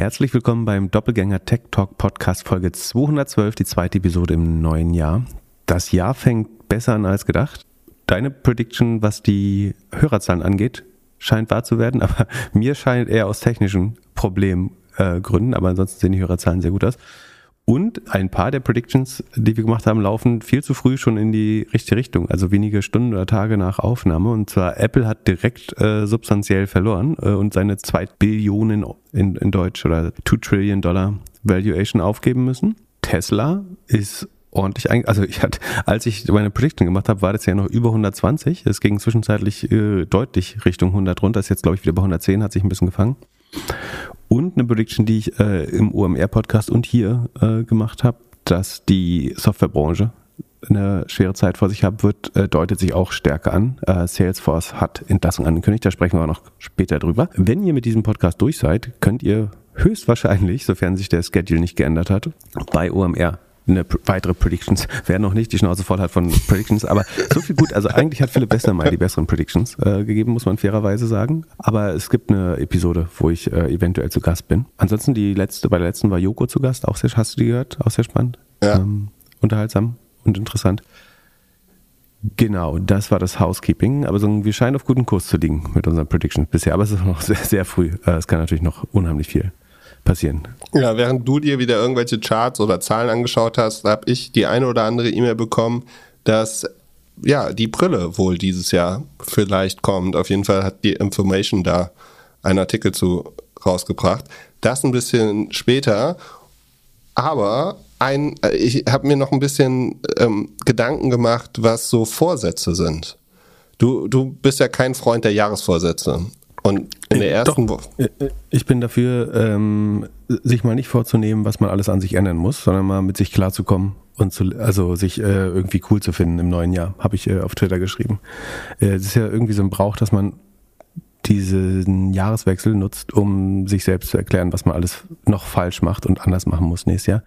Herzlich willkommen beim Doppelgänger Tech Talk Podcast Folge 212, die zweite Episode im neuen Jahr. Das Jahr fängt besser an als gedacht. Deine Prediction, was die Hörerzahlen angeht, scheint wahr zu werden, aber mir scheint eher aus technischen Problemgründen, aber ansonsten sehen die Hörerzahlen sehr gut aus. Und ein paar der Predictions, die wir gemacht haben, laufen viel zu früh schon in die richtige Richtung, also wenige Stunden oder Tage nach Aufnahme. Und zwar Apple hat direkt äh, substanziell verloren äh, und seine 2 Billionen in, in Deutsch oder 2 Trillion Dollar Valuation aufgeben müssen. Tesla ist ordentlich also ich hatte, als ich meine Prediction gemacht habe, war das ja noch über 120. Es ging zwischenzeitlich äh, deutlich Richtung 100 runter. Ist jetzt glaube ich wieder bei 110, hat sich ein bisschen gefangen. Und eine Prediction, die ich äh, im OMR-Podcast und hier äh, gemacht habe, dass die Softwarebranche eine schwere Zeit vor sich haben wird, äh, deutet sich auch stärker an. Äh, Salesforce hat Entlassung angekündigt, da sprechen wir auch noch später drüber. Wenn ihr mit diesem Podcast durch seid, könnt ihr höchstwahrscheinlich, sofern sich der Schedule nicht geändert hat, bei OMR eine weitere Predictions. Wer noch nicht die Schnauze voll hat von Predictions, aber so viel gut. Also eigentlich hat Philipp Westermeier die besseren Predictions äh, gegeben, muss man fairerweise sagen. Aber es gibt eine Episode, wo ich äh, eventuell zu Gast bin. Ansonsten die letzte, bei der letzten war Joko zu Gast. Auch sehr, hast du die gehört? Auch sehr spannend. Ja. Ähm, unterhaltsam und interessant. Genau, das war das Housekeeping. Aber so, wir scheinen auf guten Kurs zu liegen mit unseren Predictions bisher. Aber es ist noch sehr, sehr früh. Äh, es kann natürlich noch unheimlich viel passieren. Ja, während du dir wieder irgendwelche Charts oder Zahlen angeschaut hast, habe ich die eine oder andere E-Mail bekommen, dass ja die Brille wohl dieses Jahr vielleicht kommt. Auf jeden Fall hat die Information da einen Artikel zu rausgebracht. Das ein bisschen später, aber ein, ich habe mir noch ein bisschen ähm, Gedanken gemacht, was so Vorsätze sind. Du, du bist ja kein Freund der Jahresvorsätze. Und in der ersten Woche. Äh, äh, ich bin dafür, ähm, sich mal nicht vorzunehmen, was man alles an sich ändern muss, sondern mal mit sich klarzukommen und zu, also sich äh, irgendwie cool zu finden im neuen Jahr, habe ich äh, auf Twitter geschrieben. Es äh, ist ja irgendwie so ein Brauch, dass man diesen Jahreswechsel nutzt, um sich selbst zu erklären, was man alles noch falsch macht und anders machen muss nächstes Jahr.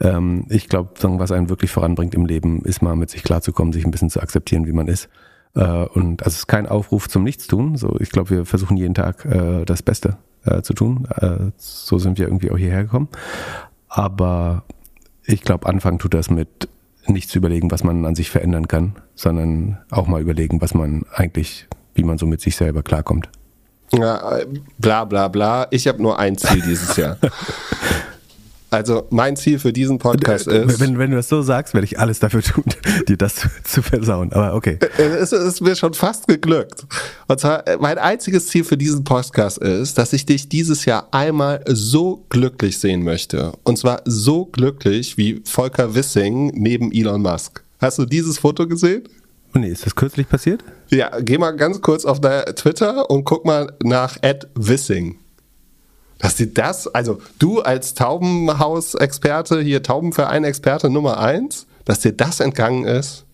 Ähm, ich glaube, was einen wirklich voranbringt im Leben, ist mal mit sich klarzukommen, sich ein bisschen zu akzeptieren, wie man ist äh, und also es ist kein Aufruf zum Nichtstun. So, ich glaube, wir versuchen jeden Tag äh, das Beste äh, zu tun. Äh, so sind wir irgendwie auch hierher gekommen. Aber ich glaube, anfangen tut das mit nicht zu überlegen, was man an sich verändern kann, sondern auch mal überlegen, was man eigentlich, wie man so mit sich selber klarkommt. Ja, bla bla bla. Ich habe nur ein Ziel dieses Jahr. Also mein Ziel für diesen Podcast äh, ist. Wenn, wenn du das so sagst, werde ich alles dafür tun, dir das zu, versauen. Aber okay. Äh, es ist mir schon fast geglückt. Und zwar, äh, mein einziges Ziel für diesen Podcast ist, dass ich dich dieses Jahr einmal so glücklich sehen möchte. Und zwar so glücklich wie Volker Wissing neben Elon Musk. Hast du dieses Foto gesehen? Nee, ist das kürzlich passiert? Ja, geh mal ganz kurz auf Twitter und guck mal nach Ed Wissing dass sie das, also du als Taubenhaus-Experte, hier Taubenverein-Experte Nummer eins, dass dir das entgangen ist?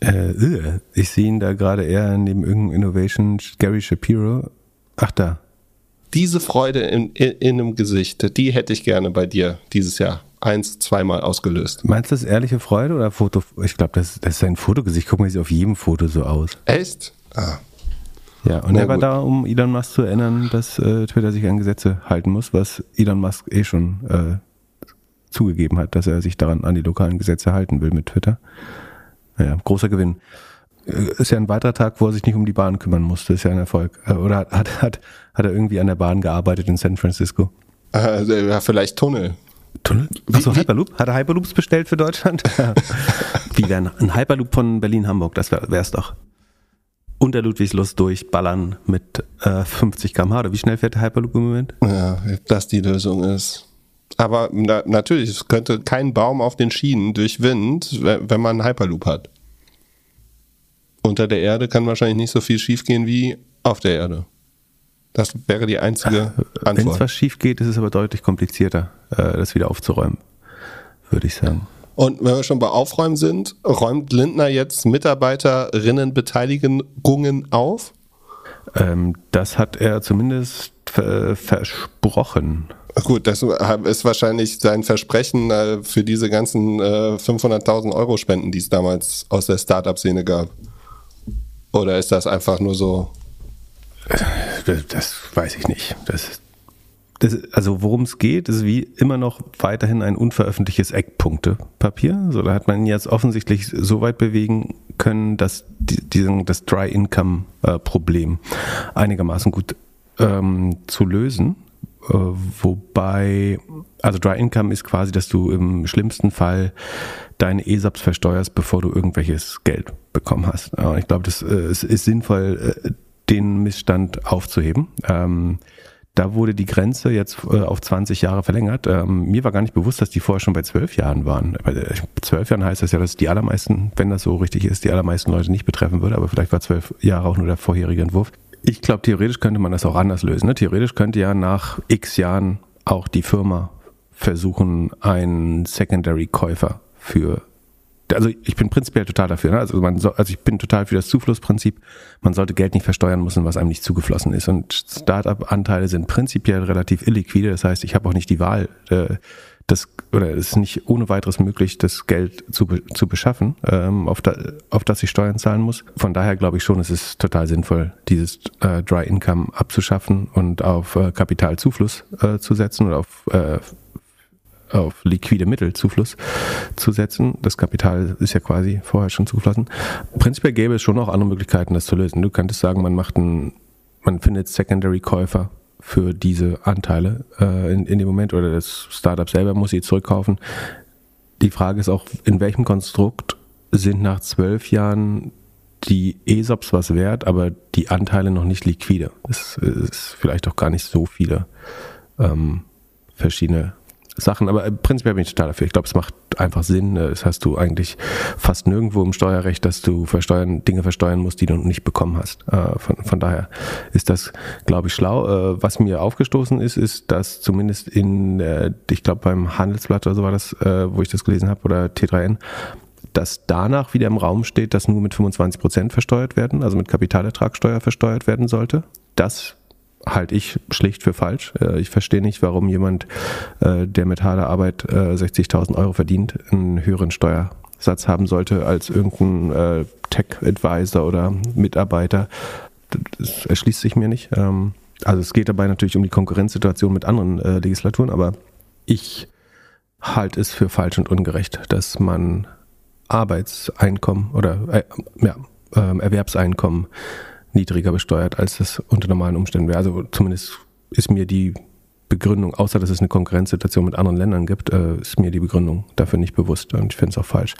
Äh, äh, ich sehe ihn da gerade eher neben irgendeinem Innovation Gary Shapiro. Ach da. Diese Freude in, in, in einem Gesicht, die hätte ich gerne bei dir dieses Jahr eins, zweimal ausgelöst. Meinst du das ehrliche Freude oder Foto? Ich glaube, das, das ist sein Fotogesicht. Guck mal, sieht auf jedem Foto so aus. Echt? Ah, ja, und Na er war gut. da, um Elon Musk zu erinnern, dass äh, Twitter sich an Gesetze halten muss, was Elon Musk eh schon äh, zugegeben hat, dass er sich daran an die lokalen Gesetze halten will mit Twitter. Naja, großer Gewinn. Äh, ist ja ein weiterer Tag, wo er sich nicht um die Bahn kümmern musste. Ist ja ein Erfolg. Äh, oder hat, hat, hat, hat er irgendwie an der Bahn gearbeitet in San Francisco? Also, ja, vielleicht Tunnel. Tunnel? Achso, Hyperloop? Hat er Hyperloops bestellt für Deutschland? wie wäre ein Hyperloop von Berlin-Hamburg? Das wäre es doch unter Ludwigslust durchballern mit äh, 50 km/h. Oder wie schnell fährt der Hyperloop im Moment? Ja, das die Lösung ist. Aber na, natürlich, es könnte kein Baum auf den Schienen durch Wind, wenn man einen Hyperloop hat. Unter der Erde kann wahrscheinlich nicht so viel schiefgehen wie auf der Erde. Das wäre die einzige Antwort. Wenn es was schief geht, ist es aber deutlich komplizierter, äh, das wieder aufzuräumen, würde ich sagen. Und wenn wir schon bei Aufräumen sind, räumt Lindner jetzt Mitarbeiterinnenbeteiligungen auf? Ähm, das hat er zumindest versprochen. Gut, das ist wahrscheinlich sein Versprechen äh, für diese ganzen 500.000 äh, Euro Spenden, die es damals aus der Startup-Szene gab. Oder ist das einfach nur so? Das, das weiß ich nicht. Das das, also worum es geht, ist wie immer noch weiterhin ein unveröffentlichtes Eckpunktepapier. So, da hat man jetzt offensichtlich so weit bewegen können, dass die, diesen, das Dry Income äh, Problem einigermaßen gut ähm, zu lösen. Äh, wobei, also Dry Income ist quasi, dass du im schlimmsten Fall deine ESAPs versteuerst, bevor du irgendwelches Geld bekommen hast. Äh, ich glaube, das äh, ist, ist sinnvoll, äh, den Missstand aufzuheben. Ähm, da wurde die Grenze jetzt äh, auf 20 Jahre verlängert. Ähm, mir war gar nicht bewusst, dass die vorher schon bei 12 Jahren waren. Bei 12 Jahren heißt das ja, dass die allermeisten, wenn das so richtig ist, die allermeisten Leute nicht betreffen würde, aber vielleicht war 12 Jahre auch nur der vorherige Entwurf. Ich glaube, theoretisch könnte man das auch anders lösen. Ne? Theoretisch könnte ja nach x Jahren auch die Firma versuchen, einen Secondary-Käufer für also ich bin prinzipiell total dafür. Ne? Also, man so, also ich bin total für das Zuflussprinzip. Man sollte Geld nicht versteuern müssen, was einem nicht zugeflossen ist. Und Startup-Anteile sind prinzipiell relativ illiquide. Das heißt, ich habe auch nicht die Wahl, äh, das oder es ist nicht ohne weiteres möglich, das Geld zu, zu beschaffen, ähm, auf, da, auf das ich Steuern zahlen muss. Von daher glaube ich schon, es ist total sinnvoll, dieses äh, Dry Income abzuschaffen und auf äh, Kapitalzufluss äh, zu setzen oder auf äh, auf liquide Mittelzufluss zu setzen. Das Kapital ist ja quasi vorher schon zugeflossen. Prinzipiell gäbe es schon auch andere Möglichkeiten, das zu lösen. Du könntest sagen, man macht einen, man findet Secondary-Käufer für diese Anteile äh, in, in dem Moment oder das Startup selber muss sie zurückkaufen. Die Frage ist auch, in welchem Konstrukt sind nach zwölf Jahren die ESOPs was wert, aber die Anteile noch nicht liquide. Es ist vielleicht auch gar nicht so viele ähm, verschiedene Sachen, aber prinzipiell bin ich total dafür. Ich glaube, es macht einfach Sinn. Das hast du eigentlich fast nirgendwo im Steuerrecht, dass du versteuern, Dinge versteuern musst, die du nicht bekommen hast. Äh, von, von daher ist das, glaube ich, schlau. Äh, was mir aufgestoßen ist, ist, dass zumindest in, ich glaube, beim Handelsblatt oder so war das, äh, wo ich das gelesen habe, oder T3N, dass danach wieder im Raum steht, dass nur mit 25 Prozent versteuert werden, also mit Kapitalertragssteuer versteuert werden sollte. Das halte ich schlicht für falsch. Äh, ich verstehe nicht, warum jemand, äh, der mit harter Arbeit 60.000 äh, Euro verdient, einen höheren Steuersatz haben sollte als irgendein Tech-Advisor oder Mitarbeiter. Das erschließt sich mir nicht. Ähm, also es geht dabei natürlich um die Konkurrenzsituation mit anderen Legislaturen, aber ich halte es für falsch und ungerecht, dass man Arbeitseinkommen oder äh, ja, äh, Erwerbseinkommen niedriger besteuert, als das unter normalen Umständen wäre. Also zumindest ist mir die Begründung, außer dass es eine Konkurrenzsituation mit anderen Ländern gibt, äh, ist mir die Begründung dafür nicht bewusst und ich finde es auch falsch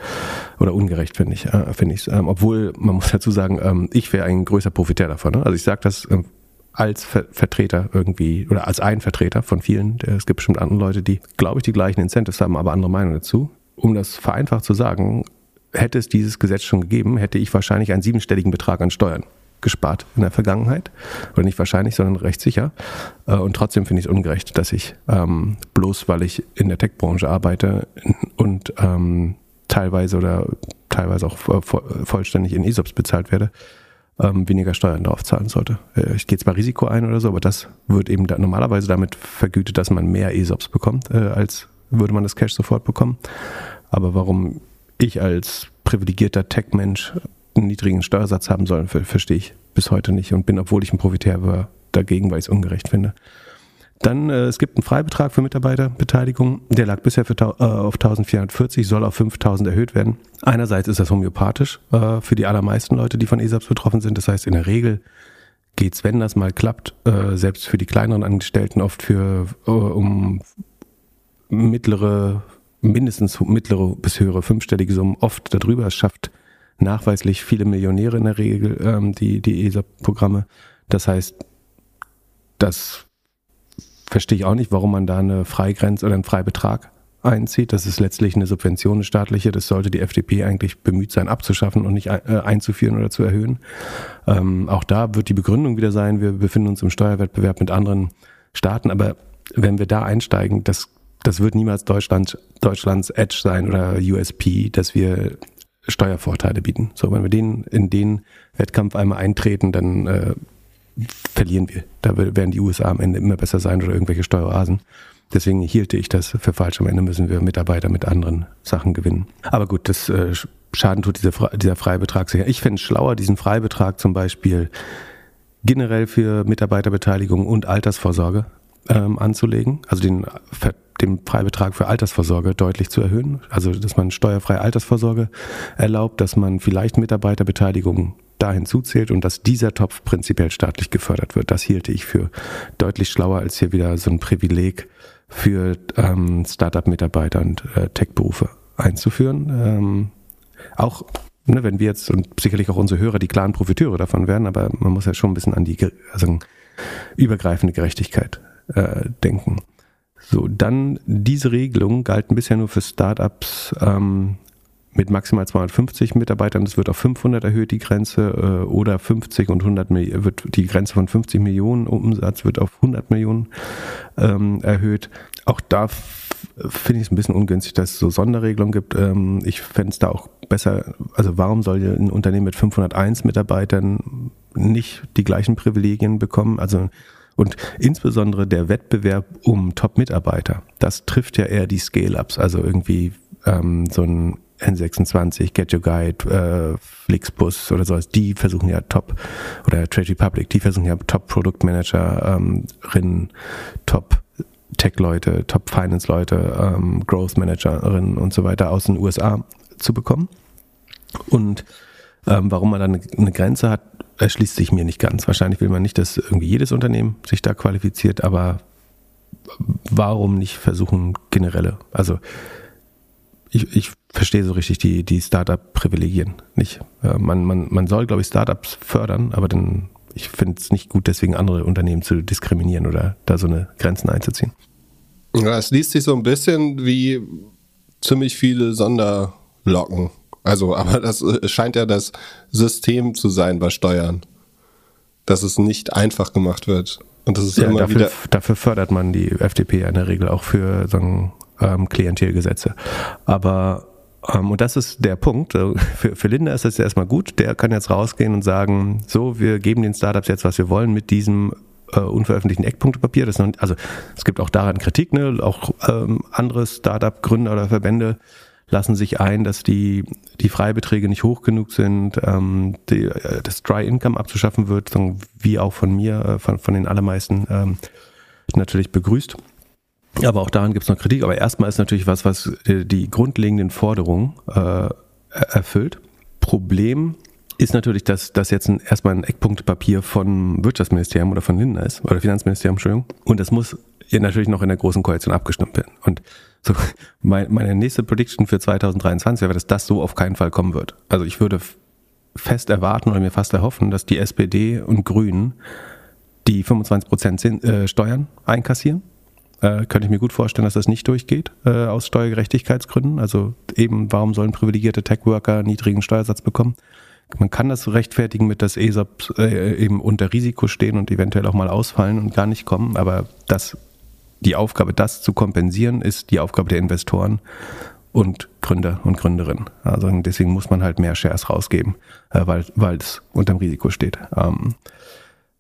oder ungerecht, finde ich. Äh, find ich's. Ähm, obwohl, man muss dazu sagen, ähm, ich wäre ein größer Profitär davon. Ne? Also ich sage das ähm, als Ver Vertreter irgendwie oder als ein Vertreter von vielen. Es gibt bestimmt andere Leute, die, glaube ich, die gleichen Incentives haben, aber andere Meinungen dazu. Um das vereinfacht zu sagen, hätte es dieses Gesetz schon gegeben, hätte ich wahrscheinlich einen siebenstelligen Betrag an Steuern gespart in der Vergangenheit. Oder nicht wahrscheinlich, sondern recht sicher. Äh, und trotzdem finde ich es ungerecht, dass ich ähm, bloß, weil ich in der Tech-Branche arbeite und ähm, teilweise oder teilweise auch vollständig in ESOPs bezahlt werde, ähm, weniger Steuern darauf zahlen sollte. Äh, ich gehe zwar Risiko ein oder so, aber das wird eben da normalerweise damit vergütet, dass man mehr ESOPs bekommt, äh, als würde man das Cash sofort bekommen. Aber warum ich als privilegierter Tech-Mensch einen niedrigen Steuersatz haben sollen, verstehe ich bis heute nicht und bin, obwohl ich ein Profitär war, dagegen, weil ich es ungerecht finde. Dann, äh, es gibt einen Freibetrag für Mitarbeiterbeteiligung. Der lag bisher für, äh, auf 1440, soll auf 5000 erhöht werden. Einerseits ist das homöopathisch äh, für die allermeisten Leute, die von ESAPs betroffen sind. Das heißt, in der Regel geht's, wenn das mal klappt, äh, selbst für die kleineren Angestellten oft für äh, um mittlere, mindestens mittlere bis höhere fünfstellige Summen oft darüber. Es schafft nachweislich viele Millionäre in der Regel, ähm, die, die ESA-Programme. Das heißt, das verstehe ich auch nicht, warum man da eine Freigrenze oder einen Freibetrag einzieht. Das ist letztlich eine Subvention, eine staatliche. Das sollte die FDP eigentlich bemüht sein, abzuschaffen und nicht äh, einzuführen oder zu erhöhen. Ähm, auch da wird die Begründung wieder sein, wir befinden uns im Steuerwettbewerb mit anderen Staaten. Aber wenn wir da einsteigen, das, das wird niemals Deutschland, Deutschlands Edge sein oder USP, dass wir Steuervorteile bieten. So, wenn wir den in den Wettkampf einmal eintreten, dann äh, verlieren wir. Da werden die USA am Ende immer besser sein oder irgendwelche Steueroasen. Deswegen hielte ich das für falsch. Am Ende müssen wir Mitarbeiter mit anderen Sachen gewinnen. Aber gut, das äh, Schaden tut dieser, dieser Freibetrag sicher. Ich fände es schlauer, diesen Freibetrag zum Beispiel generell für Mitarbeiterbeteiligung und Altersvorsorge ähm, anzulegen, also den, den Freibetrag für Altersvorsorge deutlich zu erhöhen. Also dass man steuerfreie Altersvorsorge erlaubt, dass man vielleicht Mitarbeiterbeteiligung dahin zuzählt und dass dieser Topf prinzipiell staatlich gefördert wird. Das hielte ich für deutlich schlauer als hier wieder so ein Privileg für ähm, Startup-Mitarbeiter und äh, Tech-Berufe einzuführen. Ähm, auch ne, wenn wir jetzt und sicherlich auch unsere Hörer die klaren Profiteure davon werden, aber man muss ja schon ein bisschen an die also übergreifende Gerechtigkeit äh, denken. So, dann diese Regelungen galten bisher nur für Startups ähm, mit maximal 250 Mitarbeitern. Das wird auf 500 erhöht, die Grenze, äh, oder 50 und 100 Millionen, wird die Grenze von 50 Millionen Umsatz wird auf 100 Millionen ähm, erhöht. Auch da finde ich es ein bisschen ungünstig, dass es so Sonderregelungen gibt. Ähm, ich fände es da auch besser, also warum soll ein Unternehmen mit 501 Mitarbeitern nicht die gleichen Privilegien bekommen? Also und insbesondere der Wettbewerb um Top-Mitarbeiter, das trifft ja eher die Scale-Ups, also irgendwie ähm, so ein N26, Get Your Guide, äh, Flixbus oder sowas, die versuchen ja Top, oder Trade Republic, die versuchen ja Top-Produktmanager, ähm, Top Tech-Leute, Top-Finance-Leute, ähm, Growth-Managerinnen und so weiter aus den USA zu bekommen. Und ähm, warum man dann eine, eine Grenze hat, erschließt sich mir nicht ganz. Wahrscheinlich will man nicht, dass irgendwie jedes Unternehmen sich da qualifiziert, aber warum nicht versuchen generelle? Also ich, ich verstehe so richtig die, die Startup-Privilegien nicht. Man, man, man soll, glaube ich, Startups fördern, aber dann, ich finde es nicht gut, deswegen andere Unternehmen zu diskriminieren oder da so eine Grenzen einzuziehen. Ja, es liest sich so ein bisschen wie ziemlich viele Sonderlocken. Also, aber das äh, scheint ja das System zu sein bei Steuern. Dass es nicht einfach gemacht wird. Und das ist ja, immer dafür, wieder. Dafür fördert man die FDP in der Regel auch für sagen, ähm, Klientelgesetze. Aber ähm, und das ist der Punkt. Äh, für, für Linda ist das erstmal gut. Der kann jetzt rausgehen und sagen, so, wir geben den Startups jetzt, was wir wollen mit diesem äh, unveröffentlichten Eckpunktepapier. Das noch, also es gibt auch daran Kritik, ne? auch ähm, andere Startup-Gründer oder Verbände lassen sich ein, dass die, die Freibeträge nicht hoch genug sind, ähm, die, äh, das Dry Income abzuschaffen wird, wie auch von mir, äh, von, von den allermeisten ähm, natürlich begrüßt. Aber auch daran gibt es noch Kritik. Aber erstmal ist natürlich was, was die grundlegenden Forderungen äh, erfüllt. Problem ist natürlich, dass das jetzt ein, erstmal ein Eckpunktpapier von Wirtschaftsministerium oder von Lindner ist, oder Finanzministerium, Entschuldigung. Und das muss natürlich noch in der großen Koalition abgestimmt werden. Und so, mein, meine nächste Prediction für 2023 wäre, dass das so auf keinen Fall kommen wird. Also ich würde fest erwarten oder mir fast erhoffen, dass die SPD und Grünen die 25 Prozent äh, Steuern einkassieren äh, könnte ich mir gut vorstellen, dass das nicht durchgeht äh, aus Steuergerechtigkeitsgründen. Also eben, warum sollen privilegierte Tech-Worker niedrigen Steuersatz bekommen? Man kann das rechtfertigen mit, dass ESOPs äh, eben unter Risiko stehen und eventuell auch mal ausfallen und gar nicht kommen. Aber das, die Aufgabe, das zu kompensieren, ist die Aufgabe der Investoren und Gründer und Gründerinnen. Also deswegen muss man halt mehr Shares rausgeben, äh, weil es unterm Risiko steht. Ähm,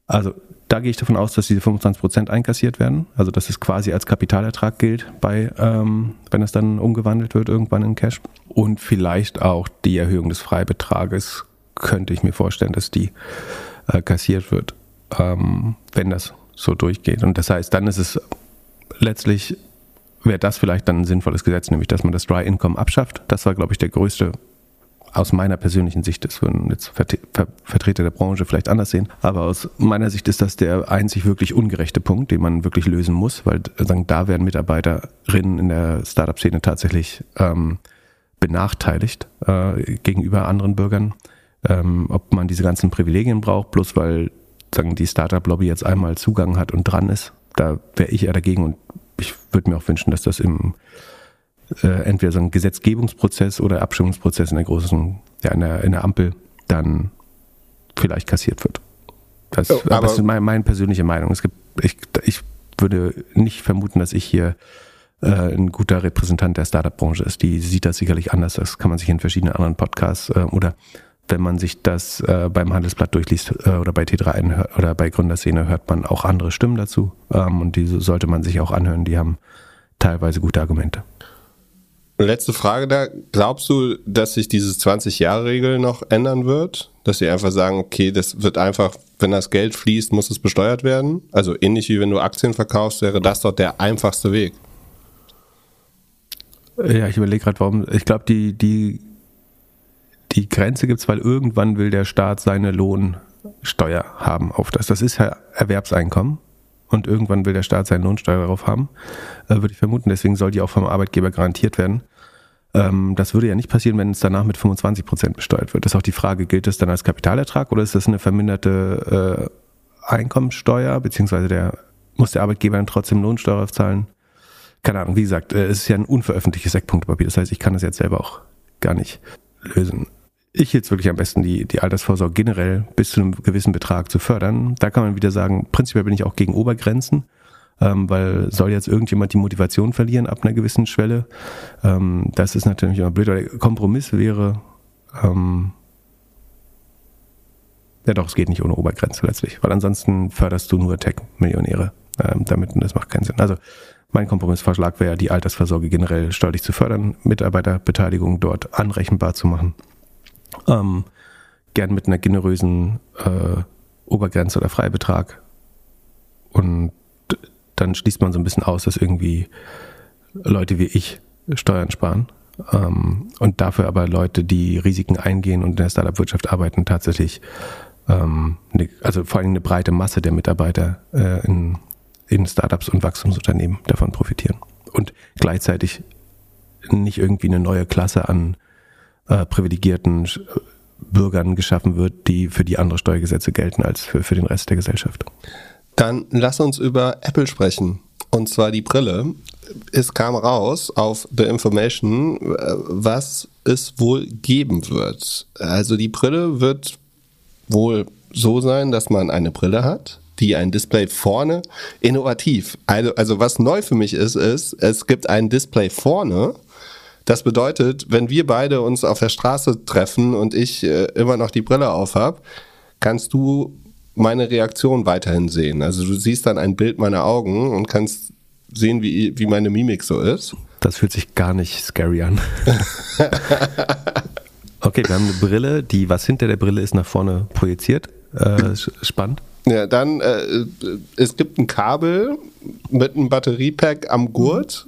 also da gehe ich davon aus, dass diese 25 Prozent einkassiert werden. Also dass es quasi als Kapitalertrag gilt, bei, ähm, wenn es dann umgewandelt wird irgendwann in Cash. Und vielleicht auch die Erhöhung des Freibetrages könnte ich mir vorstellen, dass die äh, kassiert wird, ähm, wenn das so durchgeht. Und das heißt, dann ist es letztlich wäre das vielleicht dann ein sinnvolles Gesetz, nämlich dass man das Dry Income abschafft. Das war, glaube ich, der größte aus meiner persönlichen Sicht, das würden jetzt Vertreter der Branche vielleicht anders sehen, aber aus meiner Sicht ist das der einzig wirklich ungerechte Punkt, den man wirklich lösen muss, weil sagen, da werden Mitarbeiterinnen in der Startup-Szene tatsächlich ähm, benachteiligt äh, gegenüber anderen Bürgern, ähm, ob man diese ganzen Privilegien braucht, bloß weil sagen, die Startup-Lobby jetzt einmal Zugang hat und dran ist. Da wäre ich eher dagegen und ich würde mir auch wünschen, dass das im äh, entweder so ein Gesetzgebungsprozess oder Abstimmungsprozess in der großen, ja, in der, in der Ampel dann vielleicht kassiert wird. Das, oh, aber, das ist meine, meine, persönliche Meinung. Es gibt, ich, ich würde nicht vermuten, dass ich hier äh, ein guter Repräsentant der Startup-Branche ist. Die sieht das sicherlich anders. Das kann man sich in verschiedenen anderen Podcasts äh, oder wenn man sich das äh, beim Handelsblatt durchliest äh, oder bei T3N oder bei Gründerszene, hört man auch andere Stimmen dazu. Ähm, und diese sollte man sich auch anhören. Die haben teilweise gute Argumente. Letzte Frage da. Glaubst du, dass sich dieses 20-Jahre-Regel noch ändern wird? Dass sie einfach sagen, okay, das wird einfach, wenn das Geld fließt, muss es besteuert werden? Also ähnlich wie wenn du Aktien verkaufst, wäre das doch der einfachste Weg. Ja, ich überlege gerade, warum. Ich glaube, die, die, die Grenze gibt es, weil irgendwann will der Staat seine Lohnsteuer haben auf das. Das ist ja Erwerbseinkommen und irgendwann will der Staat seine Lohnsteuer darauf haben, äh, würde ich vermuten. Deswegen soll die auch vom Arbeitgeber garantiert werden. Ähm, das würde ja nicht passieren, wenn es danach mit 25 Prozent besteuert wird. Das ist auch die Frage, gilt das dann als Kapitalertrag oder ist das eine verminderte äh, Einkommensteuer, beziehungsweise der, muss der Arbeitgeber dann trotzdem Lohnsteuer aufzahlen? Keine Ahnung, wie gesagt, äh, es ist ja ein unveröffentlichtes Eckpunktpapier. Das heißt, ich kann das jetzt selber auch gar nicht lösen. Ich es wirklich am besten, die, die Altersvorsorge generell bis zu einem gewissen Betrag zu fördern. Da kann man wieder sagen, prinzipiell bin ich auch gegen Obergrenzen, ähm, weil soll jetzt irgendjemand die Motivation verlieren ab einer gewissen Schwelle? Ähm, das ist natürlich immer blöd. Der Kompromiss wäre, ähm, ja doch, es geht nicht ohne Obergrenze letztlich, weil ansonsten förderst du nur Tech-Millionäre ähm, damit und das macht keinen Sinn. Also mein Kompromissvorschlag wäre, die Altersvorsorge generell steuerlich zu fördern, Mitarbeiterbeteiligung dort anrechenbar zu machen ähm, gern mit einer generösen äh, Obergrenze oder Freibetrag. Und dann schließt man so ein bisschen aus, dass irgendwie Leute wie ich Steuern sparen. Ähm, und dafür aber Leute, die Risiken eingehen und in der Startup-Wirtschaft arbeiten, tatsächlich, ähm, ne, also vor allem eine breite Masse der Mitarbeiter äh, in, in Startups und Wachstumsunternehmen davon profitieren. Und gleichzeitig nicht irgendwie eine neue Klasse an äh, privilegierten Bürgern geschaffen wird, die für die andere Steuergesetze gelten als für, für den Rest der Gesellschaft. Dann lass uns über Apple sprechen. Und zwar die Brille. Es kam raus auf The Information, äh, was es wohl geben wird. Also die Brille wird wohl so sein, dass man eine Brille hat, die ein Display vorne innovativ. Also, also was neu für mich ist, ist, es gibt ein Display vorne, das bedeutet, wenn wir beide uns auf der Straße treffen und ich äh, immer noch die Brille auf habe, kannst du meine Reaktion weiterhin sehen. Also du siehst dann ein Bild meiner Augen und kannst sehen, wie, wie meine Mimik so ist. Das fühlt sich gar nicht scary an. okay, wir haben eine Brille, die, was hinter der Brille ist, nach vorne projiziert. Äh, spannend. Ja, dann, äh, es gibt ein Kabel mit einem Batteriepack am Gurt,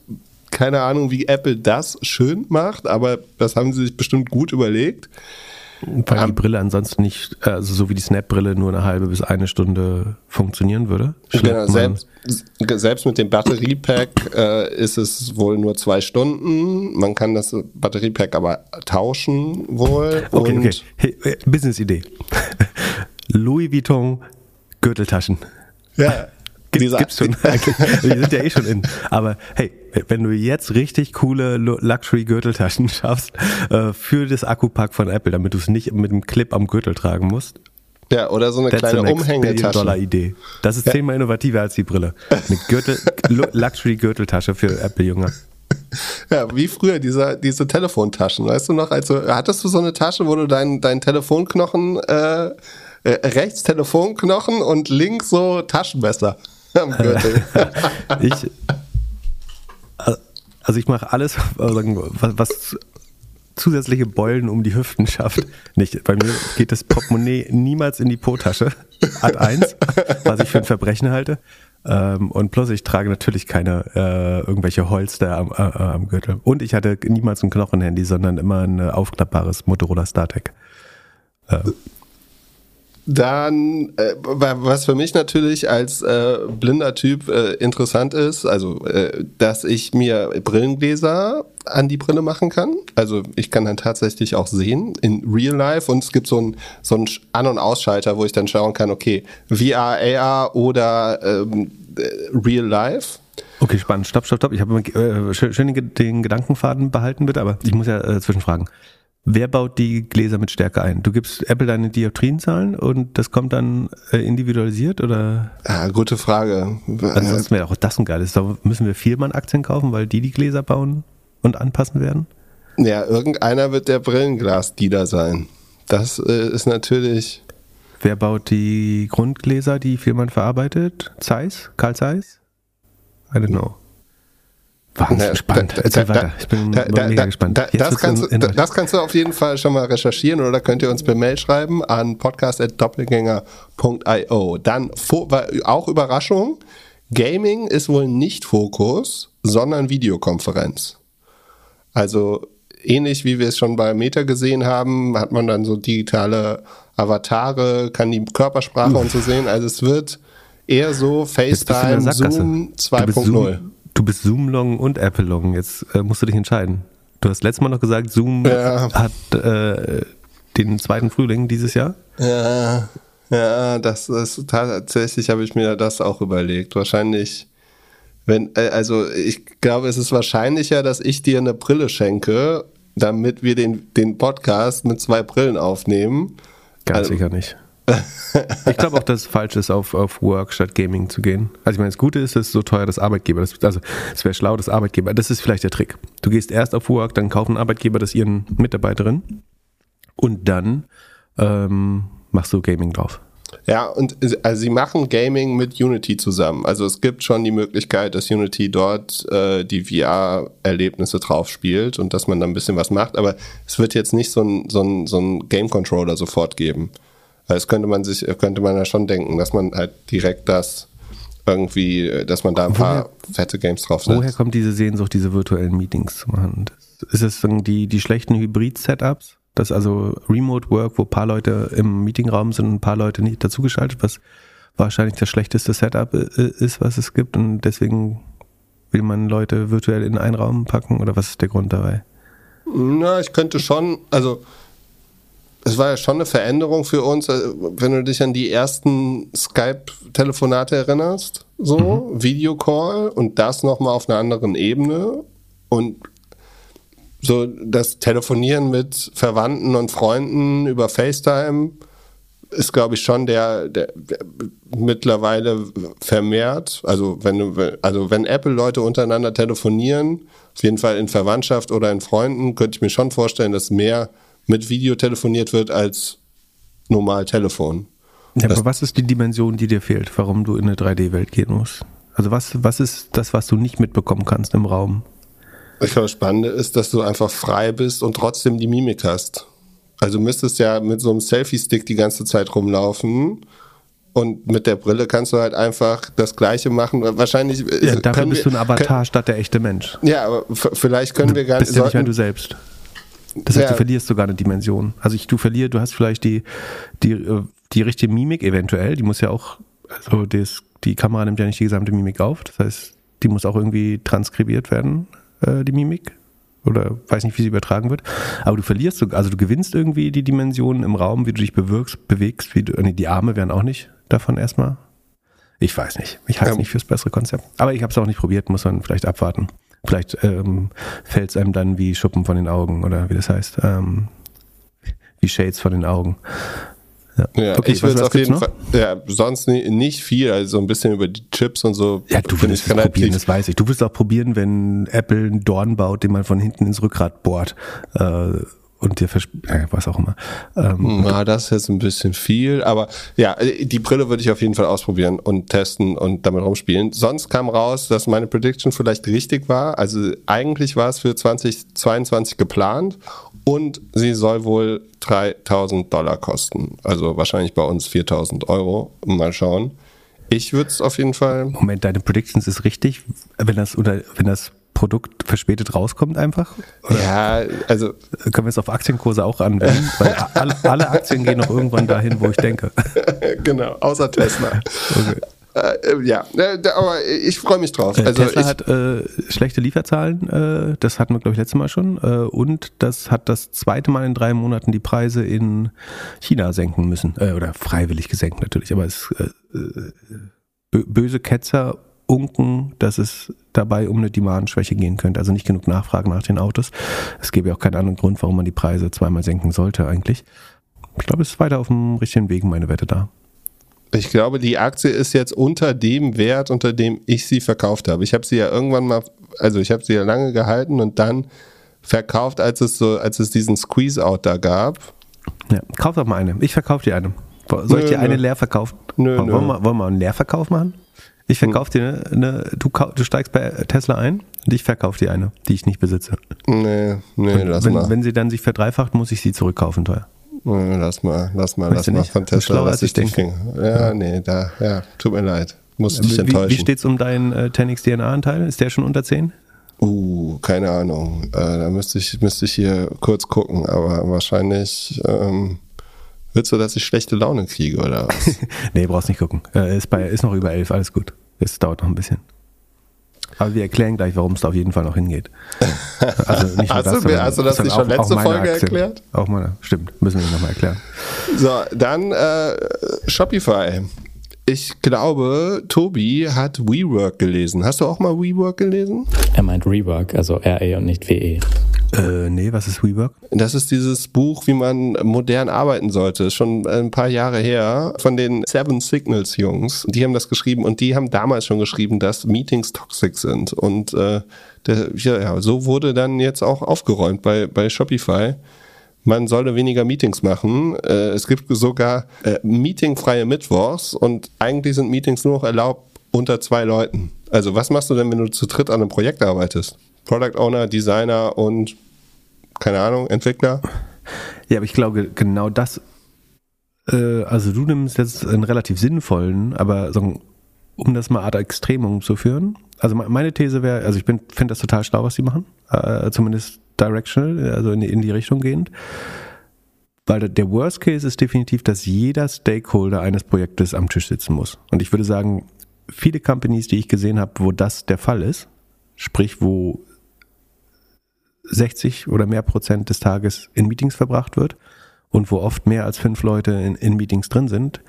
keine Ahnung, wie Apple das schön macht, aber das haben sie sich bestimmt gut überlegt. Weil die Brille ansonsten nicht, also so wie die Snap-Brille nur eine halbe bis eine Stunde funktionieren würde. Genau, selbst, selbst, mit dem Batteriepack äh, ist es wohl nur zwei Stunden. Man kann das Batteriepack aber tauschen wohl. Okay, okay. Hey, äh, Business-Idee. Louis Vuitton Gürteltaschen. Ja. Gibt, gibt's schon. Wir sind ja eh schon in. Aber hey, wenn du jetzt richtig coole Luxury-Gürteltaschen schaffst äh, für das Akkupack von Apple, damit du es nicht mit einem Clip am Gürtel tragen musst. Ja, oder so eine kleine Umhängetasche. Dollar Idee. Das ist ja. zehnmal innovativer als die Brille. Eine Gürtel, Luxury-Gürteltasche für Apple, Junge. Ja, wie früher diese, diese Telefontaschen, weißt du noch? Also hattest du so eine Tasche, wo du deinen dein Telefonknochen äh, äh, rechts Telefonknochen und links so Taschenmesser am Gürtel. ich, also ich mache alles, was, zusätzliche Beulen um die Hüften schafft. Nicht. Bei mir geht das Portemonnaie niemals in die Po-Tasche. Ad 1, was ich für ein Verbrechen halte. Ähm, und plus, ich trage natürlich keine äh, irgendwelche Holster am, äh, am, Gürtel. Und ich hatte niemals ein Knochenhandy, sondern immer ein äh, aufklappbares Motorola StarTech. Äh, dann, äh, was für mich natürlich als äh, blinder Typ äh, interessant ist, also, äh, dass ich mir Brillengläser an die Brille machen kann. Also, ich kann dann tatsächlich auch sehen in Real Life und es gibt so ein so An- und Ausschalter, wo ich dann schauen kann, okay, VR, AR oder ähm, äh, Real Life. Okay, spannend. Stopp, stopp, stopp. Ich habe äh, schön, den Gedankenfaden behalten, bitte, aber ich muss ja zwischenfragen. Wer baut die Gläser mit Stärke ein? Du gibst Apple deine Dioptrienzahlen und das kommt dann äh, individualisiert oder? Ja, gute Frage. Ansonsten wäre auch das ein geiles. Da müssen wir Vielmann-Aktien kaufen, weil die die Gläser bauen und anpassen werden? Ja, irgendeiner wird der Brillenglas-Dealer sein. Das äh, ist natürlich. Wer baut die Grundgläser, die Vielmann verarbeitet? Zeiss? Karl Zeiss? I don't know. Wahnsinn, spannend. Erzähl weiter. Ich bin da, mega gespannt. das, kannst, in- das kannst du auf jeden Fall schon mal recherchieren oder könnt ihr uns per Mail schreiben an podcast.doppelgänger.io. Dann auch Überraschung. Gaming ist wohl nicht Fokus, sondern Videokonferenz. Also ähnlich wie wir es schon bei Meta gesehen haben, hat man dann so digitale Avatare, kann die Körpersprache und so sehen. Also es wird eher so FaceTime. Zoom Du bist 2.0. Du bist Zoom-Long und Apple-Long. Jetzt äh, musst du dich entscheiden. Du hast letztes Mal noch gesagt, Zoom Ja. hat äh, den zweiten Frühling dieses Jahr. Ja, ja, das ist tatsächlich habe ich mir das auch überlegt. Wahrscheinlich, wenn, äh, also ich glaube, es ist wahrscheinlicher, dass ich dir eine Brille schenke, damit wir den, den Podcast mit zwei Brillen aufnehmen. Ganz Also- sicher nicht. Ich glaube auch, dass es falsch ist, auf, auf Work statt Gaming zu gehen. Also ich meine, das Gute ist, es ist so teuer, dass Arbeitgeber, das, also es wäre schlau, dass Arbeitgeber, das ist vielleicht der Trick. Du gehst erst auf Work, dann kaufen Arbeitgeber das ihren Mitarbeiterinnen und dann ähm, machst du Gaming drauf. Ja, und also sie machen Gaming mit Unity zusammen. Also es gibt schon die Möglichkeit, dass Unity dort äh, die VR-Erlebnisse drauf spielt und dass man da ein bisschen was macht, aber es wird jetzt nicht so ein, so ein, so ein Game-Controller sofort geben. Das könnte man sich, könnte man ja schon denken, dass man halt direkt das irgendwie, äh, dass man da ein paar fette Games draufsetzt. Woher kommt diese Sehnsucht, diese virtuellen Meetings zu machen? Ist es die, die schlechten Hybrid-Setups? Das also Remote Work, wo ein paar Leute im Meetingraum sind und ein paar Leute nicht dazugeschaltet, was wahrscheinlich das schlechteste Setup äh, ist, was es gibt und deswegen will man Leute virtuell in einen Raum packen oder was ist der Grund dabei? Na, ich könnte schon, also es war ja schon eine Veränderung für uns, äh, wenn du dich an die ersten Skype-Telefonate erinnerst, so Videocall und das nochmal auf einer anderen Ebene und so das Telefonieren mit Verwandten und Freunden über FaceTime ist, glaube ich, schon der, der, der mittlerweile vermehrt. Also wenn du, also wenn Apple Leute untereinander telefonieren, auf jeden Fall in Verwandtschaft oder in Freunden, könnte ich mir schon vorstellen, dass mehr mit Video telefoniert wird als normal Telefon. Ja, aber was ist die Dimension, die dir fehlt, warum du in eine 3D-Welt gehen musst? Also was, was ist das, was du nicht mitbekommen kannst im Raum? Ich glaube, das Spannende ist, dass du einfach frei bist und trotzdem die Mimik hast. Also du müsstest ja mit so einem Selfie-Stick die ganze Zeit rumlaufen und mit der Brille kannst du halt einfach das Gleiche machen. Wahrscheinlich Ja, äh, dafür können bist wir- du ein Avatar statt der echte Mensch. Können, ja, aber vielleicht können wir gar bist ja nicht mehr du selbst. Das heißt, Ja. du verlierst sogar eine Dimension. Also ich, du verlierst, du hast vielleicht die, die, äh, die richtige Mimik eventuell, die muss ja auch, also das, die Kamera nimmt ja nicht die gesamte Mimik auf. Das heißt, die muss auch irgendwie transkribiert werden, äh, die Mimik. Oder weiß nicht, wie sie übertragen wird. Aber du verlierst, so- also du gewinnst irgendwie die Dimensionen im Raum, wie du dich bewirkst, bewegst, wie du, nee, die Arme wären auch nicht davon erstmal. Ich weiß nicht. Ich halte es Ja. nicht fürs bessere Konzept. Aber ich habe es auch nicht probiert, muss man vielleicht abwarten. Vielleicht ähm, fällt es einem dann wie Schuppen von den Augen oder wie das heißt. Ähm, wie Shades von den Augen. Ja, Okay, ich was auf jeden Fall, ja, sonst nie, nicht viel, also so ein bisschen über die Chips und so. Ja, du willst es probieren, das weiß ich. Du willst auch probieren, wenn Apple einen Dorn baut, den man von hinten ins Rückgrat bohrt äh, und dir äh, was auch immer. Ähm, Na, das ist jetzt ein bisschen viel, aber ja, die Brille würde ich auf jeden Fall ausprobieren und testen und damit rumspielen. Sonst kam raus, dass meine Prediction vielleicht richtig war. Also eigentlich war es für 2022 geplant und sie soll wohl 3000 Dollar kosten. Also wahrscheinlich bei uns 4000 Euro. Mal schauen. Ich würde es auf jeden Fall. Moment, deine Predictions ist richtig, wenn das oder wenn das Produkt verspätet rauskommt einfach? Ja, also Können wir es auf Aktienkurse auch anwenden? Weil alle, alle Aktien gehen noch irgendwann dahin, wo ich denke. genau, außer Tesla. Okay. Äh, ja, äh, aber ich freue mich drauf. Äh, Also Tesla hat äh, schlechte Lieferzahlen, äh, das hatten wir, glaube ich, letztes Mal schon. Äh, und das hat das zweite Mal in drei Monaten die Preise in China senken müssen. Äh, oder freiwillig gesenkt natürlich, aber es äh, äh, bö- böse Ketzer unken, dass es dabei um eine Demandschwäche gehen könnte. Also nicht genug Nachfrage nach den Autos. Es gäbe ja auch keinen anderen Grund, warum man die Preise zweimal senken sollte eigentlich. Ich glaube, es ist weiter auf dem richtigen Weg, meine Wette da. Ich glaube, die Aktie ist jetzt unter dem Wert, unter dem ich sie verkauft habe. Ich habe sie ja irgendwann mal, also ich habe sie ja lange gehalten und dann verkauft, als es so, als es diesen Squeeze-Out da gab. Ja, kauf doch mal eine. Ich verkaufe dir eine. Soll ich Nö, dir eine nö. leer verkaufen? Nö, wollen, nö. Wir, wollen wir einen Leerverkauf machen? Ich verkaufe dir eine, eine du, du steigst bei Tesla ein, Und ich verkaufe die eine, die ich nicht besitze. Nee, nee, Und lass wenn, mal. wenn sie dann sich verdreifacht, muss ich sie zurückkaufen, teuer. Nee, lass mal, lass mal, Weißt lass mal nicht? von Tesla, Schlauer, lass ich denke. Finger. Ja, nee, da, ja, tut mir leid. Muss dich Wie, enttäuschen. wie steht's um deinen äh, 10x DNA-Anteil? Ist der schon unter 10? Uh, keine Ahnung. Äh, da müsste ich, müsste ich hier kurz gucken, aber wahrscheinlich ähm, willst du, dass ich schlechte Laune kriege oder was? nee, brauchst nicht gucken. Äh, ist, bei, ist noch über 11, alles gut. Es dauert noch ein bisschen. Aber wir erklären gleich, warum es da auf jeden Fall noch hingeht. Also nicht nur Hast du mir- sondern- hast du das nicht schon letzte meine Folge Aktien. erklärt? Auch meine, stimmt, müssen wir nochmal erklären. so, dann äh, Shopify. Ich glaube, Tobi hat WeWork gelesen. Hast du auch mal WeWork gelesen? Er meint Rework, also RE und nicht WE. Äh, nee, was ist WeWork? Das ist dieses Buch, wie man modern arbeiten sollte. Schon ein paar Jahre her. Von den Seven Signals Jungs. Die haben das geschrieben und die haben damals schon geschrieben, dass Meetings toxic sind. Und äh, der, ja, so wurde dann jetzt auch aufgeräumt bei, bei Shopify. Man solle weniger Meetings machen. Äh, es gibt sogar äh, meetingfreie Mittwochs und eigentlich sind Meetings nur noch erlaubt unter zwei Leuten. Also was machst du denn, wenn du zu dritt an einem Projekt arbeitest? Product Owner, Designer und keine Ahnung, Entwickler? Ja, aber ich glaube, genau das, äh, also du nimmst jetzt einen relativ sinnvollen, aber so, um das mal ad extremum zu führen. Also me- meine These wäre, also ich finde das total schlau, was sie machen, äh, zumindest directional, also in die, in die Richtung gehend. Weil der Worst Case ist definitiv, dass jeder Stakeholder eines Projektes am Tisch sitzen muss. Und ich würde sagen, viele Companies, die ich gesehen habe, wo das der Fall ist, sprich, wo 60 oder mehr Prozent des Tages in Meetings verbracht wird und wo oft mehr als fünf Leute in, in Meetings drin sind,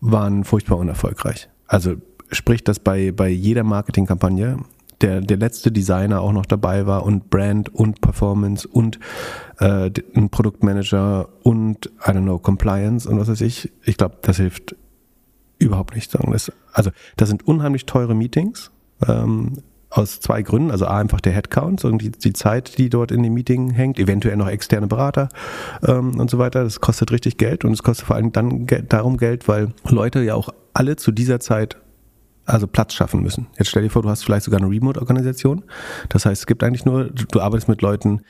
waren furchtbar unerfolgreich. Also sprich, dass bei, bei jeder Marketingkampagne der, der letzte Designer auch noch dabei war und Brand und Performance und äh, ein Produktmanager und, I don't know, Compliance und was weiß ich. Ich glaube, das hilft überhaupt nicht. Also das sind unheimlich teure Meetings. Ähm, aus zwei Gründen. Also A, einfach der Headcount und die, die Zeit, die dort in dem Meeting hängt, eventuell noch externe Berater ähm, und so weiter. Das kostet richtig Geld und es kostet vor allem dann darum Geld, weil Leute ja auch alle zu dieser Zeit also Platz schaffen müssen. Jetzt stell dir vor, du hast vielleicht sogar eine Remote-Organisation. Das heißt, es gibt eigentlich nur, du arbeitest mit Leuten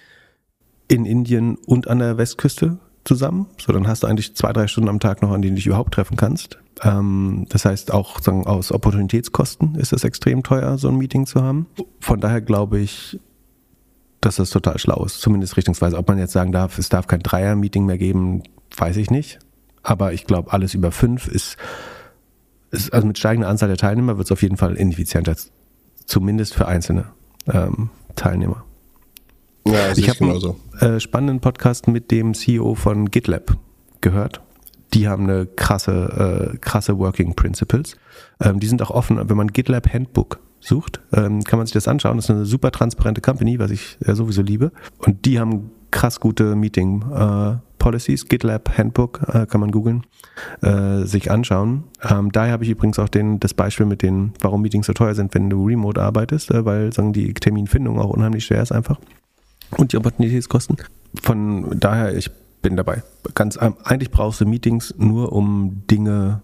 in Indien und an der Westküste zusammen. So, dann hast du eigentlich zwei, drei Stunden am Tag noch, an denen du dich überhaupt treffen kannst. Ähm, das heißt, auch sagen, aus Opportunitätskosten ist es extrem teuer, so ein Meeting zu haben. Von daher glaube ich, dass das total schlau ist, zumindest richtungsweise. Ob man jetzt sagen darf, es darf kein Dreier-Meeting mehr geben, weiß ich nicht. Aber ich glaube, alles über fünf ist, ist also mit steigender Anzahl der Teilnehmer wird es auf jeden Fall ineffizienter, zumindest für einzelne ähm, Teilnehmer. Ja, Ich habe einen äh, spannenden Podcast mit dem CEO von GitLab gehört. Die haben eine krasse, äh, krasse Working Principles. Ähm, die sind auch offen, wenn man GitLab Handbook sucht, ähm, kann man sich das anschauen. Das ist eine super transparente Company, was ich äh, sowieso liebe. Und die haben krass gute Meeting äh, Policies. GitLab Handbook äh, kann man googeln, sich anschauen. Ähm, daher habe ich übrigens auch den, das Beispiel mit den, warum Meetings so teuer sind, wenn du remote arbeitest, weil sagen die Terminfindung auch unheimlich schwer ist einfach und die Opportunitätskosten. Von daher, ich bin dabei. Ganz, ähm, eigentlich brauchst du Meetings nur um Dinge.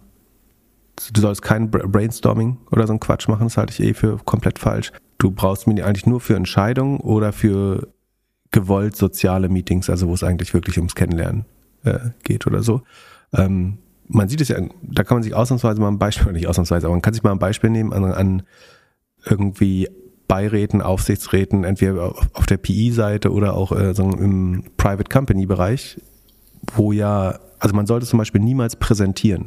Du sollst kein Bra- Brainstorming oder so einen Quatsch machen, das halte ich eh für komplett falsch. Du brauchst Meeting eigentlich nur für Entscheidungen oder für gewollt soziale Meetings, also wo es eigentlich wirklich ums Kennenlernen äh, geht oder so. Ähm, man sieht es ja, da kann man sich ausnahmsweise mal ein Beispiel, nicht ausnahmsweise, aber man kann sich mal ein Beispiel nehmen an, an irgendwie Beiräten, Aufsichtsräten, entweder auf, der PI-Seite oder auch äh, so im Private Company-Bereich, wo ja, also man sollte zum Beispiel niemals präsentieren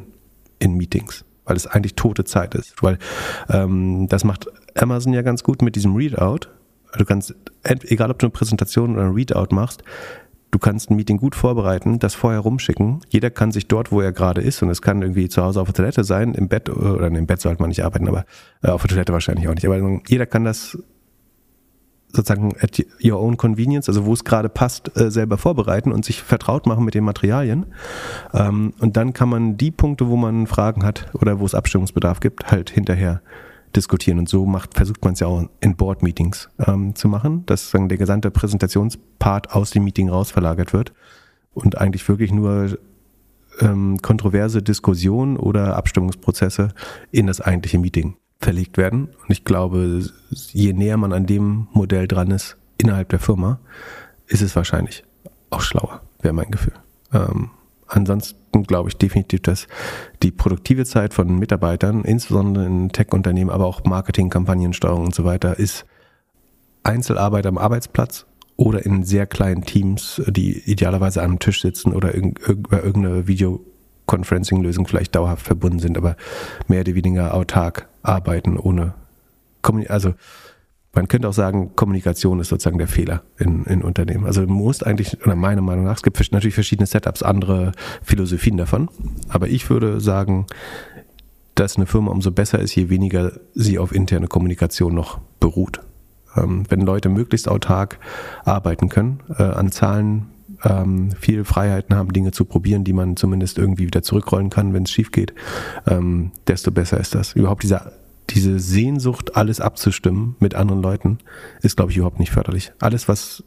in Meetings, weil es eigentlich tote Zeit ist. Weil ähm, das macht Amazon ja ganz gut mit diesem Readout. Du kannst, egal ob du eine Präsentation oder ein Readout machst, du kannst ein Meeting gut vorbereiten, das vorher rumschicken. Jeder kann sich dort, wo er gerade ist, und es kann irgendwie zu Hause auf der Toilette sein, im Bett, oder im Bett sollte man nicht arbeiten, aber äh, auf der Toilette wahrscheinlich auch nicht. Aber jeder kann das sozusagen at your own convenience, also wo es gerade passt, äh, selber vorbereiten und sich vertraut machen mit den Materialien. Ähm, und dann kann man die Punkte, wo man Fragen hat oder wo es Abstimmungsbedarf gibt, halt hinterher diskutieren. Und so macht, versucht man es ja auch in Board-Meetings ähm, zu machen, dass sagen, der gesamte Präsentationspart aus dem Meeting raus verlagert wird und eigentlich wirklich nur ähm, kontroverse Diskussionen oder Abstimmungsprozesse in das eigentliche Meeting verlegt werden. Und ich glaube, je näher man an dem Modell dran ist innerhalb der Firma, ist es wahrscheinlich auch schlauer, wäre mein Gefühl. Ähm, ansonsten glaube ich definitiv, dass die produktive Zeit von Mitarbeitern, insbesondere in Tech-Unternehmen, aber auch Marketing, Kampagnensteuerung und so weiter, ist Einzelarbeit am Arbeitsplatz oder in sehr kleinen Teams, die idealerweise an einem Tisch sitzen oder über irgendeine Videoconferencing-Lösung vielleicht dauerhaft verbunden sind, aber mehr oder weniger autark arbeiten ohne Kommunikation. Also man könnte auch sagen, Kommunikation ist sozusagen der Fehler in, in Unternehmen. Also du musst eigentlich, oder meiner Meinung nach, es gibt natürlich verschiedene Setups, andere Philosophien davon, aber ich würde sagen, dass eine Firma umso besser ist, je weniger sie auf interne Kommunikation noch beruht. Ähm, wenn Leute möglichst autark arbeiten können, äh, an Zahlen ähm, viel Freiheiten haben, Dinge zu probieren, die man zumindest irgendwie wieder zurückrollen kann, wenn es schief geht, ähm, desto besser ist das. Überhaupt dieser diese Sehnsucht, alles abzustimmen mit anderen Leuten, ist, glaube ich, überhaupt nicht förderlich. Alles, was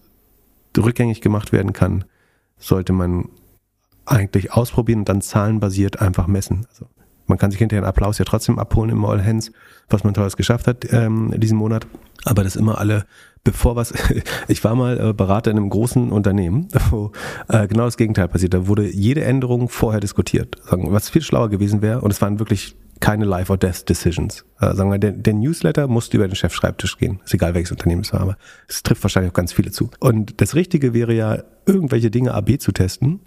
rückgängig gemacht werden kann, sollte man eigentlich ausprobieren und dann zahlenbasiert einfach messen. Also man kann sich hinterher einen Applaus ja trotzdem abholen im All Hands, was man tolles geschafft hat ähm, diesen Monat. Aber das immer alle, bevor was, ich war mal äh, Berater in einem großen Unternehmen, wo äh, genau das Gegenteil passiert. Da wurde jede Änderung vorher diskutiert, was viel schlauer gewesen wäre. Und es waren wirklich keine Life or Death Decisions. Äh, sagen wir, der, der Newsletter musste über den Chefschreibtisch gehen. Ist egal, welches Unternehmen es war, aber es trifft wahrscheinlich auch ganz viele zu. Und das Richtige wäre ja, irgendwelche Dinge AB zu testen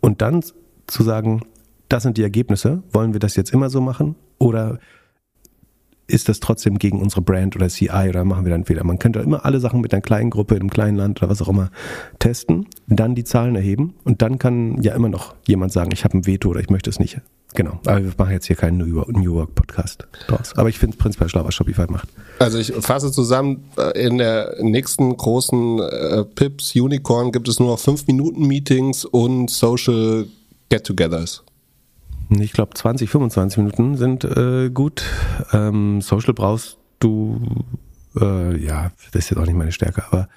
und dann zu sagen, das sind die Ergebnisse. Wollen wir das jetzt immer so machen? Oder ist das trotzdem gegen unsere Brand oder CI oder machen wir dann Fehler? Man könnte immer alle Sachen mit einer kleinen Gruppe in einem kleinen Land oder was auch immer testen, dann die Zahlen erheben und dann kann ja immer noch jemand sagen, ich habe ein Veto oder ich möchte es nicht. Genau, aber wir machen jetzt hier keinen New York Podcast draus. Aber ich finde es prinzipiell schlau, was Shopify macht. Also ich fasse zusammen, äh, in der nächsten großen äh, Pips Unicorn gibt es nur noch 5 Minuten Meetings und Social Get-togethers. Ich glaube, 20, 25 Minuten sind äh, gut. Ähm, Social brauchst du, äh, ja, das ist jetzt auch nicht meine Stärke, aber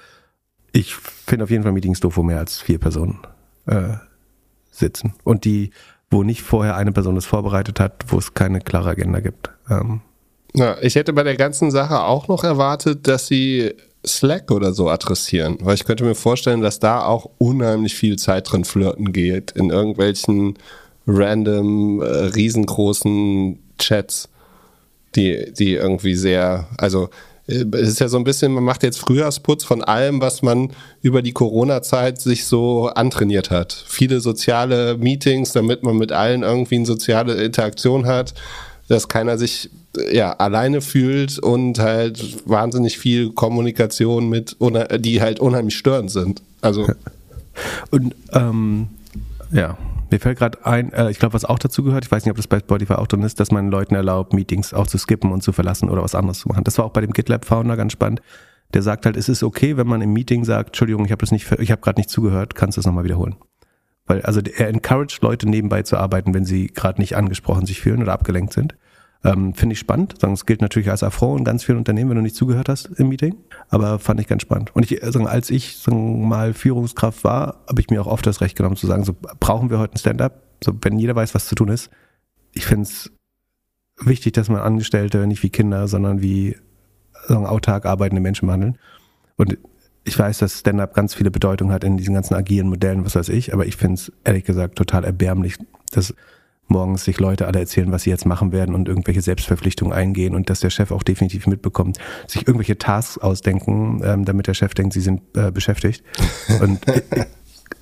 ich finde auf jeden Fall Meetings doof, wo mehr als vier Personen äh, sitzen. Und die, wo nicht vorher eine Person das vorbereitet hat, wo es keine klare Agenda gibt. Ähm, ja, ich hätte bei der ganzen Sache auch noch erwartet, dass sie Slack oder so adressieren, weil ich könnte mir vorstellen, dass da auch unheimlich viel Zeit drin flirten geht in irgendwelchen random, äh, riesengroßen Chats, die, die irgendwie sehr, also es ist ja so ein bisschen, man macht jetzt Frühjahrsputz von allem, was man über die Corona-Zeit sich so antrainiert hat. Viele soziale Meetings, damit man mit allen irgendwie eine soziale Interaktion hat, dass keiner sich ja alleine fühlt und halt wahnsinnig viel Kommunikation mit, die halt unheimlich störend sind. Also und ähm, ja, mir fällt gerade ein, äh, ich glaube, was auch dazu gehört, ich weiß nicht, ob das bei Spotify auch drin ist, dass man Leuten erlaubt, Meetings auch zu skippen und zu verlassen oder was anderes zu machen. Das war auch bei dem GitLab-Founder ganz spannend. Der sagt halt, es ist okay, wenn man im Meeting sagt, Entschuldigung, ich habe das nicht, ich habe gerade nicht zugehört, kannst du es nochmal wiederholen. Weil, also er encouraged Leute nebenbei zu arbeiten, wenn sie gerade nicht angesprochen sich fühlen oder abgelenkt sind. Ähm, Finde ich spannend. Es gilt natürlich als Affront in ganz vielen Unternehmen, wenn du nicht zugehört hast im Meeting. Aber fand ich ganz spannend. Und ich, sagen, als ich sagen, mal Führungskraft war, habe ich mir auch oft das Recht genommen zu sagen, so brauchen wir heute ein Stand-up. So, wenn jeder weiß, was zu tun ist. Ich finde es wichtig, dass man Angestellte nicht wie Kinder, sondern wie sagen, autark arbeitende Menschen behandeln. Und ich weiß, dass Stand-up ganz viele Bedeutung hat in diesen ganzen agilen Modellen, was weiß ich, aber ich finde es ehrlich gesagt total erbärmlich, dass morgens sich Leute alle erzählen, was sie jetzt machen werden und irgendwelche Selbstverpflichtungen eingehen und dass der Chef auch definitiv mitbekommt, sich irgendwelche Tasks ausdenken, ähm, damit der Chef denkt, sie sind äh, beschäftigt. Und äh,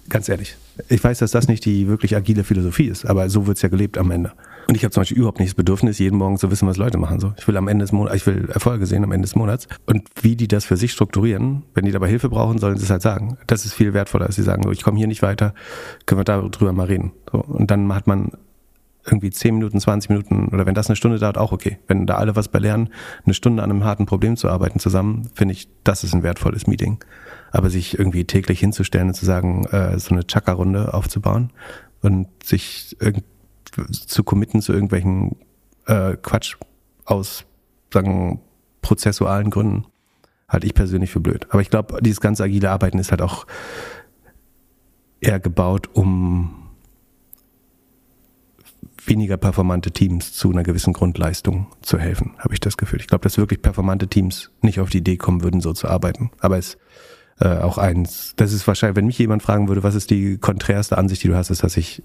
ganz ehrlich, ich weiß, dass das nicht die wirklich agile Philosophie ist, aber so wird's ja gelebt am Ende. Und ich habe zum Beispiel überhaupt nicht das Bedürfnis, jeden Morgen zu wissen, was Leute machen. So, ich will am Ende des Monats, ich will Erfolge sehen am Ende des Monats. Und wie die das für sich strukturieren, wenn die dabei Hilfe brauchen, sollen sie es halt sagen. Das ist viel wertvoller, als sie sagen, so, ich komme hier nicht weiter, können wir darüber mal reden. So, und dann hat man irgendwie 10 Minuten, 20 Minuten oder wenn das eine Stunde dauert, auch okay. Wenn da alle was bei lernen, eine Stunde an einem harten Problem zu arbeiten zusammen, finde ich, das ist ein wertvolles Meeting. Aber sich irgendwie täglich hinzustellen und zu sagen, äh, so eine Chakra-Runde aufzubauen und sich zu committen zu irgendwelchen äh, Quatsch aus, sagen, prozessualen Gründen, halte ich persönlich für blöd. Aber ich glaube, dieses ganze agile Arbeiten ist halt auch eher gebaut, um weniger performante Teams zu einer gewissen Grundleistung zu helfen, habe ich das Gefühl. Ich glaube, dass wirklich performante Teams nicht auf die Idee kommen würden, so zu arbeiten. Aber es äh, auch eins, das ist wahrscheinlich, wenn mich jemand fragen würde, was ist die konträrste Ansicht, die du hast, ist, dass ich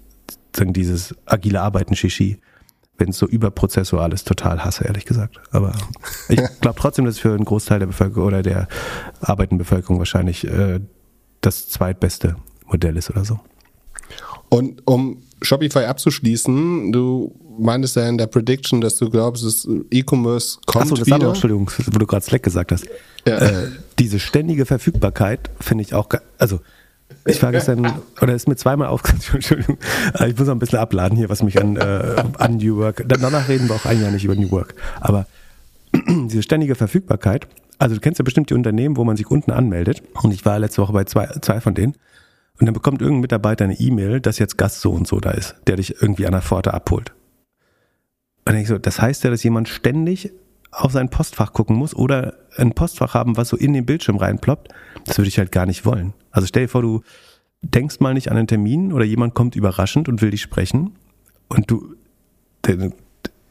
sagen, dieses agile Arbeiten Shishi, wenn es so überprozessual ist, total hasse, ehrlich gesagt. Aber ich glaube trotzdem, dass es für einen Großteil der Bevölkerung oder der arbeitenden Bevölkerung wahrscheinlich äh, das zweitbeste Modell ist oder so. Und um Shopify abzuschließen, du meintest ja in der Prediction, dass du glaubst, dass E-Commerce kommt Achso, das wieder. Andere, Entschuldigung, wo du gerade Slack gesagt hast. Ja. Äh, diese ständige Verfügbarkeit finde ich auch, also ich war gestern, oder ist mir zweimal aufgefallen, Entschuldigung, äh, ich muss noch ein bisschen abladen hier, was mich an, äh, an New Work, danach reden wir auch ein Jahr nicht über New Work, aber diese ständige Verfügbarkeit, also du kennst ja bestimmt die Unternehmen, wo man sich unten anmeldet und ich war letzte Woche bei zwei, zwei von denen und dann bekommt irgendein Mitarbeiter eine E-Mail, dass jetzt Gast so und so da ist, der dich irgendwie an der Pforte abholt. Und dann denke ich so, das heißt ja, dass jemand ständig auf sein Postfach gucken muss oder ein Postfach haben, was so in den Bildschirm reinploppt. Das würde ich halt gar nicht wollen. Also stell dir vor, du denkst mal nicht an einen Termin oder jemand kommt überraschend und will dich sprechen und du,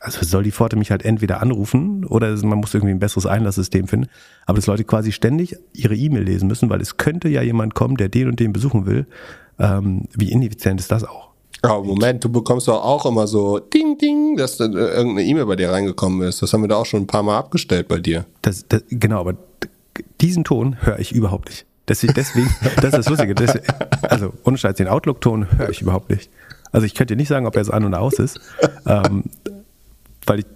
also soll die Pforte mich halt entweder anrufen oder man muss irgendwie ein besseres Einlasssystem finden, aber dass Leute quasi ständig ihre E-Mail lesen müssen, weil es könnte ja jemand kommen, der den und den besuchen will. Ähm, wie ineffizient ist das auch? Ja, Moment, du bekommst doch auch immer so Ding, Ding, dass dann irgendeine E-Mail bei dir reingekommen ist. Das haben wir da auch schon ein paar Mal abgestellt bei dir. Das, das, genau, aber diesen Ton höre ich überhaupt nicht. Deswegen, das ist das Lustige. Deswegen, also, ohne Scheiß, den Outlook-Ton höre ich überhaupt nicht. Also, ich könnte dir nicht sagen, ob er jetzt an oder aus ist. Ähm, weil ich,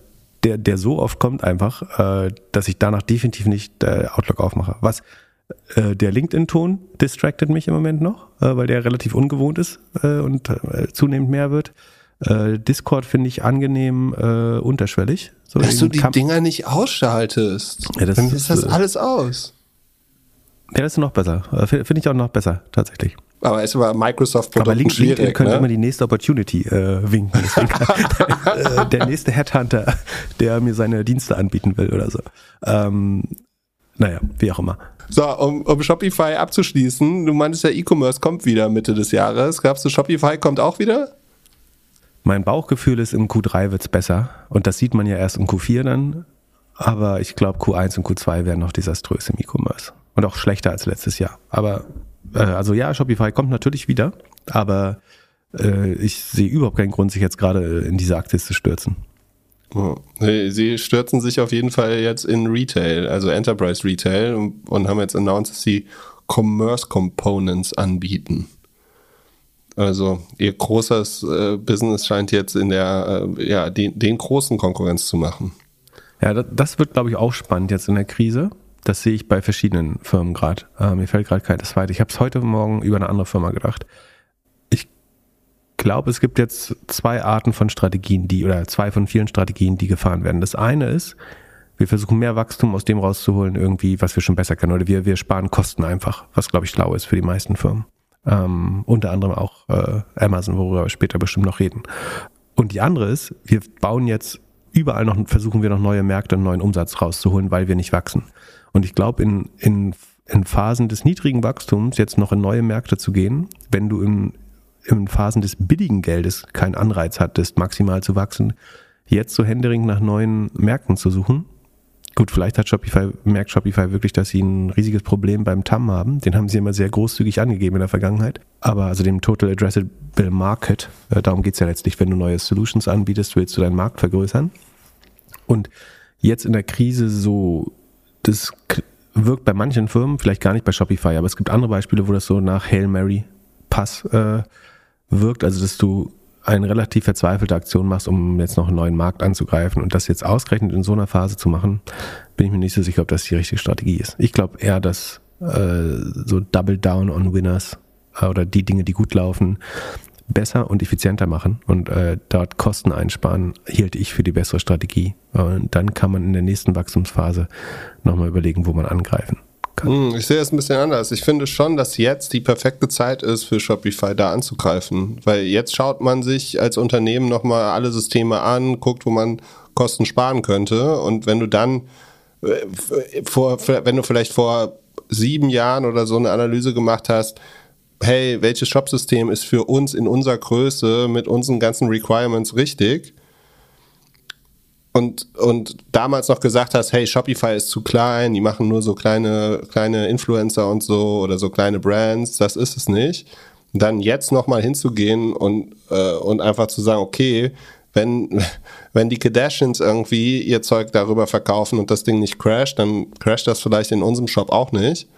der, der so oft kommt einfach, äh, dass ich danach definitiv nicht äh, Outlook aufmache. Was äh, der LinkedIn-Ton distracted mich im Moment noch, äh, weil der relativ ungewohnt ist äh, und äh, zunehmend mehr wird. Äh, Discord finde ich angenehm äh, unterschwellig. So Dass du die Kamp Dinger nicht ausschaltest. Ja, das Dann ist das alles aus. Ja, das ist noch besser. Finde ich auch noch besser, tatsächlich. Aber es war Microsoft Produkten Aber LinkedIn schwierig, könnte ne? immer die nächste Opportunity äh, winken. der, äh, der, nächste Headhunter, der mir seine Dienste anbieten will oder so. Ähm, naja, wie auch immer. So, um, um Shopify abzuschließen, du meintest ja, E-Commerce kommt wieder Mitte des Jahres. Glaubst du, Shopify kommt auch wieder? Mein Bauchgefühl ist, im Q3 wird es besser. Und das sieht man ja erst im Q4 dann. Aber ich glaube, Q1 und Q2 werden noch desaströs im E-Commerce. Und auch schlechter als letztes Jahr. Aber äh, also ja, Shopify kommt natürlich wieder, aber äh, ich sehe überhaupt keinen Grund, sich jetzt gerade in diese Aktie zu stürzen. Sie stürzen sich auf jeden Fall jetzt in Retail, also Enterprise Retail und, und haben jetzt announced, dass sie Commerce Components anbieten. Also ihr großes äh, Business scheint jetzt in der, äh, ja, den, den großen Konkurrenz zu machen. Ja, das, das wird, glaube ich, auch spannend jetzt in der Krise. Das sehe ich bei verschiedenen Firmen gerade. Äh, mir fällt gerade kein zweite. Ich habe es heute Morgen über eine andere Firma gedacht. Ich glaube, es gibt jetzt zwei Arten von Strategien, die oder zwei von vielen Strategien, die gefahren werden. Das eine ist, wir versuchen mehr Wachstum aus dem rauszuholen, irgendwie, was wir schon besser können. Oder wir, wir sparen Kosten einfach, was glaube ich schlau ist für die meisten Firmen. Ähm, unter anderem auch äh, Amazon, worüber wir später bestimmt noch reden. Und die andere ist, wir bauen jetzt überall noch, versuchen wir noch neue Märkte und neuen Umsatz rauszuholen, weil wir nicht wachsen. Und ich glaube, in, in, in Phasen des niedrigen Wachstums jetzt noch in neue Märkte zu gehen, wenn du in, in Phasen des billigen Geldes keinen Anreiz hattest, maximal zu wachsen, jetzt so händeringend nach neuen Märkten zu suchen. Gut, vielleicht hat Shopify, merkt Shopify wirklich, dass sie ein riesiges Problem beim TAM haben. Den haben sie immer sehr großzügig angegeben in der Vergangenheit. Aber also dem Total Addressable Market, äh, darum geht's ja letztlich, wenn du neue Solutions anbietest, willst du deinen Markt vergrößern. Und jetzt in der Krise so das wirkt bei manchen Firmen, vielleicht gar nicht bei Shopify, aber es gibt andere Beispiele, wo das so nach Hail Mary Pass äh, wirkt, also dass du eine relativ verzweifelte Aktion machst, um jetzt noch einen neuen Markt anzugreifen und das jetzt ausgerechnet in so einer Phase zu machen, bin ich mir nicht so sicher, ob das die richtige Strategie ist. Ich glaube eher, dass äh, so Double Down on Winners äh, oder die Dinge, die gut laufen, besser und effizienter machen und äh, dort Kosten einsparen, hielt ich für die bessere Strategie. Und dann kann man in der nächsten Wachstumsphase nochmal überlegen, wo man angreifen kann. Hm, ich sehe es ein bisschen anders. Ich finde schon, dass jetzt die perfekte Zeit ist für Shopify da anzugreifen, weil jetzt schaut man sich als Unternehmen nochmal alle Systeme an, guckt, wo man Kosten sparen könnte und wenn du dann äh, vor, wenn du vielleicht vor sieben Jahren oder so eine Analyse gemacht hast, hey, welches Shopsystem ist für uns in unserer Größe mit unseren ganzen Requirements richtig? Und, und damals noch gesagt hast, hey, Shopify ist zu klein, die machen nur so kleine, kleine Influencer und so oder so kleine Brands, das ist es nicht. dann jetzt nochmal hinzugehen und, äh, und einfach zu sagen, okay, wenn, wenn die Kardashians irgendwie ihr Zeug darüber verkaufen und das Ding nicht crasht, dann crasht das vielleicht in unserem Shop auch nicht.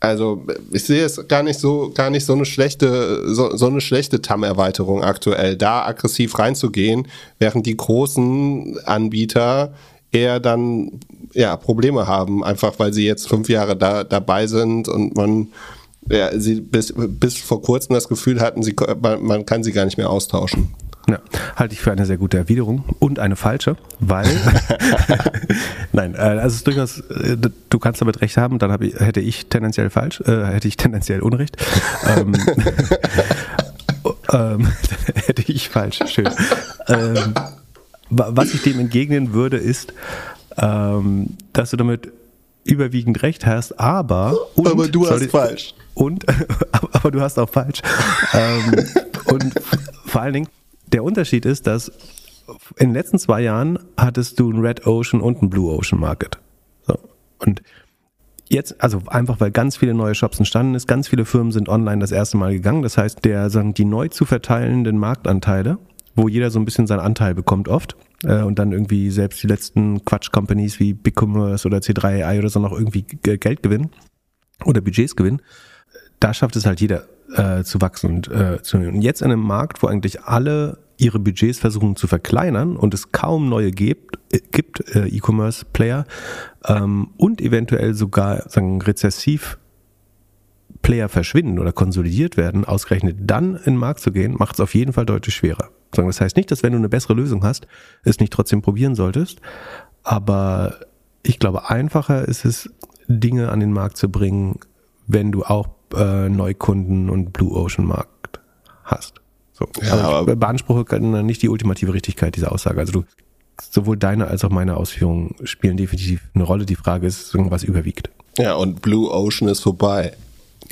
Also ich sehe es gar nicht so, gar nicht so eine schlechte, so, so eine schlechte TAM-Erweiterung aktuell, da aggressiv reinzugehen, während die großen Anbieter eher dann ja Probleme haben, einfach weil sie jetzt fünf Jahre da, dabei sind und man ja, sie bis, bis vor kurzem das Gefühl hatten, sie, man, man kann sie gar nicht mehr austauschen. Ja, halte ich für eine sehr gute Erwiderung und eine falsche, weil nein, äh, also es ist durchaus, äh, du kannst damit recht haben, dann ich, hätte ich tendenziell falsch, äh, hätte ich tendenziell Unrecht. ähm, ähm, hätte ich falsch, schön. Ähm, was ich dem entgegnen würde, ist, ähm, dass du damit überwiegend recht hast, aber und, aber du hast falsch. Und aber du hast auch falsch. ähm, und vor allen Dingen der Unterschied ist, dass in den letzten zwei Jahren hattest du einen Red Ocean und einen Blue Ocean Market. So. Und jetzt, also einfach weil ganz viele neue Shops entstanden ist, ganz viele Firmen sind online das erste Mal gegangen. Das heißt, der, sagen, die neu zu verteilenden Marktanteile, wo jeder so ein bisschen seinen Anteil bekommt oft, äh, und dann irgendwie selbst die letzten Quatsch-Companies wie BigCommerce oder C3AI oder so noch irgendwie Geld gewinnen oder Budgets gewinnen, da schafft es halt jeder äh, zu wachsen und äh, zu nehmen. Und jetzt in einem Markt, wo eigentlich alle ihre Budgets versuchen zu verkleinern und es kaum neue gibt, äh, gibt äh, E-Commerce-Player ähm, und eventuell sogar sagen rezessiv Player verschwinden oder konsolidiert werden, ausgerechnet dann in den Markt zu gehen, macht es auf jeden Fall deutlich schwerer. Das heißt nicht, dass wenn du eine bessere Lösung hast, es nicht trotzdem probieren solltest, aber ich glaube, einfacher ist es, Dinge an den Markt zu bringen, wenn du auch äh, Neukunden und Blue Ocean Markt hast. So. Ja, also aber ich beanspruche nicht die ultimative Richtigkeit dieser Aussage. Also du, sowohl deine als auch meine Ausführungen spielen definitiv eine Rolle. Die Frage ist, was überwiegt. Ja, und Blue Ocean ist vorbei.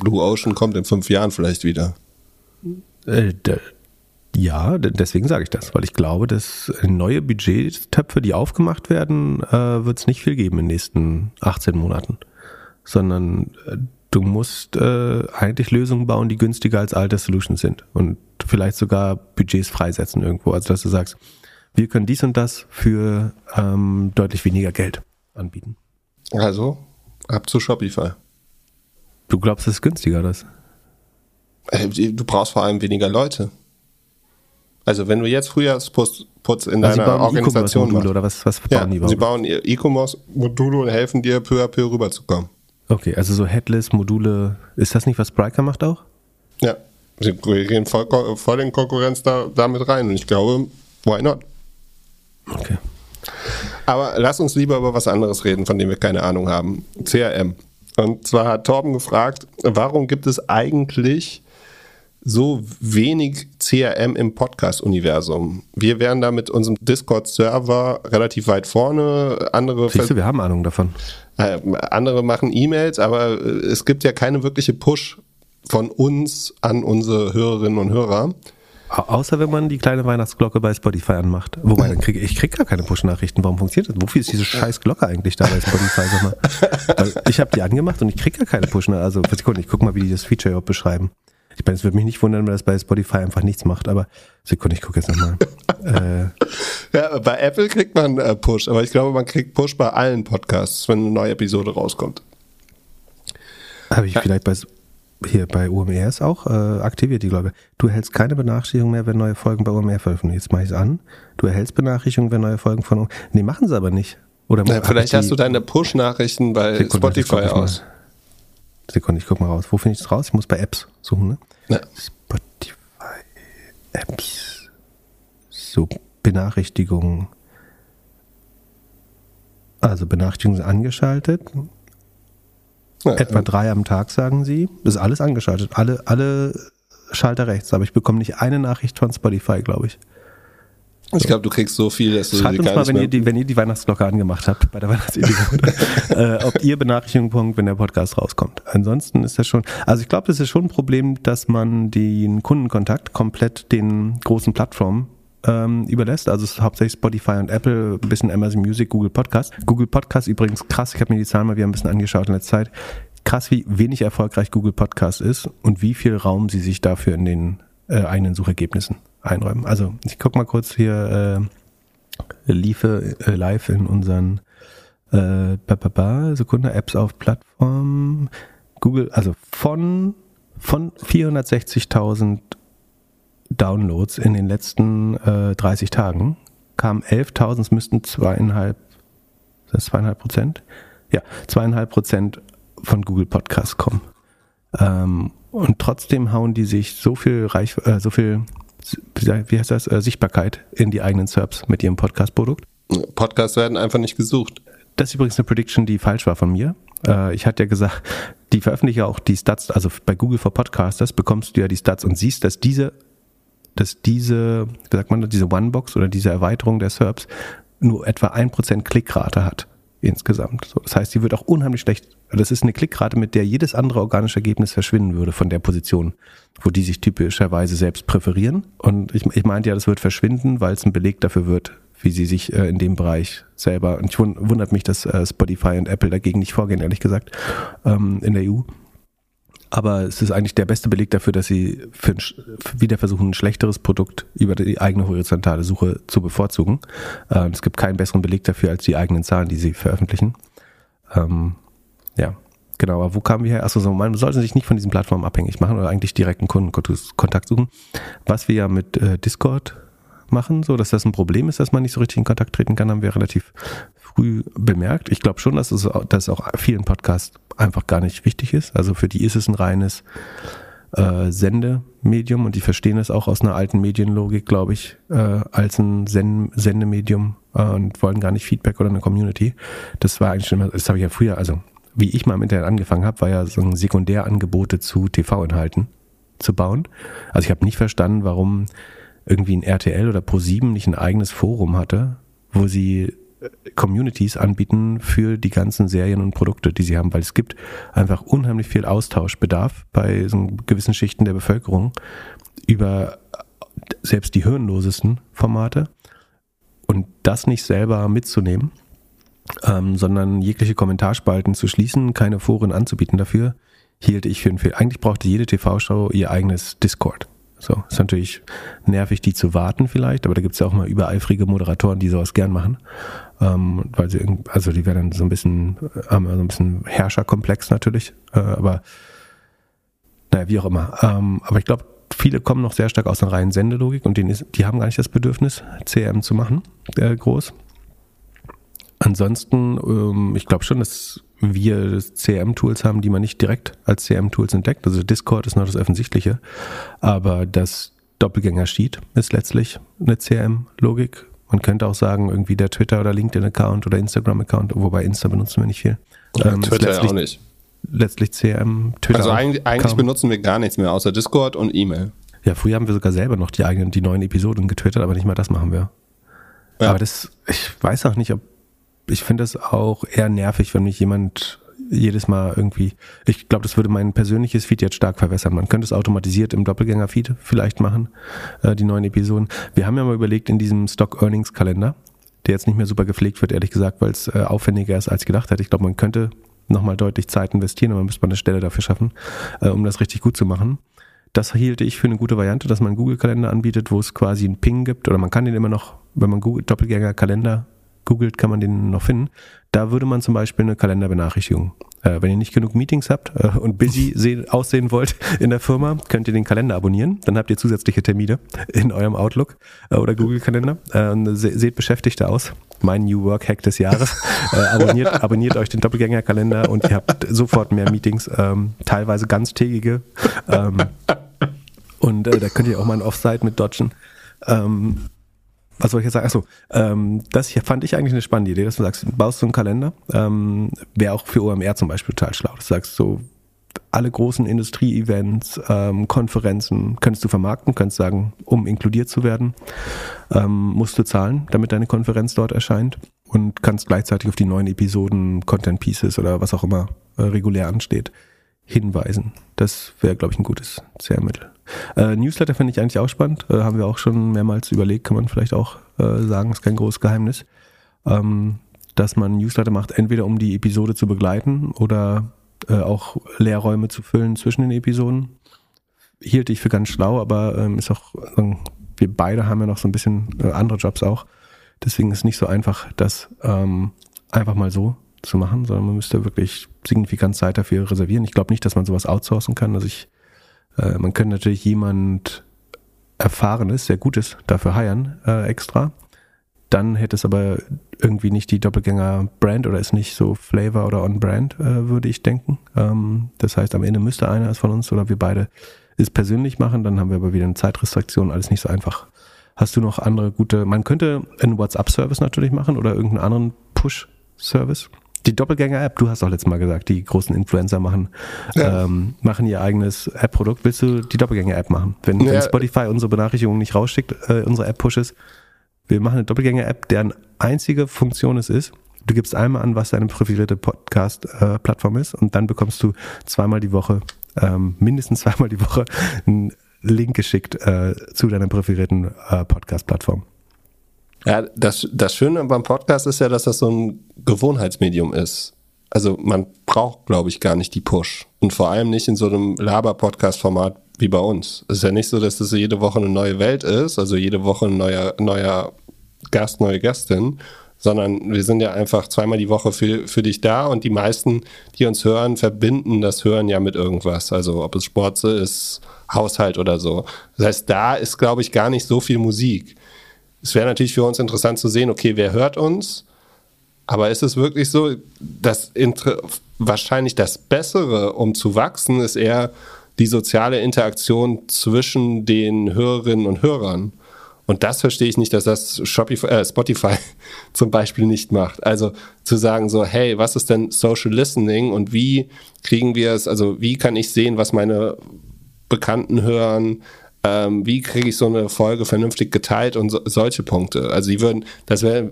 Blue Ocean kommt in fünf Jahren vielleicht wieder. Äh, ja, deswegen sage ich das, weil ich glaube, dass neue Budgettöpfe, die aufgemacht werden, äh, wird es nicht viel geben in den nächsten 18 Monaten. Sondern äh, du musst äh, eigentlich Lösungen bauen, die günstiger als alte Solutions sind und vielleicht sogar Budgets freisetzen irgendwo. Also dass du sagst, wir können dies und das für ähm, deutlich weniger Geld anbieten. Also ab zu Shopify. Du glaubst, es ist günstiger, das? Äh, du brauchst vor allem weniger Leute. Also wenn du jetzt Frühjahrsputz in also deiner Organisation machst. oder was, was bauen ja, die bauen? Sie bauen E-Commerce-Module und helfen dir peu à peu rüberzukommen. Okay, also so Headless-Module, ist das nicht, was Spryker macht auch? Ja, sie gehen voll, voll in Konkurrenz da, damit rein und ich glaube, why not? Okay. Aber lass uns lieber über was anderes reden, von dem wir keine Ahnung haben. CRM. Und zwar hat Torben gefragt, warum gibt es eigentlich so wenig CRM im Podcast-Universum. Wir wären da mit unserem Discord-Server relativ weit vorne. Andere Siehst du, wir haben Ahnung davon. Äh, andere machen E-Mails, aber äh, es gibt ja keine wirkliche Push von uns an unsere Hörerinnen und Hörer. Außer wenn man die kleine Weihnachtsglocke bei Spotify anmacht. Wobei, dann krieg, ich kriege gar keine Push-Nachrichten. Warum funktioniert das? Wofür ist diese scheiß Glocke eigentlich da bei Spotify? Sag mal. Weil ich habe die angemacht und ich kriege gar keine Push-Nachrichten. Also, Sekunde, ich guck mal, wie die das Feature überhaupt beschreiben. Ich meine, es würde mich nicht wundern, wenn das bei Spotify einfach nichts macht, aber Sekunde, ich gucke jetzt nochmal. äh. Ja, bei Apple kriegt man äh, Push, aber ich glaube, man kriegt Push bei allen Podcasts, wenn eine neue Episode rauskommt. Habe ich ja. vielleicht bei hier bei UMRs auch äh, aktiviert, die glaube ich. Du erhältst keine Benachrichtigung mehr, wenn neue Folgen bei UMR veröffentlicht. Jetzt mache ich es an. Du erhältst Benachrichtigungen, wenn neue Folgen von UMR. Nee, machen sie aber nicht. Oder ja, vielleicht hast du deine Push-Nachrichten bei Sekunde, Spotify aus. Mal. Sekunde, ich guck mal raus. Wo finde ich das raus? Ich muss bei Apps suchen, ne? Ja. Spotify Apps. So, Benachrichtigungen. Also Benachrichtigungen sind angeschaltet. Ja, Etwa ähm. drei am Tag, sagen sie. Ist alles angeschaltet. Alle, alle Schalter rechts. Aber ich bekomme nicht eine Nachricht von Spotify, glaube ich. Ich glaube, du kriegst so viel, dass du Schreibt uns mal, wenn ihr, die, wenn ihr die Weihnachtsglocke angemacht habt bei der Weihnachtsepisode, äh, ob ihr Benachrichtigungen bekommt, wenn der Podcast rauskommt. Ansonsten ist das schon, also ich glaube, das ist schon ein Problem, dass man den Kundenkontakt komplett den großen Plattformen ähm, überlässt. Also es ist hauptsächlich Spotify und Apple, ein bisschen Amazon Music, Google Podcast. Google Podcast übrigens krass, ich habe mir die Zahlen mal wieder ein bisschen angeschaut in letzter Zeit. Krass, wie wenig erfolgreich Google Podcast ist und wie viel Raum sie sich dafür in den äh, eigenen Suchergebnissen einräumen. Also ich guck mal kurz hier äh, liefe äh, live in unseren äh, Sekunde Apps auf Plattform Google, also von von 460.000 Downloads in den letzten äh, 30 Tagen kamen 11.000, es müssten zweieinhalb, das zweieinhalb Prozent? Ja, zweieinhalb Prozent von Google Podcasts kommen. Ähm, und trotzdem hauen die sich so viel Reich, äh, so viel, wie heißt das, äh, Sichtbarkeit in die eigenen Serbs mit ihrem Podcast-Produkt. Podcasts werden einfach nicht gesucht. Das ist übrigens eine Prediction, die falsch war von mir. Äh, ich hatte ja gesagt, die veröffentliche auch die Stats, also bei Google for Podcasters bekommst du ja die Stats und siehst, dass diese, dass diese, wie sagt man, diese One-Box oder diese Erweiterung der SERPs nur etwa ein Prozent Klickrate hat insgesamt. So, das heißt, die wird auch unheimlich schlecht. Das ist eine Klickrate, mit der jedes andere organische Ergebnis verschwinden würde von der Position, wo die sich typischerweise selbst präferieren. Und ich, ich meinte ja, das wird verschwinden, weil es ein Beleg dafür wird, wie sie sich äh, in dem Bereich selber, und ich wundert mich, dass äh, Spotify und Apple dagegen nicht vorgehen, ehrlich gesagt, ähm, in der EU. Aber es ist eigentlich der beste Beleg dafür, dass sie für, für wieder versuchen, ein schlechteres Produkt über die eigene horizontale Suche zu bevorzugen. Äh, es gibt keinen besseren Beleg dafür als die eigenen Zahlen, die sie veröffentlichen. Ähm, ja, genau. Aber wo kamen wir her? Achso, so, man sollte sich nicht von diesen Plattformen abhängig machen oder eigentlich direkten Kundenkontakt suchen. Was wir ja mit äh, Discord machen, so dass das ein Problem ist, dass man nicht so richtig in Kontakt treten kann, haben wir relativ früh bemerkt. Ich glaube schon, dass es, dass auch vielen Podcasts einfach gar nicht wichtig ist. Also für die ist es ein reines äh, Sendemedium und die verstehen es auch aus einer alten Medienlogik, glaube ich, äh, als ein Sen Sendemedium äh, und wollen gar nicht Feedback oder eine Community. Das war eigentlich schon, das habe ich ja früher, also wie ich mal im Internet angefangen habe, war ja so ein Sekundärangebote zu TV-Inhalten zu bauen. Also ich habe nicht verstanden, warum irgendwie ein RTL oder Pro7 nicht ein eigenes Forum hatte, wo sie Communities anbieten für die ganzen Serien und Produkte, die sie haben, weil es gibt einfach unheimlich viel Austauschbedarf bei so gewissen Schichten der Bevölkerung über selbst die hirnlosesten Formate und das nicht selber mitzunehmen, ähm, sondern jegliche Kommentarspalten zu schließen, keine Foren anzubieten dafür, hielt ich für einen Fehler. Eigentlich brauchte jede TV-Show ihr eigenes Discord. So, ist natürlich nervig, die zu warten vielleicht, aber da gibt es ja auch mal übereifrige Moderatoren, die sowas gern machen. Ähm, weil sie, also die werden so ein bisschen, haben so ein bisschen Herrscherkomplex natürlich, äh, aber naja, wie auch immer. Ähm, aber ich glaube, viele kommen noch sehr stark aus der reinen Sendelogik und ist, die haben gar nicht das Bedürfnis, CM zu machen, äh, groß. Ansonsten, ähm, ich glaube schon, dass wir CM-Tools haben, die man nicht direkt als CM-Tools entdeckt. Also Discord ist noch das Offensichtliche, aber das Doppelgänger-Sheet ist letztlich eine CM-Logik. Man könnte auch sagen, irgendwie der Twitter- oder LinkedIn-Account oder Instagram-Account, wobei Insta benutzen wir nicht viel. Ähm, Twitter auch nicht. Letztlich CM, Twitter. Also eigentlich, eigentlich benutzen wir gar nichts mehr, außer Discord und E-Mail. Ja, früher haben wir sogar selber noch die eigenen, die neuen Episoden getwittert, aber nicht mal das machen wir. Ja. Aber das, ich weiß auch nicht, ob ich finde es auch eher nervig, wenn mich jemand jedes Mal irgendwie, ich glaube, das würde mein persönliches Feed jetzt stark verwässern. Man könnte es automatisiert im Doppelgänger-Feed vielleicht machen, äh, die neuen Episoden. Wir haben ja mal überlegt in diesem Stock-Earnings-Kalender, der jetzt nicht mehr super gepflegt wird, ehrlich gesagt, weil es äh, aufwendiger ist, als ich gedacht hätte. Ich glaube, man könnte nochmal deutlich Zeit investieren, aber man müsste mal eine Stelle dafür schaffen, äh, um das richtig gut zu machen. Das hielte ich für eine gute Variante, dass man einen Google-Kalender anbietet, wo es quasi einen Ping gibt oder man kann den immer noch, wenn man Google Doppelgänger-Kalender googelt, kann man den noch finden. Da würde man zum Beispiel eine Kalenderbenachrichtigung. Äh, wenn ihr nicht genug Meetings habt äh, und busy sehen, aussehen wollt in der Firma, könnt ihr den Kalender abonnieren. Dann habt ihr zusätzliche Termine in eurem Outlook äh, oder Google-Kalender. Äh, se seht Beschäftigte aus. Mein New Work Hack des Jahres. Äh, abonniert, abonniert euch den Doppelgänger-Kalender und ihr habt sofort mehr Meetings, ähm, teilweise ganztägige. Ähm, und äh, da könnt ihr auch mal ein Offsite mit dodgen. Ähm, was soll ich jetzt sagen? Achso, ähm, das hier fand ich eigentlich eine spannende Idee, dass du sagst, baust so einen Kalender, ähm, wäre auch für OMR zum Beispiel total schlau. Du sagst so, alle großen Industrie-Events, ähm, Konferenzen könntest du vermarkten, könntest sagen, um inkludiert zu werden, ähm, musst du zahlen, damit deine Konferenz dort erscheint und kannst gleichzeitig auf die neuen Episoden, Content Pieces oder was auch immer äh, regulär ansteht, hinweisen. Das wäre, glaube ich, ein gutes Zehrmittel. Äh, Newsletter finde ich eigentlich auch spannend, äh, haben wir auch schon mehrmals überlegt, kann man vielleicht auch äh, sagen, ist kein großes Geheimnis. Ähm, dass man Newsletter macht, entweder um die Episode zu begleiten oder äh, auch Leerräume zu füllen zwischen den Episoden. Hielt ich für ganz schlau, aber ähm, ist auch, äh, wir beide haben ja noch so ein bisschen äh, andere Jobs auch. Deswegen ist es nicht so einfach, das ähm, einfach mal so zu machen, sondern man müsste wirklich signifikant Zeit dafür reservieren. Ich glaube nicht, dass man sowas outsourcen kann. Also ich, äh, man könnte natürlich jemand Erfahrenes, sehr Gutes dafür heiren, äh, extra. Dann hätte es aber irgendwie nicht die Doppelgänger-Brand oder ist nicht so Flavor oder On-Brand, äh, würde ich denken. Ähm, das heißt, am Ende müsste einer von uns oder wir beide es persönlich machen, dann haben wir aber wieder eine Zeitrestriktion, alles nicht so einfach. Hast du noch andere gute, man könnte einen WhatsApp-Service natürlich machen oder irgendeinen anderen Push-Service. Die Doppelgänger-App, du hast auch letztes Mal gesagt, die großen Influencer machen, ja. ähm, machen ihr eigenes App-Produkt. Willst du die Doppelgänger-App machen? Wenn, ja. wenn Spotify unsere Benachrichtigung nicht rausschickt, äh, unsere App-Pushes, wir machen eine Doppelgänger-App, deren einzige Funktion es ist, du gibst einmal an, was deine präferierte Podcast-Plattform ist und dann bekommst du zweimal die Woche, ähm, mindestens zweimal die Woche, einen Link geschickt äh, zu deiner präferierten äh, Podcast-Plattform. Ja, das, das Schöne beim Podcast ist ja, dass das so ein Gewohnheitsmedium ist. Also man braucht, glaube ich, gar nicht die Push. Und vor allem nicht in so einem Laber-Podcast-Format wie bei uns. Es ist ja nicht so, dass es jede Woche eine neue Welt ist, also jede Woche ein neuer, neuer Gast, neue Gästin, sondern wir sind ja einfach zweimal die Woche für, für dich da und die meisten, die uns hören, verbinden das Hören ja mit irgendwas. Also ob es Sport ist, Haushalt oder so. Das heißt, da ist, glaube ich, gar nicht so viel Musik. Es wäre natürlich für uns interessant zu sehen, okay, wer hört uns? Aber ist es wirklich so, dass wahrscheinlich das Bessere, um zu wachsen, ist eher die soziale Interaktion zwischen den Hörerinnen und Hörern. Und das verstehe ich nicht, dass das Shopify, äh, Spotify zum Beispiel nicht macht. Also zu sagen so, hey, was ist denn Social Listening und wie kriegen wir es, also wie kann ich sehen, was meine Bekannten hören, ähm, wie kriege ich so eine Folge vernünftig geteilt und so, solche Punkte. Also die würden, das wäre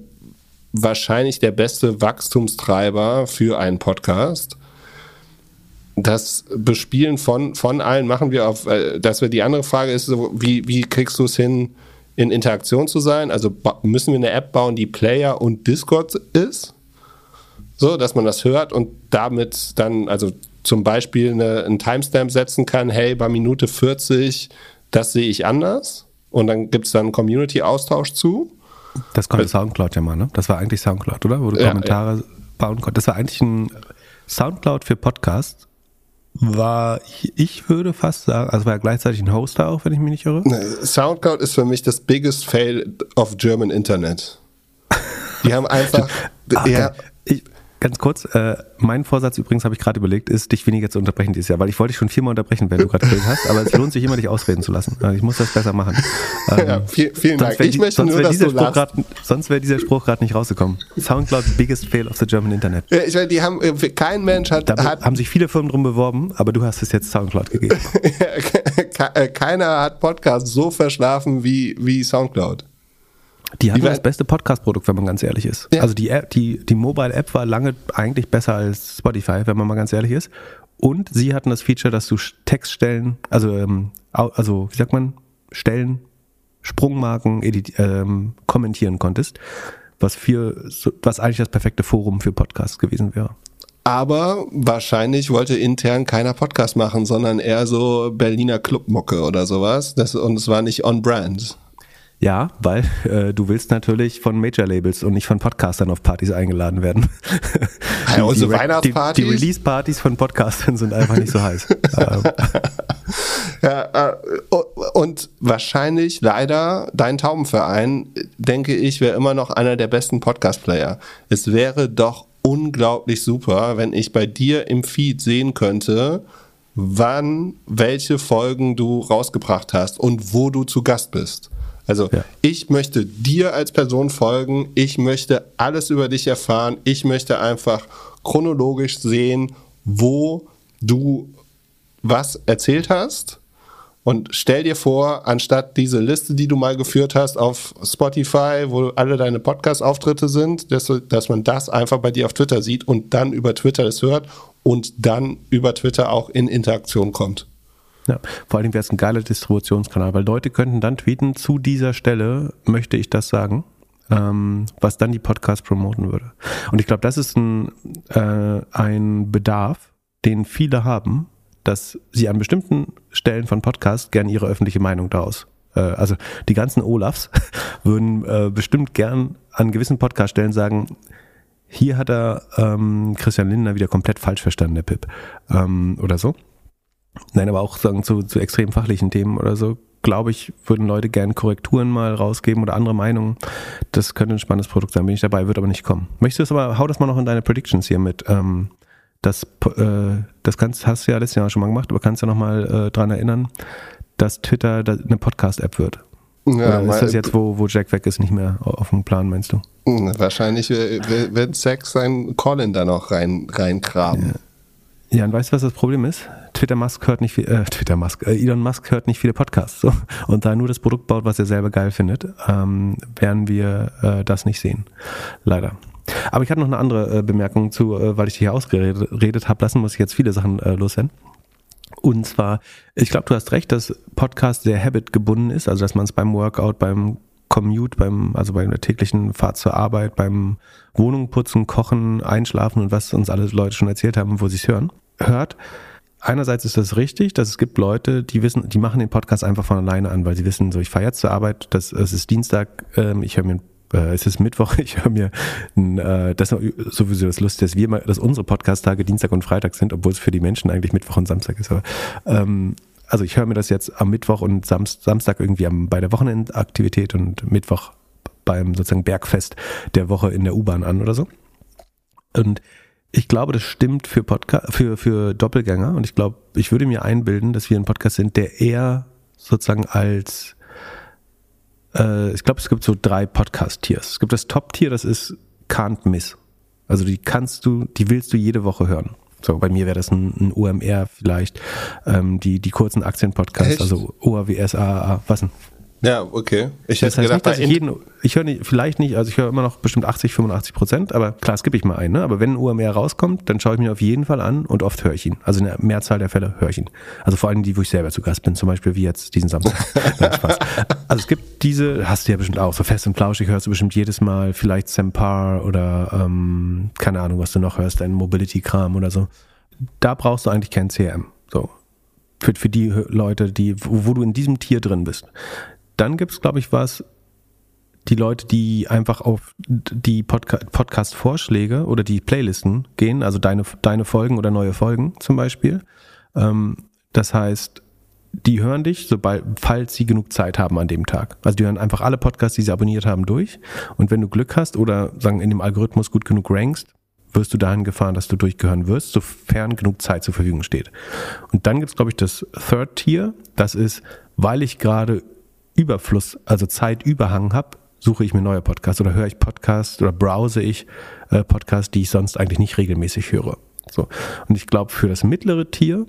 wahrscheinlich der beste Wachstumstreiber für einen Podcast das Bespielen von, von allen machen wir auf, äh, dass wir die andere Frage ist, so, wie, wie kriegst du es hin, in Interaktion zu sein? Also müssen wir eine App bauen, die Player und Discord ist? So, dass man das hört und damit dann, also zum Beispiel eine, einen Timestamp setzen kann, hey, bei Minute 40, das sehe ich anders. Und dann gibt es dann einen Community-Austausch zu. Das konnte Soundcloud ja mal, ne? Das war eigentlich Soundcloud, oder? Wo du Kommentare ja. bauen konntest. Das war eigentlich ein Soundcloud für Podcasts war, ich würde fast sagen, also war ja gleichzeitig ein Hoster auch, wenn ich mich nicht irre. Soundcloud ist für mich das biggest fail of German Internet. Die haben einfach. Ach, ja, ich, Ganz kurz, äh, mein Vorsatz übrigens, habe ich gerade überlegt, ist, dich weniger zu unterbrechen dieses Jahr, weil ich wollte dich schon viermal unterbrechen, wenn du gerade geredet hast, aber es lohnt sich immer, dich ausreden zu lassen. Also ich muss das besser machen. Ähm, ja, viel, vielen Dank. Ich möchte nur, dass du grad, Sonst wäre dieser Spruch gerade nicht rausgekommen. Soundcloud, biggest fail of the German Internet. Ja, ich meine, die haben, äh, kein Mensch hat, hat... haben sich viele Firmen drum beworben, aber du hast es jetzt Soundcloud gegeben. Keiner hat Podcast so verschlafen wie, wie Soundcloud. Die hatten das beste Podcast-Produkt, wenn man ganz ehrlich ist. Ja. Also die, App, die, die Mobile-App war lange eigentlich besser als Spotify, wenn man mal ganz ehrlich ist. Und sie hatten das Feature, dass du Textstellen, also, ähm, also wie sagt man, Stellen, Sprungmarken edit, ähm, kommentieren konntest, was, für, was eigentlich das perfekte Forum für Podcasts gewesen wäre. Aber wahrscheinlich wollte intern keiner Podcast machen, sondern eher so Berliner Clubmucke oder sowas. Das, und es war nicht on-brand. Ja, weil äh, du willst natürlich von Major-Labels und nicht von Podcastern auf Partys eingeladen werden. Ja, unsere die, Weihnachtspartys? Die, die Release-Partys von Podcastern sind einfach nicht so heiß. Ja, äh, und wahrscheinlich leider dein Taubenverein, denke ich, wäre immer noch einer der besten Podcast-Player. Es wäre doch unglaublich super, wenn ich bei dir im Feed sehen könnte, wann welche Folgen du rausgebracht hast und wo du zu Gast bist. Also ja. ich möchte dir als Person folgen, ich möchte alles über dich erfahren, ich möchte einfach chronologisch sehen, wo du was erzählt hast und stell dir vor, anstatt diese Liste, die du mal geführt hast auf Spotify, wo alle deine Podcast-Auftritte sind, dass, dass man das einfach bei dir auf Twitter sieht und dann über Twitter es hört und dann über Twitter auch in Interaktion kommt. Ja, vor allem wäre es ein geiler Distributionskanal, weil Leute könnten dann tweeten, zu dieser Stelle möchte ich das sagen, ähm, was dann die Podcast promoten würde. Und ich glaube, das ist ein, äh, ein Bedarf, den viele haben, dass sie an bestimmten Stellen von Podcasts gern ihre öffentliche Meinung daraus. Äh, also die ganzen Olafs würden äh, bestimmt gern an gewissen Podcaststellen sagen, hier hat er ähm, Christian Lindner wieder komplett falsch verstanden, der Pip. Ähm, oder so. Nein, aber auch sagen zu, zu extrem fachlichen Themen oder so, glaube ich, würden Leute gern Korrekturen mal rausgeben oder andere Meinungen. Das könnte ein spannendes Produkt sein. Bin ich dabei, wird aber nicht kommen. Möchtest du es aber, hau das mal noch in deine Predictions hier mit. Ähm, das, äh, das kannst, hast du ja letztes Jahr schon mal gemacht, aber kannst ja nochmal äh, dran erinnern, dass Twitter eine Podcast-App wird. Ja, Oder ist das jetzt, wo, wo Jack weg ist, nicht mehr auf dem Plan, meinst du? Wahrscheinlich wird Zack seinen Colin da noch rein, reingraben. Ja. Ja, und weißt du, was das Problem ist? Twitter Musk hört nicht viel, äh, Twitter Musk, äh, Elon Musk hört nicht viele Podcasts. So. Und da er nur das Produkt baut, was er selber geil findet, ähm, werden wir äh, das nicht sehen. Leider. Aber ich hatte noch eine andere äh, Bemerkung zu, äh, weil ich dich hier ausgeredet habe lassen, muss ich jetzt viele Sachen äh, loswerden. Und zwar, ich glaube, du hast recht, dass Podcast sehr habit gebunden ist, also dass man es beim Workout, beim Commute, beim, also bei der täglichen Fahrt zur Arbeit, beim Wohnung putzen, kochen, einschlafen und was uns alle Leute schon erzählt haben, wo sie es hören, hört. Einerseits ist das richtig, dass es gibt Leute, die wissen, die machen den Podcast einfach von alleine an, weil sie wissen, so ich fahre jetzt zur Arbeit, das, es ist Dienstag, ähm, ich höre mir äh, es ist Mittwoch, ich höre mir, äh, das ist sowieso das Lustige, dass wir mal, dass unsere Podcast-Tage Dienstag und Freitag sind, obwohl es für die Menschen eigentlich Mittwoch und Samstag ist. Aber, ähm, also ich höre mir das jetzt am Mittwoch und Samstag irgendwie am, bei der Wochenendaktivität und Mittwoch beim sozusagen Bergfest der Woche in der U-Bahn an oder so. Und ich glaube, das stimmt für Podcast, für, für Doppelgänger. Und ich glaube, ich würde mir einbilden, dass wir ein Podcast sind, der eher sozusagen als äh, ich glaube, es gibt so drei Podcast-Tiers. Es gibt das Top-Tier, das ist Can't Miss. Also die kannst du, die willst du jede Woche hören. So, bei mir wäre das ein, ein OMR vielleicht, ähm, die, die kurzen Aktien-Podcasts, also OAWS, AAA, was denn? Ja, okay. Ich hätte das heißt gedacht, nicht, dass ich jeden, ich höre nicht, vielleicht nicht, also ich höre immer noch bestimmt 80, 85 Prozent, aber klar, skippe ich mal ein, ne? Aber wenn ein UMR rauskommt, dann schaue ich mir auf jeden Fall an und oft höre ich ihn. Also in der Mehrzahl der Fälle höre ich ihn. Also vor allem die, wo ich selber zu Gast bin, zum Beispiel wie jetzt diesen Samstag. Nein, Spaß. Also es gibt diese, hast du ja bestimmt auch, so fest und flauschig hörst du bestimmt jedes Mal, vielleicht Sempar oder ähm, keine Ahnung, was du noch hörst, ein Mobility-Kram oder so. Da brauchst du eigentlich kein CRM. So. Für, für die Leute, die, wo, wo du in diesem Tier drin bist dann gibt es, glaube ich, was, die Leute, die einfach auf die Podca Podcast-Vorschläge oder die Playlisten gehen, also deine, deine Folgen oder neue Folgen zum Beispiel. Ähm, das heißt, die hören dich, sobald, falls sie genug Zeit haben an dem Tag. Also die hören einfach alle Podcasts, die sie abonniert haben, durch. Und wenn du Glück hast oder sagen in dem Algorithmus gut genug rankst, wirst du dahin gefahren, dass du durchgehören wirst, sofern genug Zeit zur Verfügung steht. Und dann gibt es, glaube ich, das Third Tier. Das ist, weil ich gerade Überfluss, also Zeitüberhang habe, suche ich mir neue Podcasts oder höre ich Podcasts oder browse ich äh, Podcasts, die ich sonst eigentlich nicht regelmäßig höre. So. Und ich glaube, für das mittlere Tier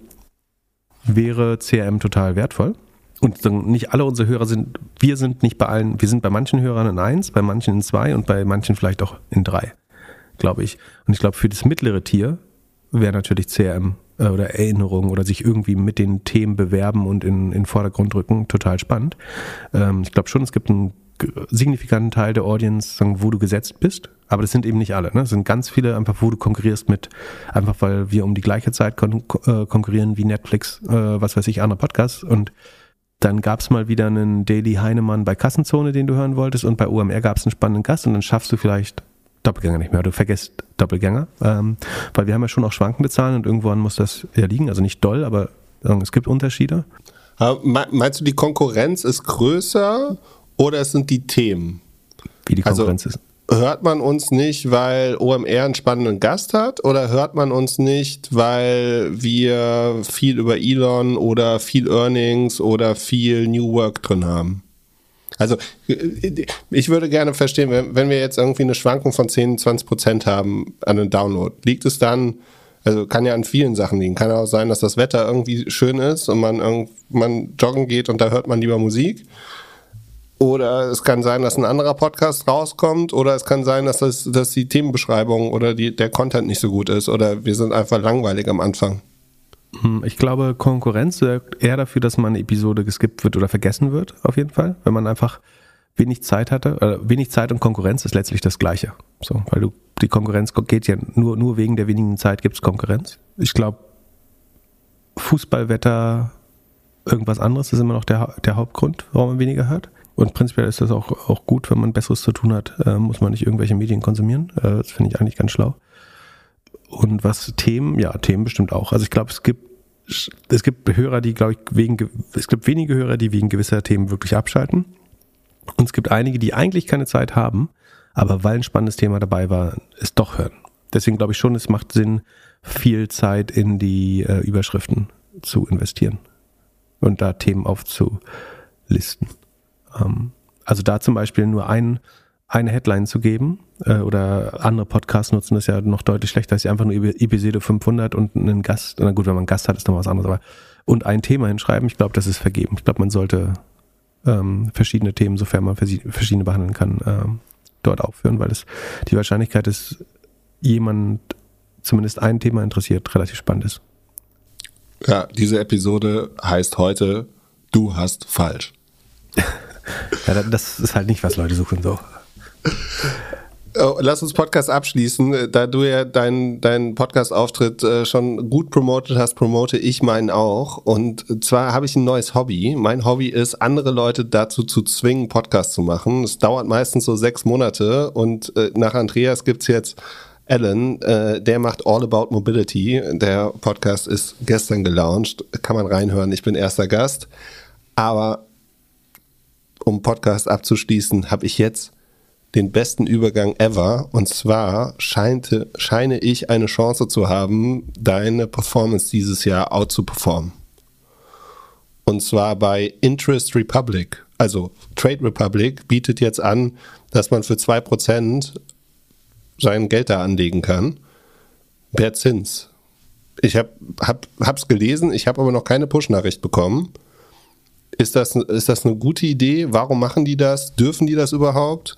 wäre CRM total wertvoll. Und nicht alle unsere Hörer sind, wir sind nicht bei allen, wir sind bei manchen Hörern in eins, bei manchen in zwei und bei manchen vielleicht auch in drei, glaube ich. Und ich glaube, für das mittlere Tier wäre natürlich CRM äh, oder Erinnerungen oder sich irgendwie mit den Themen bewerben und in, den Vordergrund rücken, total spannend. Ähm, ich glaube schon, es gibt einen signifikanten Teil der Audience, wo du gesetzt bist, aber das sind eben nicht alle. Ne? Es sind ganz viele einfach, wo du konkurrierst mit, einfach weil wir um die gleiche Zeit kon äh, konkurrieren wie Netflix, äh, was weiß ich, andere Podcasts und dann gab es mal wieder einen Daily Heinemann bei Kassenzone, den du hören wolltest, und bei OMR gab es einen spannenden Gast und dann schaffst du vielleicht Doppelgänger nicht mehr. Du vergisst Doppelgänger, ähm, weil wir haben ja schon auch schwankende Zahlen und irgendwann muss das ja liegen. Also nicht doll, aber es gibt Unterschiede. Meinst du, die Konkurrenz ist größer oder es sind die Themen? Wie die also Konkurrenz also, ist. Hört man uns nicht, weil OMR einen spannenden Gast hat oder hört man uns nicht, weil wir viel über Elon oder viel Earnings oder viel New Work drin haben? Also ich würde gerne verstehen, wenn, wir jetzt irgendwie eine Schwankung von 10, 20 Prozent haben an den Download, liegt es dann Also kann ja an vielen Sachen liegen. Kann auch sein, dass das Wetter irgendwie schön ist und man, man joggen geht und da hört man lieber Musik. Oder es kann sein, dass ein anderer Podcast rauskommt. Oder es kann sein, dass, das, dass die Themenbeschreibung oder die, der Content nicht so gut ist. Oder wir sind einfach langweilig am Anfang. Hm, ich glaube, Konkurrenz sorgt eher dafür, dass man eine Episode geskippt wird oder vergessen wird, auf jeden Fall. Wenn man einfach wenig Zeit hatte. Äh, wenig Zeit und Konkurrenz ist letztlich das Gleiche. So, weil du, die Konkurrenz geht ja nur, nur wegen der wenigen Zeit gibt es Konkurrenz. Ich glaube, Fußballwetter, irgendwas anderes ist immer noch der, der Hauptgrund, warum man weniger hört. Und prinzipiell ist das auch, auch gut, wenn man Besseres zu tun hat, äh, muss man nicht irgendwelche Medien konsumieren. Äh, das finde ich eigentlich ganz schlau. Und was Themen, ja, Themen bestimmt auch. Also ich glaube, es gibt es gibt Hörer, die, glaube ich, wegen, es gibt wenige Hörer, die wegen gewisser Themen wirklich abschalten. Und es gibt einige, die eigentlich keine Zeit haben, aber weil ein spannendes Thema dabei war, es doch hören. Deswegen glaube ich schon, es macht Sinn, viel Zeit in die äh, Überschriften zu investieren und da Themen aufzulisten. Ähm, also da zum Beispiel nur ein, eine Headline zu geben äh, oder andere Podcasts nutzen das ja noch deutlich schlechter, als sie einfach nur Episode 500 und einen Gast, na gut, wenn man einen Gast hat, ist noch was anderes, aber und ein Thema hinschreiben, ich glaube, das ist vergeben. Ich glaube, man sollte ähm, verschiedene Themen, sofern man verschiedene behandeln kann, ähm, dort aufführen, weil es die Wahrscheinlichkeit ist, jemand zumindest ein Thema interessiert, relativ spannend ist. Ja, diese Episode heißt heute Du hast falsch. ja, das ist halt nicht, was Leute suchen so. Oh, lass uns Podcast abschließen. Da du ja deinen dein Podcast-Auftritt äh, schon gut promotet hast, promote ich meinen auch. Und zwar habe ich ein neues Hobby. Mein Hobby ist, andere Leute dazu zu zwingen, Podcast zu machen. Es dauert meistens so sechs Monate und äh, nach Andreas gibt's jetzt Alan, äh, der macht All About Mobility. Der Podcast ist gestern gelauncht. Kann man reinhören. Ich bin erster Gast. Aber um Podcast abzuschließen, habe ich jetzt den besten Übergang ever. Und zwar scheinte, scheine ich eine Chance zu haben, deine Performance dieses Jahr out zu performen. Und zwar bei Interest Republic. Also Trade Republic bietet jetzt an, dass man für 2% sein Geld da anlegen kann. Per Zins. Ich habe hab, hab's gelesen, ich habe aber noch keine Push-Nachricht bekommen. Ist das, ist das eine gute Idee? Warum machen die das? Dürfen die das überhaupt?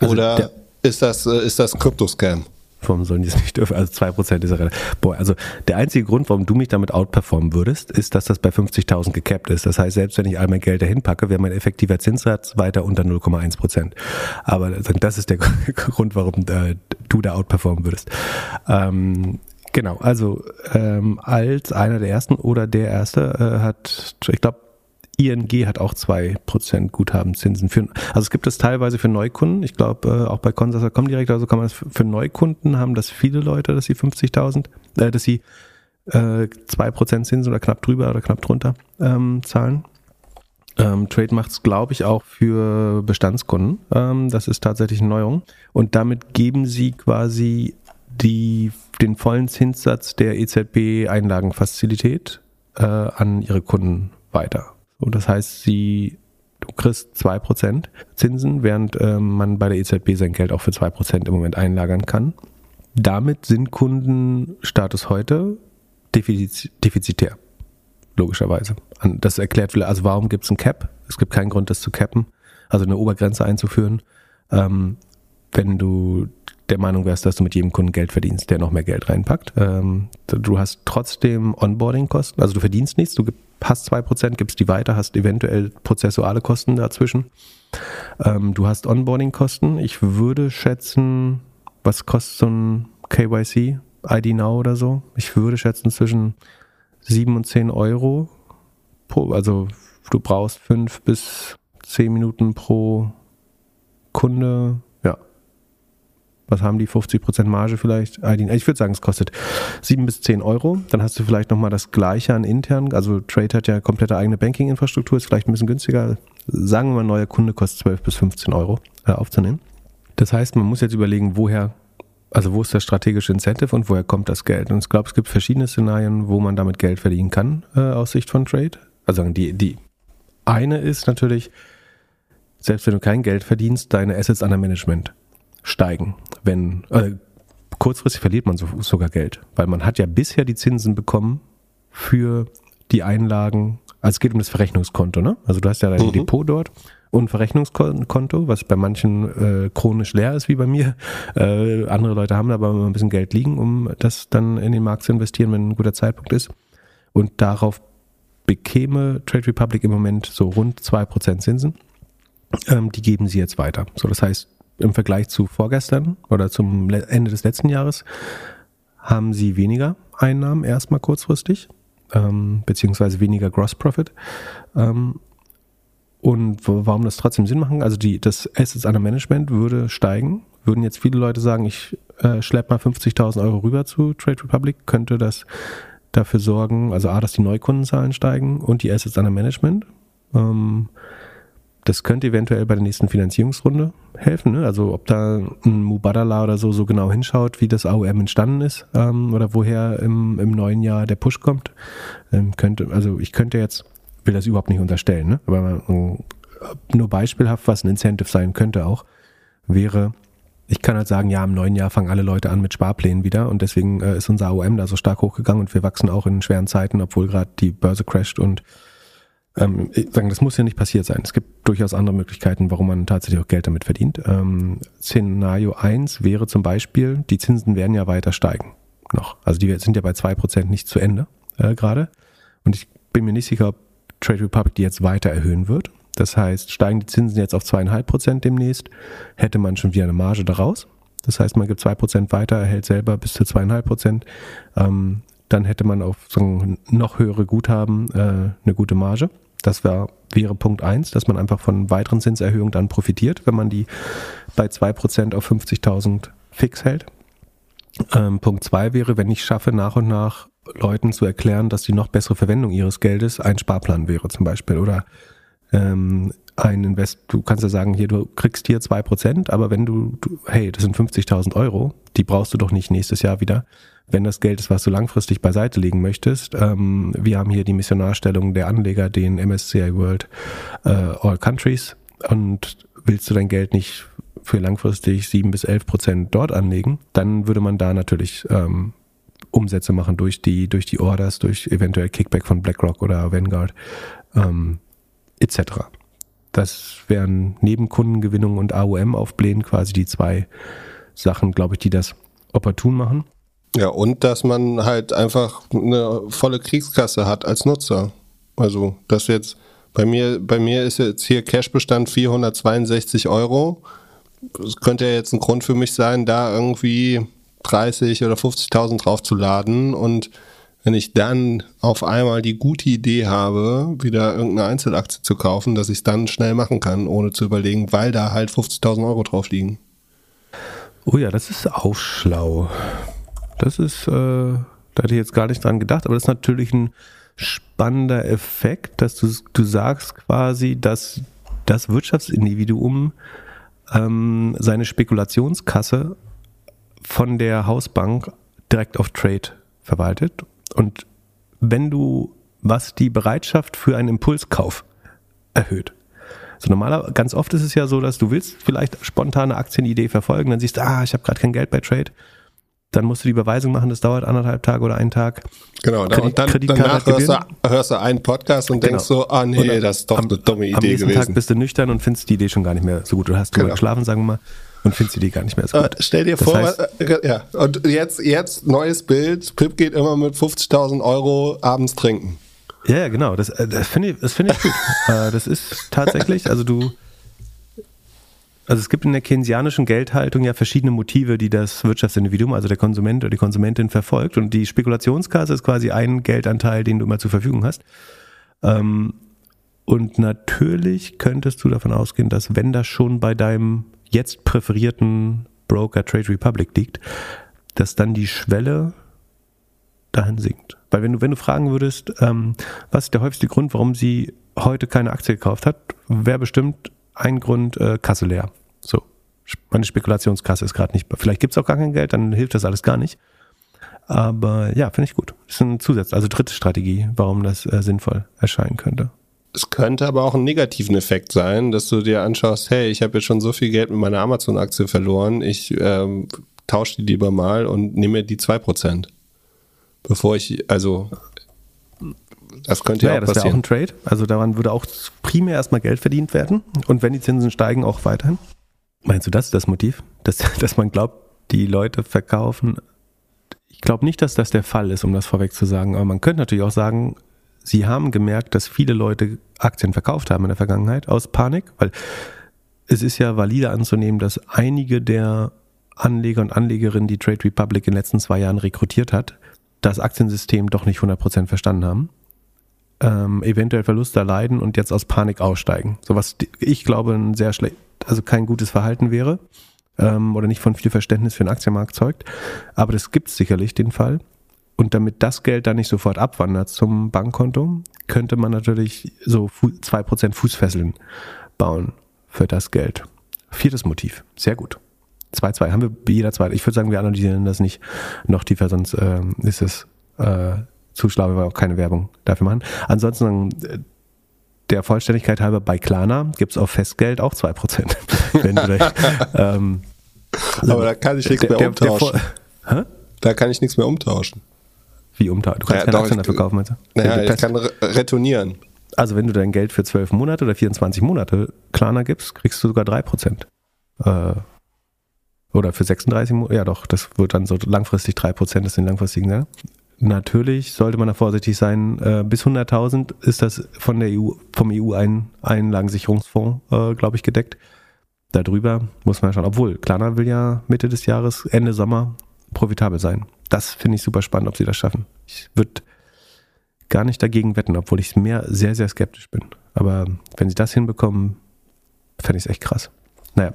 Also Oder der, ist das, äh, ist das Krypto-Scam? Warum sollen die es nicht dürfen? Also 2% ist ja relativ. Boah, also der einzige Grund, warum du mich damit outperformen würdest, ist, dass das bei 50.000 gecapped ist. Das heißt, selbst wenn ich all mein Geld dahin packe, wäre mein effektiver Zinssatz weiter unter 0,1%. Aber das ist der Grund, warum äh, du da outperformen würdest. Ähm, genau, also ähm, als einer der ersten oder der erste äh, hat, ich glaube, ING hat auch 2% Guthabenzinsen. Für, also es gibt es teilweise für Neukunden. Ich glaube, äh, auch bei Consors.com direkt, also kann man das für Neukunden haben das viele Leute, dass sie 50.000, äh, dass sie äh, 2% Zinsen oder knapp drüber oder knapp drunter ähm, zahlen. Ähm, Trade macht es, glaube ich, auch für Bestandskunden. Ähm, das ist tatsächlich eine Neuerung. Und damit geben sie quasi die, den vollen Zinssatz der EZB-Einlagenfazilität äh, an ihre Kunden weiter. Und das heißt, sie, du kriegst zwei Prozent Zinsen, während ähm, man bei der EZB sein Geld auch für zwei Prozent im Moment einlagern kann. Damit sind Kunden Status heute defiz defizitär. Logischerweise. Das erklärt vielleicht, also warum gibt es ein Cap? Es gibt keinen Grund, das zu cappen, also eine Obergrenze einzuführen. Ähm, wenn du der Meinung wärst, dass du mit jedem Kunden Geld verdienst, der noch mehr Geld reinpackt. Ähm, du hast trotzdem Onboarding-Kosten, also du verdienst nichts, du hast 2%, gibst die weiter, hast eventuell prozessuale Kosten dazwischen. Ähm, du hast Onboarding-Kosten. Ich würde schätzen, was kostet so ein KYC, ID Now oder so? Ich würde schätzen zwischen 7 und 10 Euro. Pro, also du brauchst 5 bis 10 Minuten pro Kunde was haben die, 50% Marge vielleicht? Ich würde sagen, es kostet 7 bis 10 Euro. Dann hast du vielleicht nochmal das Gleiche an intern. Also Trade hat ja komplette eigene Banking-Infrastruktur, ist vielleicht ein bisschen günstiger. Sagen wir mal, neuer Kunde kostet 12 bis 15 Euro äh, aufzunehmen. Das heißt, man muss jetzt überlegen, woher, also wo ist das strategische Incentive und woher kommt das Geld? Und ich glaube, es gibt verschiedene Szenarien, wo man damit Geld verdienen kann äh, aus Sicht von Trade. Also die, die eine ist natürlich, selbst wenn du kein Geld verdienst, deine Assets under Management steigen, wenn äh, kurzfristig verliert man so, sogar Geld, weil man hat ja bisher die Zinsen bekommen für die Einlagen, also es geht um das Verrechnungskonto, ne? Also du hast ja dein mhm. Depot dort und Verrechnungskonto, was bei manchen äh, chronisch leer ist, wie bei mir. Äh, andere Leute haben aber immer ein bisschen Geld liegen, um das dann in den Markt zu investieren, wenn ein guter Zeitpunkt ist. Und darauf bekäme Trade Republic im Moment so rund 2% Zinsen. Ähm, die geben sie jetzt weiter. So, das heißt, im Vergleich zu vorgestern oder zum Ende des letzten Jahres haben sie weniger Einnahmen erstmal kurzfristig, ähm, beziehungsweise weniger Gross Profit. Ähm, und warum das trotzdem Sinn machen? Also die, das Assets under Management würde steigen. Würden jetzt viele Leute sagen, ich äh, schleppe mal 50.000 Euro rüber zu Trade Republic, könnte das dafür sorgen, also A, dass die Neukundenzahlen steigen und die Assets under Management. Ähm, das könnte eventuell bei der nächsten Finanzierungsrunde helfen. Ne? Also ob da ein Mubadala oder so so genau hinschaut, wie das AOM entstanden ist ähm, oder woher im, im neuen Jahr der Push kommt. Ähm, könnte, also ich könnte jetzt, will das überhaupt nicht unterstellen, ne? aber äh, nur beispielhaft, was ein Incentive sein könnte auch, wäre, ich kann halt sagen, ja, im neuen Jahr fangen alle Leute an mit Sparplänen wieder und deswegen äh, ist unser AOM da so stark hochgegangen und wir wachsen auch in schweren Zeiten, obwohl gerade die Börse crasht und ähm, sagen, das muss ja nicht passiert sein. Es gibt durchaus andere Möglichkeiten, warum man tatsächlich auch Geld damit verdient. Ähm, Szenario 1 wäre zum Beispiel, die Zinsen werden ja weiter steigen noch. Also die sind ja bei 2% nicht zu Ende äh, gerade. Und ich bin mir nicht sicher, ob Trade Republic die jetzt weiter erhöhen wird. Das heißt, steigen die Zinsen jetzt auf 2,5% demnächst, hätte man schon wieder eine Marge daraus. Das heißt, man gibt 2% weiter, erhält selber bis zu 2,5%. Ähm, dann hätte man auf so noch höhere Guthaben äh, eine gute Marge. Das wär, wäre Punkt eins, dass man einfach von weiteren Zinserhöhungen dann profitiert, wenn man die bei 2% auf 50.000 fix hält. Ähm, Punkt zwei wäre, wenn ich schaffe, nach und nach Leuten zu erklären, dass die noch bessere Verwendung ihres Geldes ein Sparplan wäre zum Beispiel oder ähm, ein Invest, du kannst ja sagen, hier, du kriegst hier zwei Prozent, aber wenn du, du hey, das sind 50.000 Euro, die brauchst du doch nicht nächstes Jahr wieder, wenn das Geld ist, was du langfristig beiseite legen möchtest. Ähm, wir haben hier die Missionarstellung der Anleger, den MSCI World äh, All Countries und willst du dein Geld nicht für langfristig sieben bis elf Prozent dort anlegen, dann würde man da natürlich ähm, Umsätze machen durch die, durch die Orders, durch eventuell Kickback von BlackRock oder Vanguard ähm, etc. Das wären neben Kundengewinnung und AOM aufblähen quasi die zwei Sachen, glaube ich, die das opportun machen. Ja, und dass man halt einfach eine volle Kriegskasse hat als Nutzer. Also, das jetzt, bei mir, bei mir ist jetzt hier Cashbestand 462 Euro. Das könnte ja jetzt ein Grund für mich sein, da irgendwie 30 oder 50.000 draufzuladen und wenn ich dann auf einmal die gute Idee habe, wieder irgendeine Einzelaktie zu kaufen, dass ich es dann schnell machen kann, ohne zu überlegen, weil da halt 50.000 Euro drauf liegen. Oh ja, das ist auch schlau. Das ist, äh, da hatte ich jetzt gar nicht dran gedacht, aber das ist natürlich ein spannender Effekt, dass du, du sagst quasi, dass das Wirtschaftsindividuum ähm, seine Spekulationskasse von der Hausbank direkt auf Trade verwaltet. Und wenn du, was die Bereitschaft für einen Impulskauf erhöht. So normaler, ganz oft ist es ja so, dass du willst vielleicht spontane Aktienidee verfolgen, dann siehst du, ah, ich habe gerade kein Geld bei Trade dann musst du die Überweisung machen, das dauert anderthalb Tage oder einen Tag. Genau, Kredit, und dann, danach hörst du, hörst du, einen Podcast und genau. denkst so, ah nee, dann, das ist doch am, eine dumme Idee am nächsten gewesen. Tag bist du nüchtern und findest die Idee schon gar nicht mehr so gut. Du hast drüber genau. geschlafen, sagen wir mal, und findest die Idee gar nicht mehr so gut. stell dir das vor, heißt, äh, ja, und jetzt, jetzt neues Bild, Pip geht immer mit 50.000 Euro abends trinken. Ja, genau, das, äh, das finde ich, das find ich gut. Äh, das ist tatsächlich, also du also es gibt in der keynesianischen Geldhaltung ja verschiedene Motive, die das Wirtschaftsindividuum, also der Konsument oder die Konsumentin verfolgt. Und die Spekulationskasse ist quasi ein Geldanteil, den du immer zur Verfügung hast. Ähm, und natürlich könntest du davon ausgehen, dass wenn das schon bei deinem jetzt präferierten Broker Trade Republic liegt, dass dann die Schwelle dahin sinkt. Weil wenn du, wenn du fragen würdest, ähm, was ist der häufigste Grund, warum sie heute keine Aktie gekauft hat, wäre bestimmt ein Grund, äh, Kasse leer. Meine Spekulationskasse ist gerade nicht. Vielleicht gibt es auch gar kein Geld, dann hilft das alles gar nicht. Aber ja, finde ich gut. Das ist ein Zusatz, also dritte Strategie, warum das äh, sinnvoll erscheinen könnte. Es könnte aber auch einen negativen Effekt sein, dass du dir anschaust, hey, ich habe jetzt schon so viel Geld mit meiner Amazon-Aktie verloren, ich ähm, tausche die lieber mal und nehme mir die 2%. Bevor ich, also das könnte ja, ja auch das wäre auch ein Trade. Also daran würde auch primär erstmal Geld verdient werden. Und wenn die Zinsen steigen, auch weiterhin. Meinst du, das ist das Motiv? Dass, dass man glaubt, die Leute verkaufen? Ich glaube nicht, dass das der Fall ist, um das vorweg zu sagen. Aber man könnte natürlich auch sagen, sie haben gemerkt, dass viele Leute Aktien verkauft haben in der Vergangenheit aus Panik, weil es ist ja valide anzunehmen, dass einige der Anleger und Anlegerinnen, die Trade Republic in den letzten zwei Jahren rekrutiert hat, das Aktiensystem doch nicht 100% verstanden haben, ähm, eventuell Verluste erleiden und jetzt aus Panik aussteigen. So was ich glaube ein sehr schlecht, also kein gutes Verhalten wäre ähm, oder nicht von viel Verständnis für den Aktienmarkt zeugt. Aber das gibt es sicherlich den Fall. Und damit das Geld dann nicht sofort abwandert zum Bankkonto, könnte man natürlich so 2% Fußfesseln bauen für das Geld. Viertes Motiv. Sehr gut. 2-2 haben wir jeder zweite. Ich würde sagen, wir analysieren das nicht noch tiefer, sonst äh, ist es äh, zu schlau, wenn wir auch keine Werbung dafür machen. Ansonsten äh, der Vollständigkeit halber bei Klarna gibt es auf Festgeld auch 2%. wenn du dich, ähm, Aber da kann ich nichts mehr der, umtauschen. Der, da kann ich nichts mehr umtauschen. Wie umtauschen? Du kannst ja, keine Aktien dafür kaufen, meinst du? Naja, ich kann retournieren. Also wenn du dein Geld für 12 Monate oder 24 Monate Klarna gibst, kriegst du sogar 3%. Äh, oder für 36 Monate, ja doch, das wird dann so langfristig 3%, das sind langfristigen, ja. Natürlich sollte man da vorsichtig sein. Äh, bis 100.000 ist das von der EU, vom EU-Einlagensicherungsfonds, äh, glaube ich, gedeckt. Darüber muss man schauen. Obwohl, Klarna will ja Mitte des Jahres, Ende Sommer, profitabel sein. Das finde ich super spannend, ob sie das schaffen. Ich würde gar nicht dagegen wetten, obwohl ich mehr sehr, sehr skeptisch bin. Aber wenn sie das hinbekommen, fände ich es echt krass. Naja.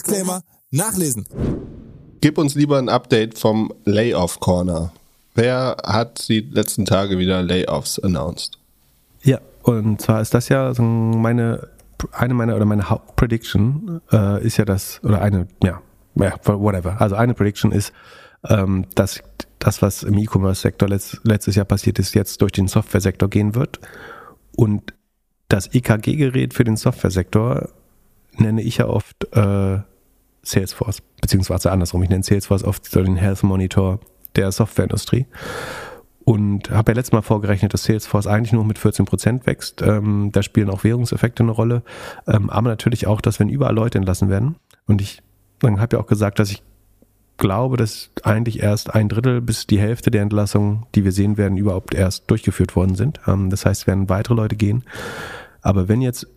Disclaimer nachlesen. Gib uns lieber ein Update vom Layoff Corner. Wer hat die letzten Tage wieder Layoffs announced? Ja, und zwar ist das ja meine, eine meiner oder meine Hauptprediction äh, ist ja das, oder eine, ja, ja, whatever. Also eine Prediction ist, ähm, dass das, was im E-Commerce-Sektor letzt, letztes Jahr passiert ist, jetzt durch den Software-Sektor gehen wird. Und das EKG-Gerät für den Software-Sektor nenne ich ja oft äh, Salesforce, beziehungsweise andersrum. Ich nenne Salesforce oft so den Health Monitor der Softwareindustrie. Und habe ja letztes Mal vorgerechnet, dass Salesforce eigentlich nur mit 14 Prozent wächst. Ähm, da spielen auch Währungseffekte eine Rolle. Ähm, aber natürlich auch, dass wenn überall Leute entlassen werden. Und ich habe ja auch gesagt, dass ich glaube, dass eigentlich erst ein Drittel bis die Hälfte der Entlassungen, die wir sehen werden, überhaupt erst durchgeführt worden sind. Ähm, das heißt, es werden weitere Leute gehen. Aber wenn jetzt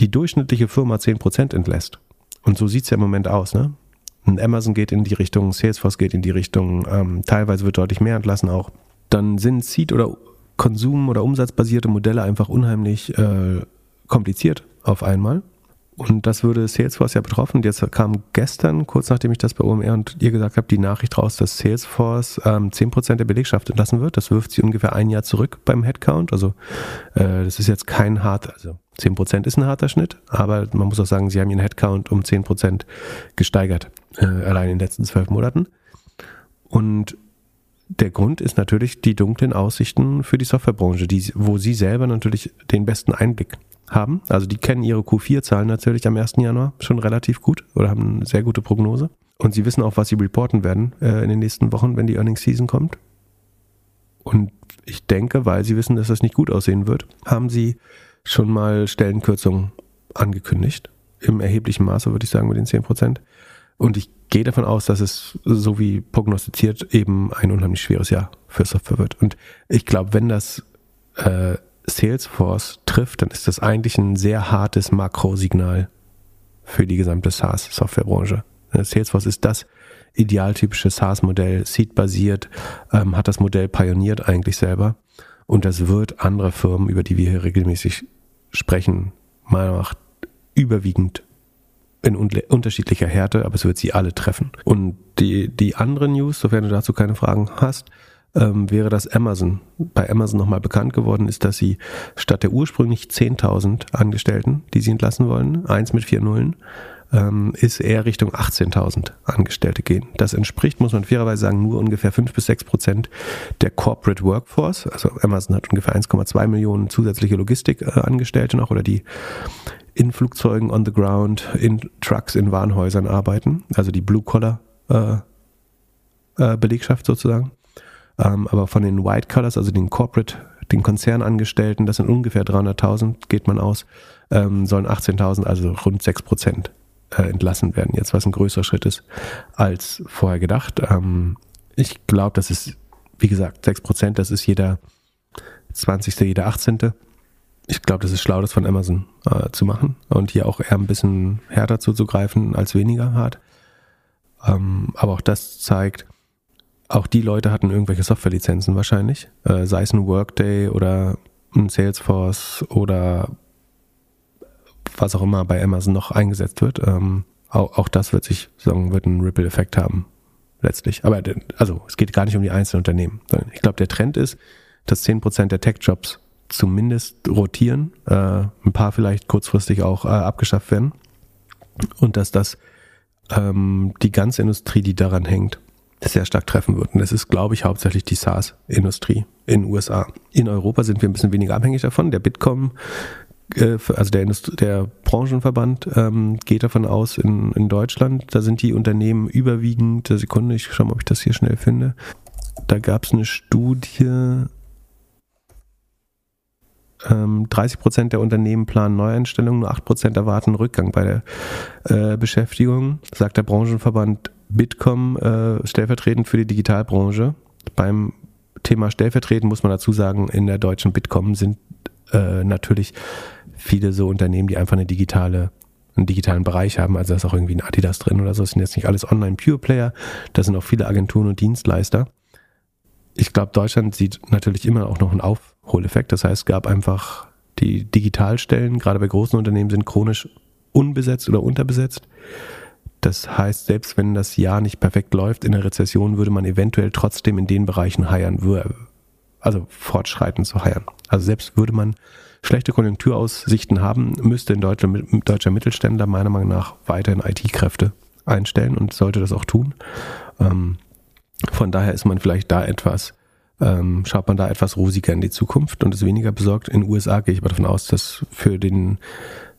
die durchschnittliche Firma 10% entlässt, und so sieht es ja im Moment aus, ne? Und Amazon geht in die Richtung, Salesforce geht in die Richtung, ähm, teilweise wird deutlich mehr entlassen auch, dann sind Seed- oder Konsum- oder umsatzbasierte Modelle einfach unheimlich äh, kompliziert auf einmal. Und das würde Salesforce ja betroffen. Jetzt kam gestern, kurz nachdem ich das bei OMR und ihr gesagt habe, die Nachricht raus, dass Salesforce ähm, 10% der Belegschaft entlassen wird. Das wirft sie ungefähr ein Jahr zurück beim Headcount. Also äh, das ist jetzt kein hart, also 10% ist ein harter Schnitt, aber man muss auch sagen, sie haben ihren Headcount um 10% gesteigert, äh, allein in den letzten zwölf Monaten. Und der Grund ist natürlich die dunklen Aussichten für die Softwarebranche, die, wo sie selber natürlich den besten Einblick haben. Also die kennen ihre Q4-Zahlen natürlich am 1. Januar schon relativ gut oder haben eine sehr gute Prognose. Und sie wissen auch, was sie reporten werden äh, in den nächsten Wochen, wenn die Earnings Season kommt. Und ich denke, weil sie wissen, dass das nicht gut aussehen wird, haben sie schon mal Stellenkürzungen angekündigt. Im erheblichen Maße, würde ich sagen, mit den 10 Prozent. Und ich gehe davon aus, dass es, so wie prognostiziert, eben ein unheimlich schweres Jahr für Software wird. Und ich glaube, wenn das äh, Salesforce trifft, dann ist das eigentlich ein sehr hartes Makrosignal für die gesamte SaaS-Softwarebranche. Äh, Salesforce ist das idealtypische SaaS-Modell, Seed-basiert, ähm, hat das Modell pioniert eigentlich selber. Und das wird andere Firmen, über die wir hier regelmäßig sprechen, meiner Meinung nach überwiegend in unterschiedlicher Härte, aber es wird sie alle treffen. Und die, die andere News, sofern du dazu keine Fragen hast, ähm, wäre, dass Amazon bei Amazon nochmal bekannt geworden ist, dass sie statt der ursprünglich 10.000 Angestellten, die sie entlassen wollen, eins mit vier Nullen, ähm, ist eher Richtung 18.000 Angestellte gehen. Das entspricht, muss man fairerweise sagen, nur ungefähr 5 bis 6 Prozent der Corporate Workforce. Also Amazon hat ungefähr 1,2 Millionen zusätzliche Logistikangestellte noch oder die in Flugzeugen on the ground, in Trucks, in Warenhäusern arbeiten. Also die Blue-Collar äh, äh, Belegschaft sozusagen. Ähm, aber von den White Collars, also den Corporate, den Konzernangestellten, das sind ungefähr 300.000, geht man aus, ähm, sollen 18.000, also rund 6 Prozent äh, entlassen werden. Jetzt, was ein größerer Schritt ist als vorher gedacht. Ähm, ich glaube, das ist, wie gesagt, 6 Prozent, das ist jeder 20., jeder 18. Ich glaube, das ist schlau, das von Amazon äh, zu machen und hier auch eher ein bisschen härter zuzugreifen als weniger hart. Ähm, aber auch das zeigt, auch die Leute hatten irgendwelche Softwarelizenzen wahrscheinlich, äh, sei es ein Workday oder ein Salesforce oder was auch immer bei Amazon noch eingesetzt wird. Ähm, auch, auch, das wird sich sagen, wird einen Ripple-Effekt haben letztlich. Aber also es geht gar nicht um die einzelnen Unternehmen. Ich glaube, der Trend ist, dass 10% der Tech-Jobs zumindest rotieren, äh, ein paar vielleicht kurzfristig auch äh, abgeschafft werden und dass das ähm, die ganze Industrie, die daran hängt, sehr stark treffen wird. Und das ist, glaube ich, hauptsächlich die SaaS-Industrie in den USA. In Europa sind wir ein bisschen weniger abhängig davon. Der Bitkom, äh, also der, Industrie, der Branchenverband, ähm, geht davon aus, in, in Deutschland, da sind die Unternehmen überwiegend, Sekunde, ich schaue mal, ob ich das hier schnell finde. Da gab es eine Studie, 30 ähm, Prozent der Unternehmen planen Neueinstellungen, nur 8 Prozent erwarten Rückgang bei der äh, Beschäftigung, sagt der Branchenverband Bitkom äh, stellvertretend für die Digitalbranche. Beim Thema stellvertretend muss man dazu sagen, in der deutschen Bitkom sind äh, natürlich viele so Unternehmen, die einfach eine digitale einen digitalen Bereich haben, also da ist auch irgendwie ein Adidas drin oder so, das sind jetzt nicht alles Online-Pure-Player, da sind auch viele Agenturen und Dienstleister. Ich glaube, Deutschland sieht natürlich immer auch noch einen Aufholeffekt, das heißt, es gab einfach die Digitalstellen, gerade bei großen Unternehmen, sind chronisch unbesetzt oder unterbesetzt. Das heißt, selbst wenn das Jahr nicht perfekt läuft in der Rezession, würde man eventuell trotzdem in den Bereichen heiern, also fortschreitend zu heiern. Also selbst würde man schlechte Konjunkturaussichten haben, müsste ein deutscher, deutscher Mittelständler meiner Meinung nach weiterhin IT-Kräfte einstellen und sollte das auch tun. Ähm, von daher ist man vielleicht da etwas, ähm, schaut man da etwas rosiger in die Zukunft und ist weniger besorgt. In den USA gehe ich aber davon aus, dass für den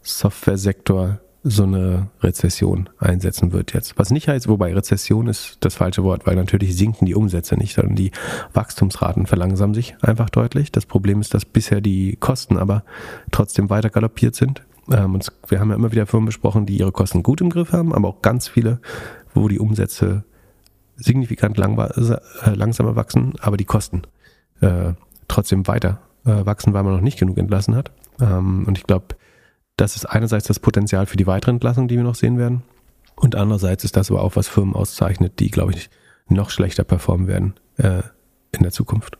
Softwaresektor so eine Rezession einsetzen wird jetzt. Was nicht heißt, wobei Rezession ist das falsche Wort, weil natürlich sinken die Umsätze nicht, sondern die Wachstumsraten verlangsamen sich einfach deutlich. Das Problem ist, dass bisher die Kosten aber trotzdem weiter galoppiert sind. Ähm, wir haben ja immer wieder Firmen besprochen, die ihre Kosten gut im Griff haben, aber auch ganz viele, wo die Umsätze signifikant äh, langsamer wachsen, aber die Kosten äh, trotzdem weiter äh, wachsen, weil man noch nicht genug entlassen hat. Ähm, und ich glaube, das ist einerseits das Potenzial für die weitere Entlassung, die wir noch sehen werden. Und andererseits ist das aber auch, was Firmen auszeichnet, die, glaube ich, noch schlechter performen werden äh, in der Zukunft.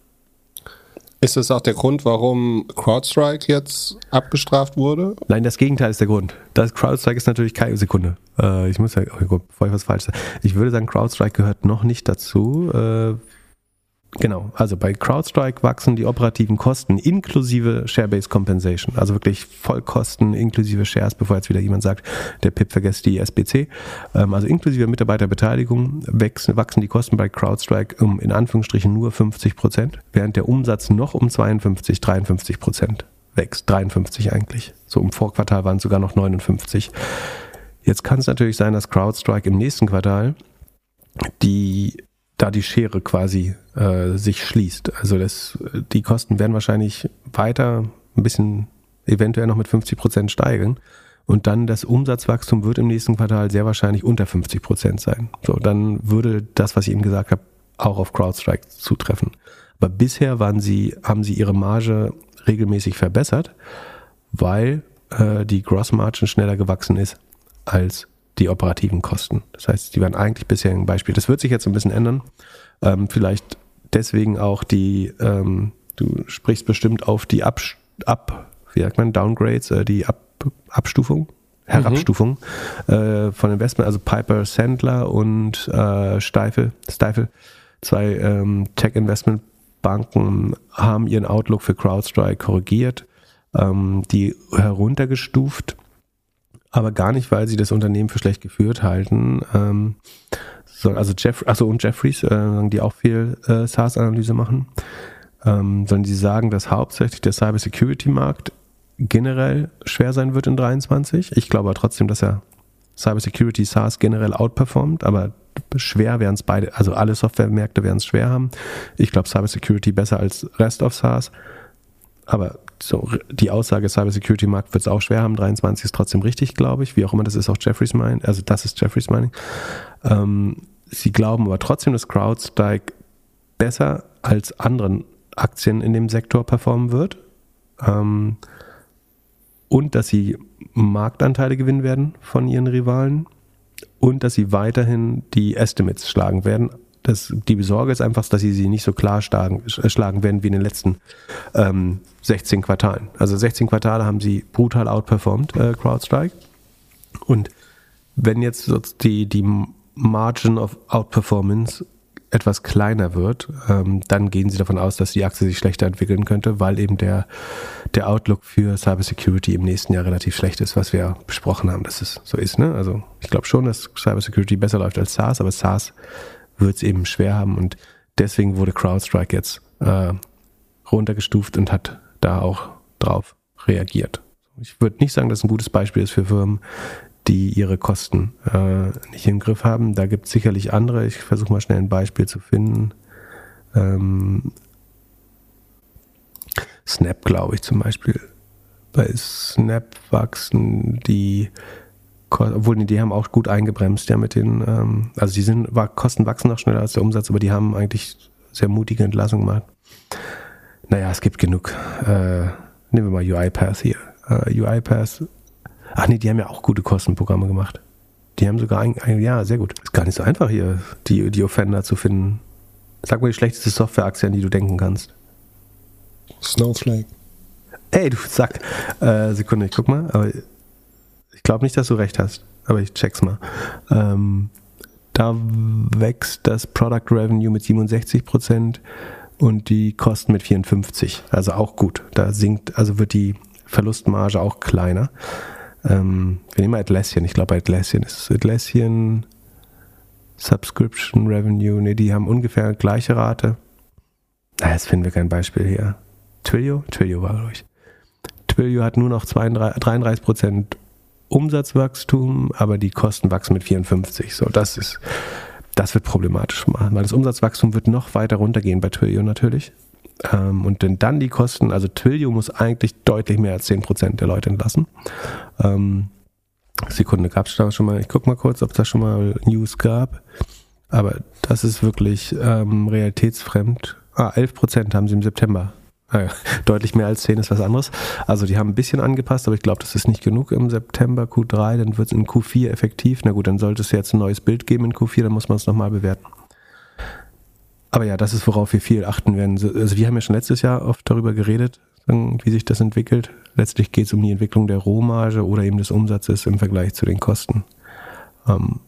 Ist das auch der Grund, warum CrowdStrike jetzt abgestraft wurde? Nein, das Gegenteil ist der Grund. Das CrowdStrike ist natürlich keine Sekunde. Äh, ich muss ja, oh, bevor ich was falsch sage. Ich würde sagen, CrowdStrike gehört noch nicht dazu. Äh, Genau, also bei CrowdStrike wachsen die operativen Kosten inklusive Share-Based Compensation, also wirklich Vollkosten inklusive Shares, bevor jetzt wieder jemand sagt, der PIP vergesst die SBC, ähm, also inklusive Mitarbeiterbeteiligung wachsen, wachsen die Kosten bei CrowdStrike um in Anführungsstrichen nur 50 Prozent, während der Umsatz noch um 52, 53 Prozent wächst, 53 eigentlich. So im Vorquartal waren es sogar noch 59. Jetzt kann es natürlich sein, dass CrowdStrike im nächsten Quartal die da die Schere quasi äh, sich schließt. Also das, die Kosten werden wahrscheinlich weiter ein bisschen eventuell noch mit 50 Prozent steigen. Und dann das Umsatzwachstum wird im nächsten Quartal sehr wahrscheinlich unter 50 Prozent sein. So, dann würde das, was ich eben gesagt habe, auch auf CrowdStrike zutreffen. Aber bisher waren sie, haben sie ihre Marge regelmäßig verbessert, weil äh, die Gross Margin schneller gewachsen ist als die operativen Kosten. Das heißt, die waren eigentlich bisher ein Beispiel. Das wird sich jetzt ein bisschen ändern. Ähm, vielleicht deswegen auch die, ähm, du sprichst bestimmt auf die Ab, Ab wie sagt man, Downgrades, äh, die Ab, Abstufung Herabstufung mhm. äh, von Investment, also Piper Sandler und äh, Steifel, Steifel, zwei ähm, Tech-Investment-Banken haben ihren Outlook für CrowdStrike korrigiert, ähm, die heruntergestuft, aber gar nicht, weil sie das Unternehmen für schlecht geführt halten. Ähm, so, also Jeff, also und Jeffries, äh, die auch viel äh, SaaS-Analyse machen, ähm, sondern sie sagen, dass hauptsächlich der Cybersecurity-Markt generell schwer sein wird in 23. Ich glaube aber trotzdem, dass er Cybersecurity SaaS generell outperformt, aber schwer werden es beide, also alle Softwaremärkte werden es schwer haben. Ich glaube Cybersecurity besser als Rest of SaaS, aber so die Aussage Cybersecurity Markt wird es auch schwer haben. 23 ist trotzdem richtig, glaube ich. Wie auch immer, das ist auch Jeffries Mining, also das ist Jeffries Mining. Ähm, sie glauben aber trotzdem, dass CrowdStrike besser als anderen Aktien in dem Sektor performen wird. Ähm, und dass sie Marktanteile gewinnen werden von ihren Rivalen und dass sie weiterhin die Estimates schlagen werden. Das, die Besorge ist einfach, dass sie sie nicht so klar schlagen, äh, schlagen werden wie in den letzten ähm, 16 Quartalen. Also 16 Quartale haben sie brutal outperformed, äh, CrowdStrike. Und wenn jetzt die, die Margin of Outperformance etwas kleiner wird, ähm, dann gehen sie davon aus, dass die Aktie sich schlechter entwickeln könnte, weil eben der, der Outlook für Cybersecurity im nächsten Jahr relativ schlecht ist, was wir besprochen haben, dass es so ist. Ne? Also ich glaube schon, dass Cybersecurity besser läuft als SaaS, aber SaaS wird es eben schwer haben und deswegen wurde CrowdStrike jetzt äh, runtergestuft und hat da auch drauf reagiert. Ich würde nicht sagen, dass es ein gutes Beispiel ist für Firmen, die ihre Kosten äh, nicht im Griff haben. Da gibt es sicherlich andere. Ich versuche mal schnell ein Beispiel zu finden. Ähm, Snap, glaube ich zum Beispiel. Bei Snap wachsen die, obwohl die haben auch gut eingebremst, ja, mit den, ähm, also die sind, Kosten wachsen noch schneller als der Umsatz, aber die haben eigentlich sehr mutige Entlassungen gemacht. Naja, es gibt genug. Äh, nehmen wir mal UiPath hier. Uh, UiPath Ach nee, die haben ja auch gute Kostenprogramme gemacht. Die haben sogar ein, ein ja, sehr gut. Ist gar nicht so einfach hier, die, die Offender zu finden. Sag mal die schlechteste Softwareaktie, an die du denken kannst. Snowflake. Ey, du Sack. Äh, Sekunde, ich guck mal. Aber glaube nicht, dass du recht hast. Aber ich check's mal. Ähm, da wächst das Product Revenue mit 67 Prozent und die Kosten mit 54. Also auch gut. Da sinkt, also wird die Verlustmarge auch kleiner. Ähm, wir nehmen mal Atlassian. Ich glaube, Atlassian ist Atlassian Subscription Revenue. Ne, die haben ungefähr gleiche Rate. Na, jetzt finden wir kein Beispiel hier. Twilio? Twilio war, glaube. Twilio hat nur noch 32, 33 Umsatzwachstum, aber die Kosten wachsen mit 54. So, das ist, das wird problematisch machen, weil das Umsatzwachstum wird noch weiter runtergehen bei Twilio natürlich. Ähm, und denn dann die Kosten, also Twilio muss eigentlich deutlich mehr als 10% der Leute entlassen. Ähm, Sekunde, gab es da schon mal, ich gucke mal kurz, ob es da schon mal News gab. Aber das ist wirklich ähm, realitätsfremd. Ah, 11% haben sie im September. Ah, deutlich mehr als 10 ist was anderes. Also die haben ein bisschen angepasst, aber ich glaube, das ist nicht genug im September Q3, dann wird es in Q4 effektiv. Na gut, dann sollte es jetzt ein neues Bild geben in Q4, dann muss man es nochmal bewerten. Aber ja, das ist, worauf wir viel achten werden. Also wir haben ja schon letztes Jahr oft darüber geredet, wie sich das entwickelt. Letztlich geht es um die Entwicklung der Rohmarge oder eben des Umsatzes im Vergleich zu den Kosten. Ähm,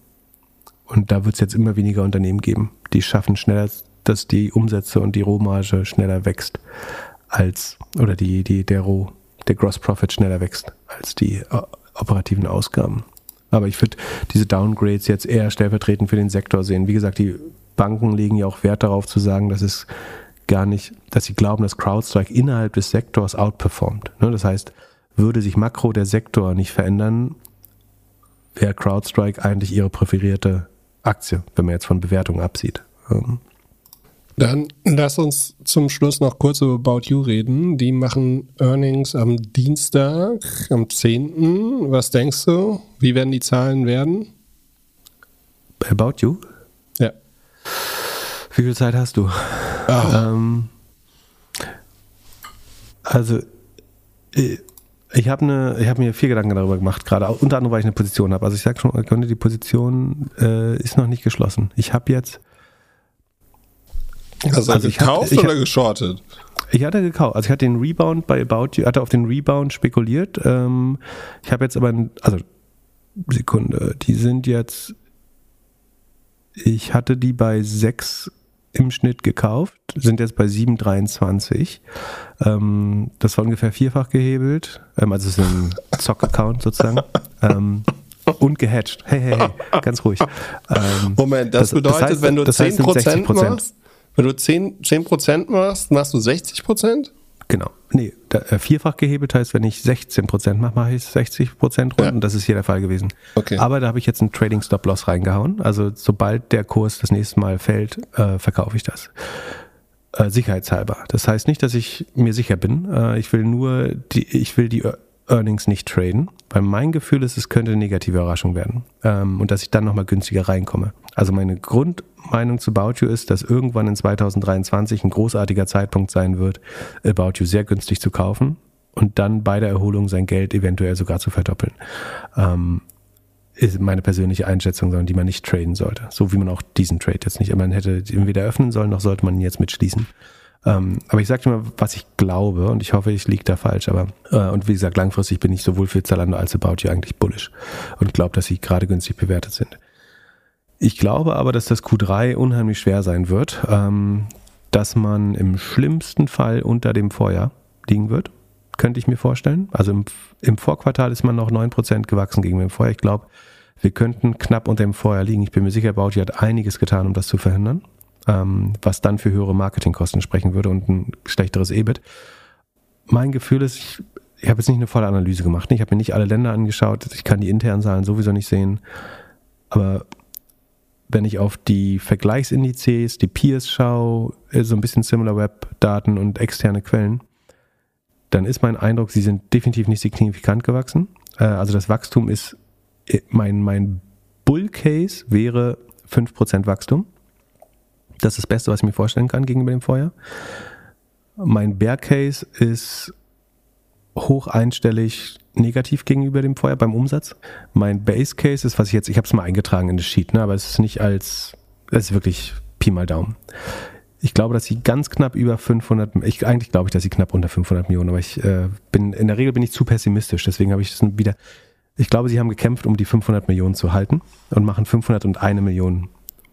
und da wird es jetzt immer weniger Unternehmen geben, die schaffen schneller, dass die Umsätze und die Rohmarge schneller wächst als, oder die, die, der Roh, der Gross Profit schneller wächst als die äh, operativen Ausgaben. Aber ich würde diese Downgrades jetzt eher stellvertretend für den Sektor sehen. Wie gesagt, die Banken legen ja auch Wert darauf zu sagen, dass es gar nicht, dass sie glauben, dass CrowdStrike innerhalb des Sektors outperformt. Ne, das heißt, würde sich makro der Sektor nicht verändern, wäre CrowdStrike eigentlich ihre präferierte Aktie, wenn man jetzt von Bewertungen absieht. Dann lass uns zum Schluss noch kurz über About You reden. Die machen Earnings am Dienstag, am 10. Was denkst du? Wie werden die Zahlen werden? About You? Wie viel Zeit hast du? Oh. Ähm, also, äh, ich habe ne, hab mir vier Gedanken darüber gemacht, gerade unter anderem, weil ich eine Position habe. Also ich sage schon, die Position äh, ist noch nicht geschlossen. Ich habe jetzt. Also, also gekauft hab, oder hab, geschortet? Ich hatte gekauft. Also ich hatte den Rebound bei About You, hatte auf den Rebound spekuliert. Ähm, ich habe jetzt aber, also Sekunde, die sind jetzt, ich hatte die bei 6 im Schnitt gekauft, sind jetzt bei 7,23. Ähm, das war ungefähr vierfach gehebelt. Ähm, also es ist ein Zock-Account sozusagen. ähm, und gehatcht. Hey, hey, hey, ganz ruhig. Ähm, Moment, das, das bedeutet, das heißt, wenn du das 10% machst, wenn du 10%, 10 machst, machst du 60%? Genau. Nee, da, äh, vierfach gehebelt heißt, wenn ich 16% mache, mache ich 60% rund ja. und das ist hier der Fall gewesen. Okay. Aber da habe ich jetzt einen Trading Stop Loss reingehauen. Also sobald der Kurs das nächste Mal fällt, äh, verkaufe ich das. Äh, sicherheitshalber. Das heißt nicht, dass ich mir sicher bin. Äh, ich will nur die, ich will die Earnings nicht traden, weil mein Gefühl ist, es könnte eine negative Überraschung werden ähm, und dass ich dann nochmal günstiger reinkomme. Also meine Grundmeinung zu About You ist, dass irgendwann in 2023 ein großartiger Zeitpunkt sein wird, About You sehr günstig zu kaufen und dann bei der Erholung sein Geld eventuell sogar zu verdoppeln. Ähm, ist meine persönliche Einschätzung, sondern die man nicht traden sollte. So wie man auch diesen Trade jetzt nicht. Man hätte ihn weder öffnen sollen, noch sollte man ihn jetzt mitschließen. Ähm, aber ich sage dir mal, was ich glaube und ich hoffe, ich liege da falsch. Aber äh, und wie gesagt, langfristig bin ich sowohl für Zalando als About You eigentlich bullish und glaube, dass sie gerade günstig bewertet sind. Ich glaube aber, dass das Q3 unheimlich schwer sein wird, ähm, dass man im schlimmsten Fall unter dem Vorjahr liegen wird, könnte ich mir vorstellen. Also im, im Vorquartal ist man noch 9% gewachsen gegen dem Vorjahr. Ich glaube, wir könnten knapp unter dem Vorjahr liegen. Ich bin mir sicher, You hat einiges getan, um das zu verhindern ähm, was dann für höhere Marketingkosten sprechen würde und ein schlechteres EBIT. Mein Gefühl ist, ich, ich habe jetzt nicht eine volle Analyse gemacht. Ich habe mir nicht alle Länder angeschaut. Ich kann die internen Zahlen sowieso nicht sehen. Aber wenn ich auf die Vergleichsindizes, die Peers schaue, äh, so ein bisschen SimilarWeb-Daten und externe Quellen, dann ist mein Eindruck, sie sind definitiv nicht signifikant gewachsen. Äh, also das Wachstum ist, äh, mein, mein Bull-Case wäre 5% Wachstum. Das ist das Beste, was ich mir vorstellen kann gegenüber dem Vorjahr. Mein Bear Case ist hoch einstellig negativ gegenüber dem Vorjahr beim Umsatz. Mein Base Case ist, was ich jetzt, ich habe es mal eingetragen in das Sheet, ne, aber es ist nicht als, es ist wirklich Pi mal Daumen. Ich glaube, dass sie ganz knapp über 500, ich, eigentlich glaube ich, dass sie knapp unter 500 Millionen, aber ich äh, bin, in der Regel bin ich zu pessimistisch, deswegen habe ich es wieder, ich glaube, sie haben gekämpft, um die 500 Millionen zu halten und machen 501 Millionen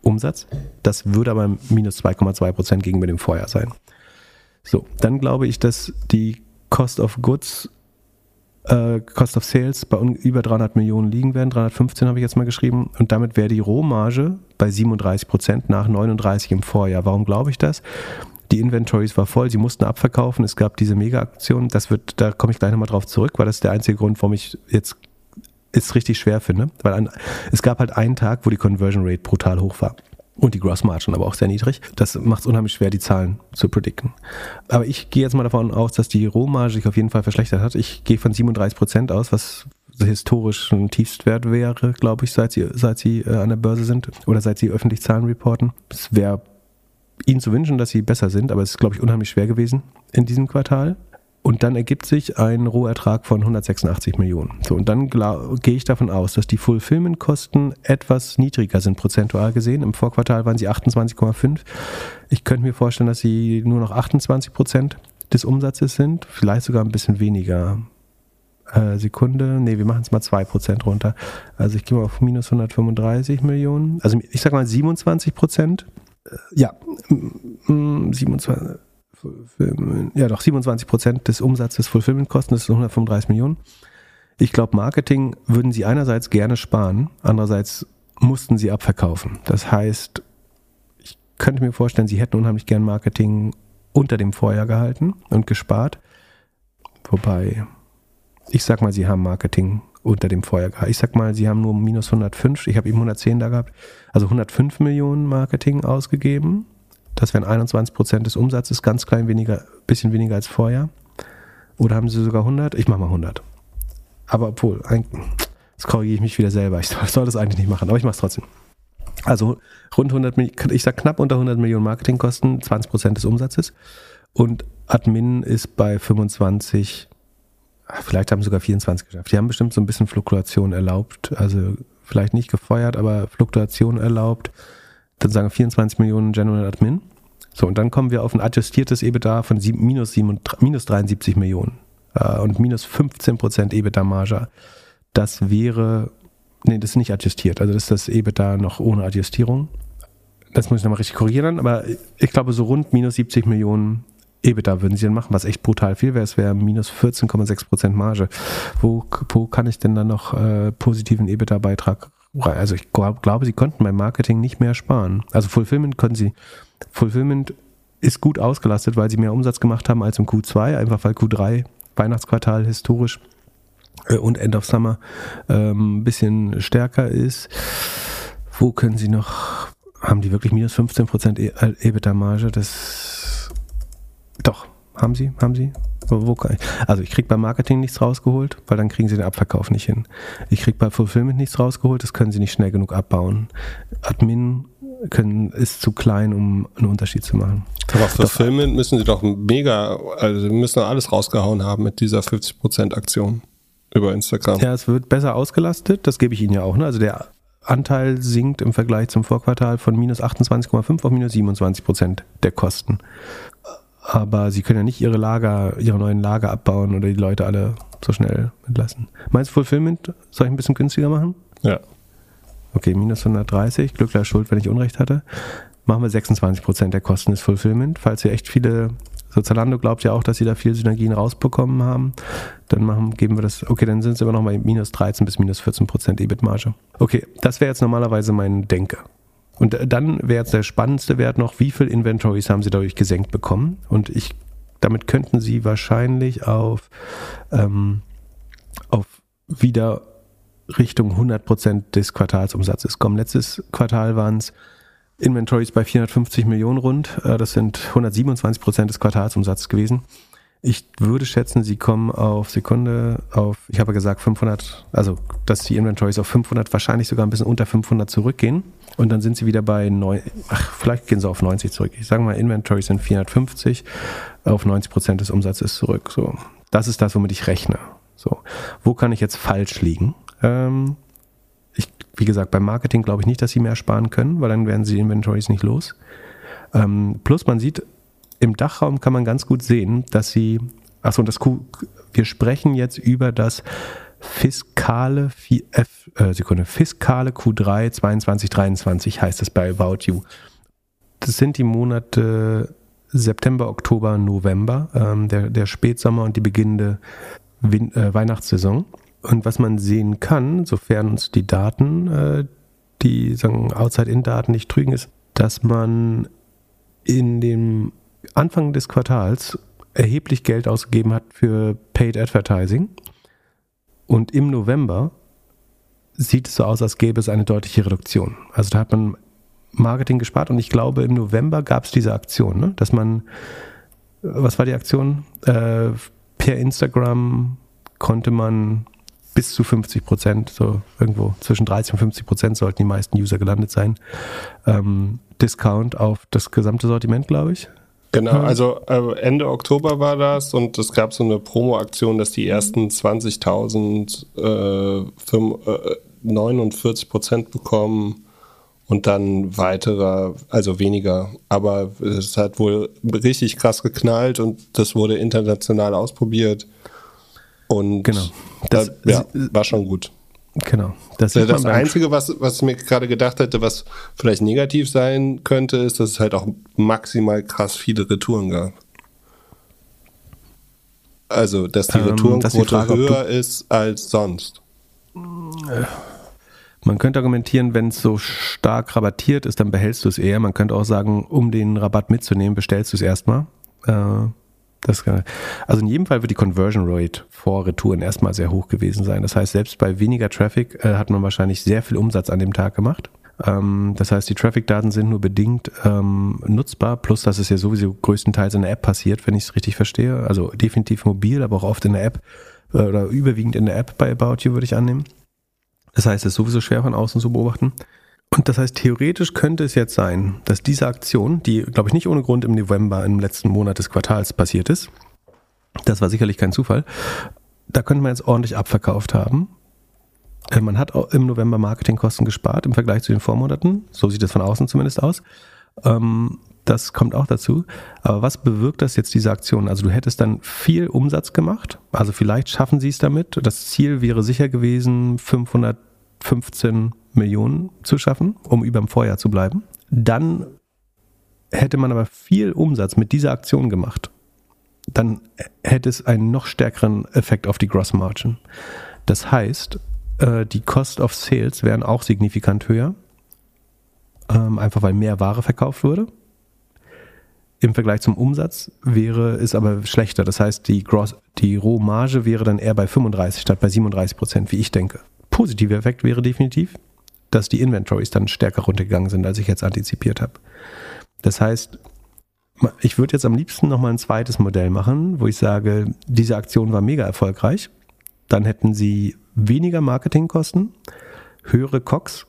Umsatz. Das würde aber minus 2,2 Prozent gegenüber dem Vorjahr sein. So, dann glaube ich, dass die Cost of Goods, äh, Cost of Sales bei über 300 Millionen liegen werden. 315 habe ich jetzt mal geschrieben. Und damit wäre die Rohmarge bei 37 Prozent nach 39 im Vorjahr. Warum glaube ich das? Die Inventories war voll, sie mussten abverkaufen. Es gab diese Mega-Aktion. Das wird, da komme ich gleich nochmal drauf zurück, weil das ist der einzige Grund, warum ich jetzt es richtig schwer finde, weil ein, es gab halt einen Tag, wo die Conversion Rate brutal hoch war. Und die Gross Margin aber auch sehr niedrig. Das macht es unheimlich schwer, die Zahlen zu predikten. Aber ich gehe jetzt mal davon aus, dass die Rohmarge sich auf jeden Fall verschlechtert hat. Ich gehe von 37 Prozent aus, was historisch ein Tiefstwert wäre, glaube ich, seit sie, seit sie äh, an der Börse sind oder seit sie öffentlich Zahlen reporten. Es wäre ihnen zu wünschen, dass sie besser sind, aber es ist, glaube ich, unheimlich schwer gewesen in diesem Quartal. Und dann ergibt sich ein Rohertrag von 186 Millionen. So, und dann gehe ich davon aus, dass die Fulfillment-Kosten etwas niedriger sind, prozentual gesehen. Im Vorquartal waren sie 28,5. Ich könnte mir vorstellen, dass sie nur noch 28 Prozent des Umsatzes sind, vielleicht sogar ein bisschen weniger. Äh, Sekunde, nee, wir machen es mal 2% runter. Also ich gehe mal auf minus 135 Millionen. Also ich sage mal 27 Prozent. Äh, ja, 27 ja doch 27 Prozent des Umsatzes Fulfillment-Kosten, das sind 135 Millionen. Ich glaube, Marketing würden sie einerseits gerne sparen, andererseits mussten sie abverkaufen. Das heißt, ich könnte mir vorstellen, sie hätten unheimlich gern Marketing unter dem Vorjahr gehalten und gespart. Wobei, ich sag mal, sie haben Marketing unter dem Vorjahr gehalten. Ich sag mal, sie haben nur minus 105, ich habe eben 110 da gehabt, also 105 Millionen Marketing ausgegeben das wären 21 Prozent des Umsatzes, ganz klein weniger, bisschen weniger als vorher. Oder haben sie sogar 100? Ich mache mal 100. Aber obwohl, jetzt korrigiere ich mich wieder selber. Ich soll das eigentlich nicht machen, aber ich mache es trotzdem. Also rund 100, ich sage knapp unter 100 Millionen Marketingkosten, 20 Prozent des Umsatzes. Und Admin ist bei 25, vielleicht haben sie sogar 24 geschafft. Die haben bestimmt so ein bisschen Fluktuation erlaubt. Also vielleicht nicht gefeuert, aber Fluktuation erlaubt dann sagen 24 Millionen General Admin. So, und dann kommen wir auf ein adjustiertes EBITDA von sieben, minus, sieben, minus 73 Millionen äh, und minus 15 Prozent EBITDA-Marge. Das wäre Nee, das ist nicht adjustiert. Also das ist das EBITDA noch ohne Adjustierung. Das muss ich nochmal richtig korrigieren, aber ich glaube, so rund minus 70 Millionen EBITDA würden sie dann machen, was echt brutal viel wäre. Es wäre minus 14,6 Prozent Marge. Wo, wo kann ich denn dann noch äh, positiven EBITDA-Beitrag also ich glaub, glaube, sie konnten beim Marketing nicht mehr sparen. Also Fulfillment konnten sie. Fulfillment ist gut ausgelastet, weil sie mehr Umsatz gemacht haben als im Q2, einfach weil Q3 Weihnachtsquartal historisch äh, und End of Summer ein ähm, bisschen stärker ist. Wo können sie noch, haben die wirklich minus 15% e- äh, EBITDA-Marge? Das, doch, haben sie, haben sie. Wo, wo ich, also ich kriege beim Marketing nichts rausgeholt, weil dann kriegen sie den Abverkauf nicht hin. Ich kriege bei Fulfillment nichts rausgeholt, das können sie nicht schnell genug abbauen. Admin können, ist zu klein, um einen Unterschied zu machen. Aber Fulfillment müssen sie doch mega, also sie müssen alles rausgehauen haben mit dieser 50% Aktion über Instagram. Ja, es wird besser ausgelastet, das gebe ich Ihnen ja auch. Ne? Also der Anteil sinkt im Vergleich zum Vorquartal von minus 28,5 auf minus 27 Prozent der Kosten aber sie können ja nicht ihre Lager, ihre neuen Lager abbauen oder die Leute alle so schnell entlassen. Meinst du Fulfillment soll ich ein bisschen günstiger machen? Ja. Okay, minus 130, Glückler schuld, wenn ich Unrecht hatte. Machen wir 26 Prozent der Kosten des Fulfillment. Falls ihr echt viele, so Zalando glaubt ja auch, dass sie da viel Synergien rausbekommen haben, dann machen, geben wir das, okay, dann sind es immer noch bei minus 13 bis minus 14 Prozent EBIT-Marge. Okay, das wäre jetzt normalerweise mein Denke. Und dann wäre jetzt der spannendste Wert noch, wie viel Inventories haben Sie dadurch gesenkt bekommen? Und ich, damit könnten Sie wahrscheinlich auf, ähm, auf wieder Richtung 100% des Quartalsumsatzes kommen. Letztes Quartal waren es Inventories bei 450 Millionen rund. Äh, das sind 127% des Quartalsumsatzes gewesen. Ich würde schätzen, sie kommen auf Sekunde auf, ich habe gesagt 500, also dass die Inventories auf 500, wahrscheinlich sogar ein bisschen unter 500 zurückgehen. Und dann sind sie wieder bei, neun, ach, vielleicht gehen sie auf 90 zurück. Ich sage mal, Inventories sind 450, auf 90 Prozent des Umsatzes zurück. So, das ist das, womit ich rechne. So, wo kann ich jetzt falsch liegen? Ähm, ich, wie gesagt, beim Marketing glaube ich nicht, dass sie mehr sparen können, weil dann werden sie die Inventories nicht los. Ähm, plus man sieht im Dachraum kann man ganz gut sehen, dass sie, achso, das Q, wir sprechen jetzt über das fiskale, F, äh, Sekunde, fiskale Q3 2223 heißt es bei About You. Das sind die Monate September, Oktober, November, ähm, der, der Spätsommer und die beginnende Win äh, Weihnachtssaison. Und was man sehen kann, sofern uns die Daten, äh, die Outside-In-Daten nicht trügen, ist, dass man in dem Anfang des Quartals erheblich Geld ausgegeben hat für Paid Advertising. Und im November sieht es so aus, als gäbe es eine deutliche Reduktion. Also da hat man Marketing gespart und ich glaube, im November gab es diese Aktion, ne? dass man, was war die Aktion? Äh, per Instagram konnte man bis zu 50 Prozent, so irgendwo zwischen 30 und 50 Prozent sollten die meisten User gelandet sein, ähm, Discount auf das gesamte Sortiment, glaube ich. Genau, also äh, Ende Oktober war das und es gab so eine Promo-Aktion, dass die ersten 20.000 äh, äh, 49 Prozent bekommen und dann weitere, also weniger. Aber es hat wohl richtig krass geknallt und das wurde international ausprobiert. Und genau. das, das ja, war schon gut. Genau. Das, ja, das Einzige, was, was ich mir gerade gedacht hätte, was vielleicht negativ sein könnte, ist, dass es halt auch maximal krass viele Retouren gab. Also, dass die ähm, Retourenquote die Frage, höher ist als sonst. Man könnte argumentieren, wenn es so stark rabattiert ist, dann behältst du es eher. Man könnte auch sagen, um den Rabatt mitzunehmen, bestellst du es erstmal. Äh, das kann, also in jedem Fall wird die Conversion Rate vor Retouren erstmal sehr hoch gewesen sein. Das heißt, selbst bei weniger Traffic äh, hat man wahrscheinlich sehr viel Umsatz an dem Tag gemacht. Ähm, das heißt, die Traffic-Daten sind nur bedingt ähm, nutzbar, plus dass es ja sowieso größtenteils in der App passiert, wenn ich es richtig verstehe. Also definitiv mobil, aber auch oft in der App äh, oder überwiegend in der App bei About You würde ich annehmen. Das heißt, es ist sowieso schwer von außen zu beobachten. Und das heißt, theoretisch könnte es jetzt sein, dass diese Aktion, die, glaube ich, nicht ohne Grund im November, im letzten Monat des Quartals passiert ist, das war sicherlich kein Zufall, da könnte man jetzt ordentlich abverkauft haben. Äh, man hat im November Marketingkosten gespart im Vergleich zu den Vormonaten. So sieht es von außen zumindest aus. Ähm, das kommt auch dazu. Aber was bewirkt das jetzt, diese Aktion? Also du hättest dann viel Umsatz gemacht. Also vielleicht schaffen sie es damit. Das Ziel wäre sicher gewesen, 500 15 Millionen zu schaffen, um über dem Vorjahr zu bleiben. Dann hätte man aber viel Umsatz mit dieser Aktion gemacht. Dann hätte es einen noch stärkeren Effekt auf die Gross Margin. Das heißt, äh, die Cost of Sales wären auch signifikant höher, ähm, einfach weil mehr Ware verkauft würde. Im Vergleich zum Umsatz wäre es aber schlechter. Das heißt, die, Gross, die Rohmarge wäre dann eher bei 35 statt bei 37 Prozent, wie ich denke. Positiver Effekt wäre definitiv, dass die Inventories dann stärker runtergegangen sind, als ich jetzt antizipiert habe. Das heißt, ich würde jetzt am liebsten nochmal ein zweites Modell machen, wo ich sage, diese Aktion war mega erfolgreich. Dann hätten sie weniger Marketingkosten, höhere COX,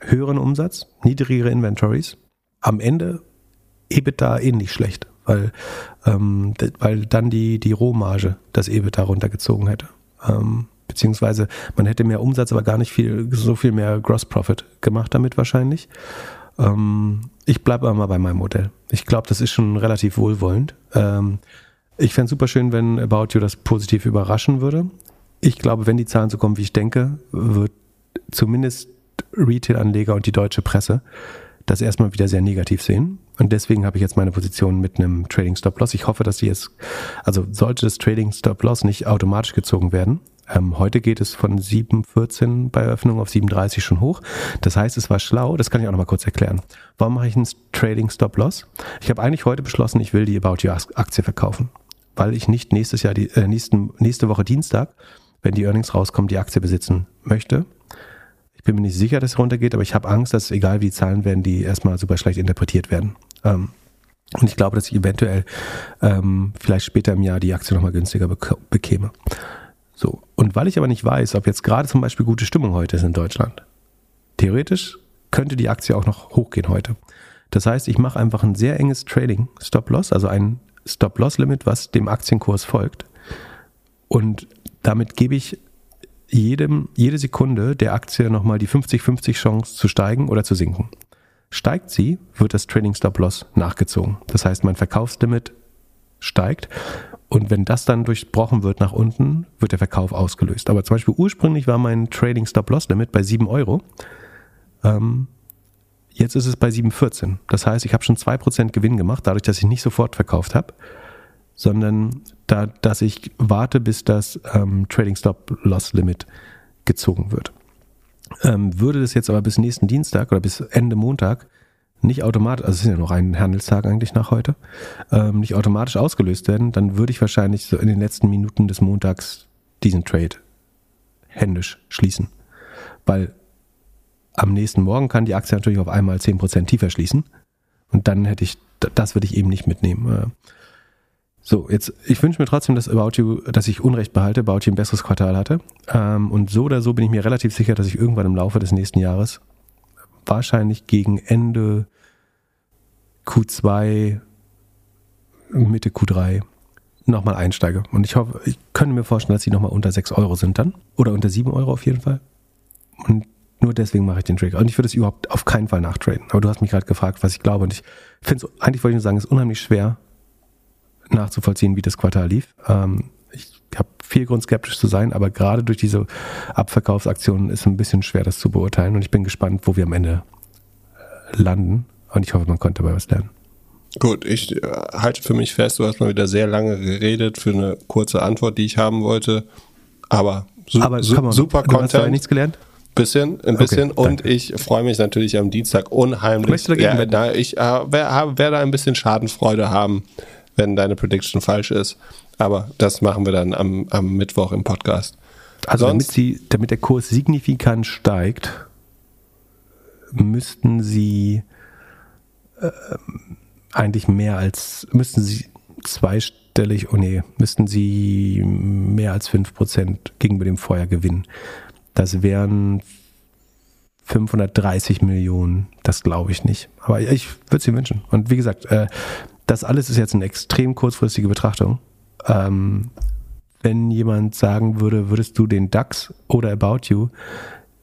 höheren Umsatz, niedrigere Inventories. Am Ende EBITDA ähnlich schlecht, weil, ähm, weil dann die, die Rohmarge das EBITDA runtergezogen hätte. Ähm, beziehungsweise man hätte mehr Umsatz, aber gar nicht viel, so viel mehr Gross Profit gemacht damit wahrscheinlich. Ähm, ich bleibe aber mal bei meinem Modell. Ich glaube, das ist schon relativ wohlwollend. Ähm, ich fände es super schön, wenn About You das positiv überraschen würde. Ich glaube, wenn die Zahlen so kommen, wie ich denke, wird zumindest Retail-Anleger und die deutsche Presse das erstmal wieder sehr negativ sehen. Und deswegen habe ich jetzt meine Position mit einem Trading Stop Loss. Ich hoffe, dass die jetzt, also sollte das Trading Stop Loss nicht automatisch gezogen werden. Ähm, heute geht es von 7,14 bei Eröffnung auf 7,30 schon hoch. Das heißt, es war schlau. Das kann ich auch noch mal kurz erklären. Warum mache ich einen Trading Stop Loss? Ich habe eigentlich heute beschlossen, ich will die About You Aktie verkaufen, weil ich nicht nächstes Jahr, die, äh, nächsten, nächste Woche Dienstag, wenn die Earnings rauskommen, die Aktie besitzen möchte bin mir nicht sicher, dass es runtergeht, aber ich habe Angst, dass egal wie die Zahlen werden, die erstmal super schlecht interpretiert werden. Ähm, und ich glaube, dass ich eventuell ähm, vielleicht später im Jahr die Aktie nochmal günstiger bekäme. So. Und weil ich aber nicht weiß, ob jetzt gerade zum Beispiel gute Stimmung heute ist in Deutschland, theoretisch könnte die Aktie auch noch hochgehen heute. Das heißt, ich mache einfach ein sehr enges Trading Stop-Loss, also ein Stop-Loss-Limit, was dem Aktienkurs folgt. Und damit gebe ich jedem, jede Sekunde der Aktie nochmal die 50-50 Chance zu steigen oder zu sinken. Steigt sie, wird das Trading Stop Loss nachgezogen. Das heißt, mein Verkaufslimit steigt und wenn das dann durchbrochen wird nach unten, wird der Verkauf ausgelöst. Aber zum Beispiel ursprünglich war mein Trading Stop Loss Limit bei 7 Euro. Ähm, jetzt ist es bei 7,14. Das heißt, ich habe schon 2% Gewinn gemacht, dadurch, dass ich nicht sofort verkauft habe sondern da, dass ich warte, bis das ähm, Trading Stop Loss Limit gezogen wird. Ähm, würde das jetzt aber bis nächsten Dienstag oder bis Ende Montag nicht automatisch, also es ist ja noch ein Handelstag eigentlich nach heute, ähm, nicht automatisch ausgelöst werden, dann würde ich wahrscheinlich so in den letzten Minuten des Montags diesen Trade händisch schließen. Weil am nächsten Morgen kann die Aktie natürlich auf einmal 10% tiefer schließen. Und dann hätte ich, das würde ich eben nicht mitnehmen. Äh, so, jetzt, ich wünsche mir trotzdem, dass About You, dass ich Unrecht behalte, About You ein besseres Quartal hatte. Ähm, und so oder so bin ich mir relativ sicher, dass ich irgendwann im Laufe des nächsten Jahres, wahrscheinlich gegen Ende Q2, Mitte Q3, nochmal einsteige. Und ich hoffe, ich könnte mir vorstellen, dass sie nochmal unter 6 Euro sind dann. Oder unter 7 Euro auf jeden Fall. Und nur deswegen mache ich den Trigger. Und ich würde es überhaupt auf keinen Fall nachtraden. Aber du hast mich gerade gefragt, was ich glaube. Und ich finde es, eigentlich wollte ich nur sagen, es ist unheimlich schwer, nachzuvollziehen, wie das Quartal lief. Ähm, viel Grund skeptisch zu sein, aber gerade durch diese Abverkaufsaktionen ist es ein bisschen schwer, das zu beurteilen. Und ich bin gespannt, wo wir am Ende äh, landen. Und ich hoffe, man konnte dabei was lernen. Gut, ich äh, halte für mich fest, du hast mal wieder sehr lange geredet für eine kurze Antwort, die ich haben wollte. Aber, su aber su super du Content. Hast du nichts gelernt? Bisschen, ein bisschen. Okay, und ich freue mich natürlich am Dienstag unheimlich. Ja, na, ich äh, werde werd da ein bisschen Schadenfreude haben wenn deine Prediction falsch ist. Aber das machen wir dann am, am Mittwoch im Podcast. Also damit, sie, damit der Kurs signifikant steigt, müssten sie äh, eigentlich mehr als, müssten sie zweistellig, oh nee, müssten sie mehr als 5% gegenüber dem Vorjahr gewinnen. Das wären 530 Millionen, das glaube ich nicht. Aber ich würde es ihnen wünschen. Und wie gesagt, äh, das alles ist jetzt eine extrem kurzfristige Betrachtung. Ähm, wenn jemand sagen würde, würdest du den DAX oder About You,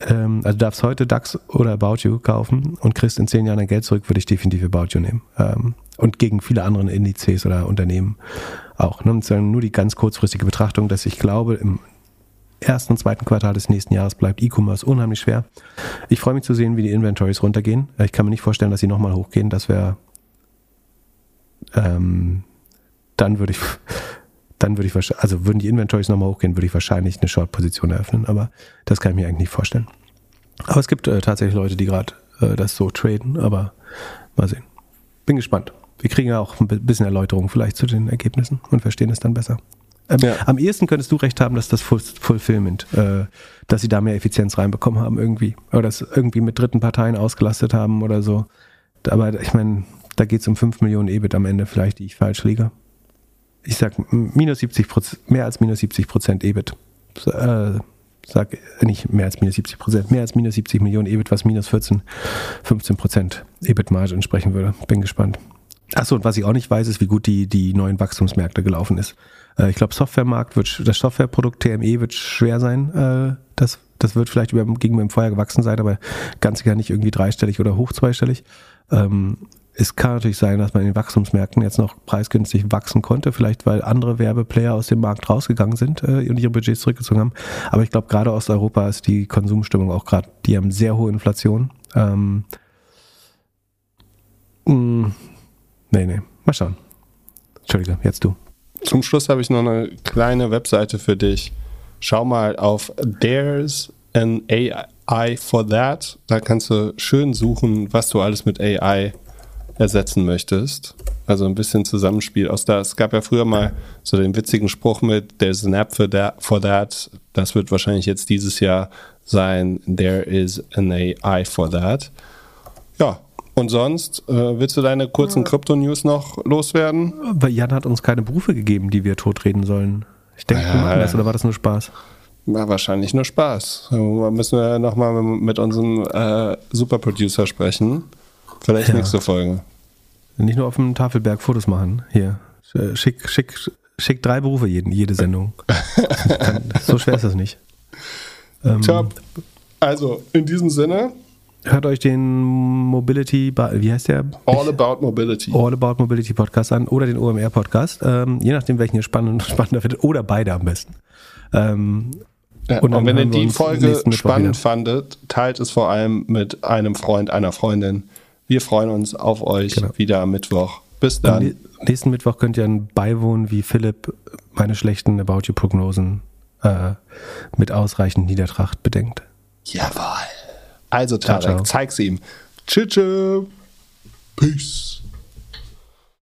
ähm, also darfst heute DAX oder About You kaufen und kriegst in zehn Jahren dein Geld zurück, würde ich definitiv About You nehmen. Ähm, und gegen viele andere Indizes oder Unternehmen auch. Ne? Und nur die ganz kurzfristige Betrachtung, dass ich glaube, im, ersten und zweiten Quartal des nächsten Jahres bleibt E-Commerce unheimlich schwer. Ich freue mich zu sehen, wie die Inventories runtergehen. Ich kann mir nicht vorstellen, dass sie nochmal hochgehen. Das wäre, ähm, dann würde ich, dann würde ich wahrscheinlich, also würden die Inventories nochmal hochgehen, würde ich wahrscheinlich eine Short-Position eröffnen. Aber das kann ich mir eigentlich nicht vorstellen. Aber es gibt äh, tatsächlich Leute, die gerade äh, das so traden. Aber mal sehen. Bin gespannt. Wir kriegen ja auch ein bisschen Erläuterung vielleicht zu den Ergebnissen und verstehen es dann besser. Ähm, ja. Am ehesten könntest du recht haben, dass das Fulfillment, äh, dass sie da mehr Effizienz reinbekommen haben irgendwie. Oder das irgendwie mit dritten Parteien ausgelastet haben oder so. Aber ich meine, da geht es um 5 Millionen EBIT am Ende vielleicht, die ich falsch liege. Ich sag minus 70 Prozent, mehr als minus 70 Prozent EBIT. Äh, sag nicht mehr als minus 70 Prozent, mehr als minus 70 Millionen EBIT, was minus 14, 15 Prozent EBIT-Marge entsprechen würde. Bin gespannt. Achso, und was ich auch nicht weiß, ist, wie gut die, die neuen Wachstumsmärkte gelaufen ist. Äh, ich glaube, Softwaremarkt wird, das Softwareprodukt TME wird schwer sein. Äh, das, das wird vielleicht über, gegenüber dem Vorjahr gewachsen sein, aber ganz sicher nicht irgendwie dreistellig oder hoch zweistellig. Ähm, es kann natürlich sein, dass man in den Wachstumsmärkten jetzt noch preisgünstig wachsen konnte, vielleicht weil andere Werbeplayer aus dem Markt rausgegangen sind äh, und ihre Budgets zurückgezogen haben. Aber ich glaube, gerade Osteuropa ist die Konsumstimmung auch gerade, die haben sehr hohe Inflation. Ähm, mh, mm, nee, nee, mal schauen. Entschuldige, jetzt du. Zum Schluss habe ich noch eine kleine Webseite für dich. Schau mal auf There's an AI for that. Da kannst du schön suchen, was du alles mit AI ersetzen möchtest. Also ein bisschen Zusammenspiel aus da. Es gab ja früher mal so den witzigen Spruch mit There's an app for that, for that. Das wird wahrscheinlich jetzt dieses Jahr sein There is an AI for that. Ja, und sonst, äh, willst du deine kurzen Krypto-News noch loswerden? Weil Jan hat uns keine Berufe gegeben, die wir totreden sollen. Ich denke, ja, wir machen das, oder war das nur Spaß? War wahrscheinlich nur Spaß. Da müssen wir nochmal mit unserem äh, Superproducer sprechen. Vielleicht ja. nächste Folge. Nicht nur auf dem Tafelberg Fotos machen. Hier. Schick, schick, schick drei Berufe jeden, jede Sendung. so schwer ist das nicht. Ähm, Top. Also, in diesem Sinne. Hört euch den Mobility, wie heißt der? All About Mobility. All About Mobility Podcast an oder den OMR Podcast. Ähm, je nachdem, welchen ihr spannend, spannender findet. Oder beide am besten. Ähm, ja, und, und wenn ihr die Folge spannend fandet, teilt es vor allem mit einem Freund, einer Freundin. Wir freuen uns auf euch genau. wieder am Mittwoch. Bis dann. Am nächsten Mittwoch könnt ihr dann beiwohnen, wie Philipp meine schlechten About You-Prognosen äh, mit ausreichend Niedertracht bedenkt. Jawohl. Also Tarek, ciao, ciao. zeig's ihm. Tschüss. Peace.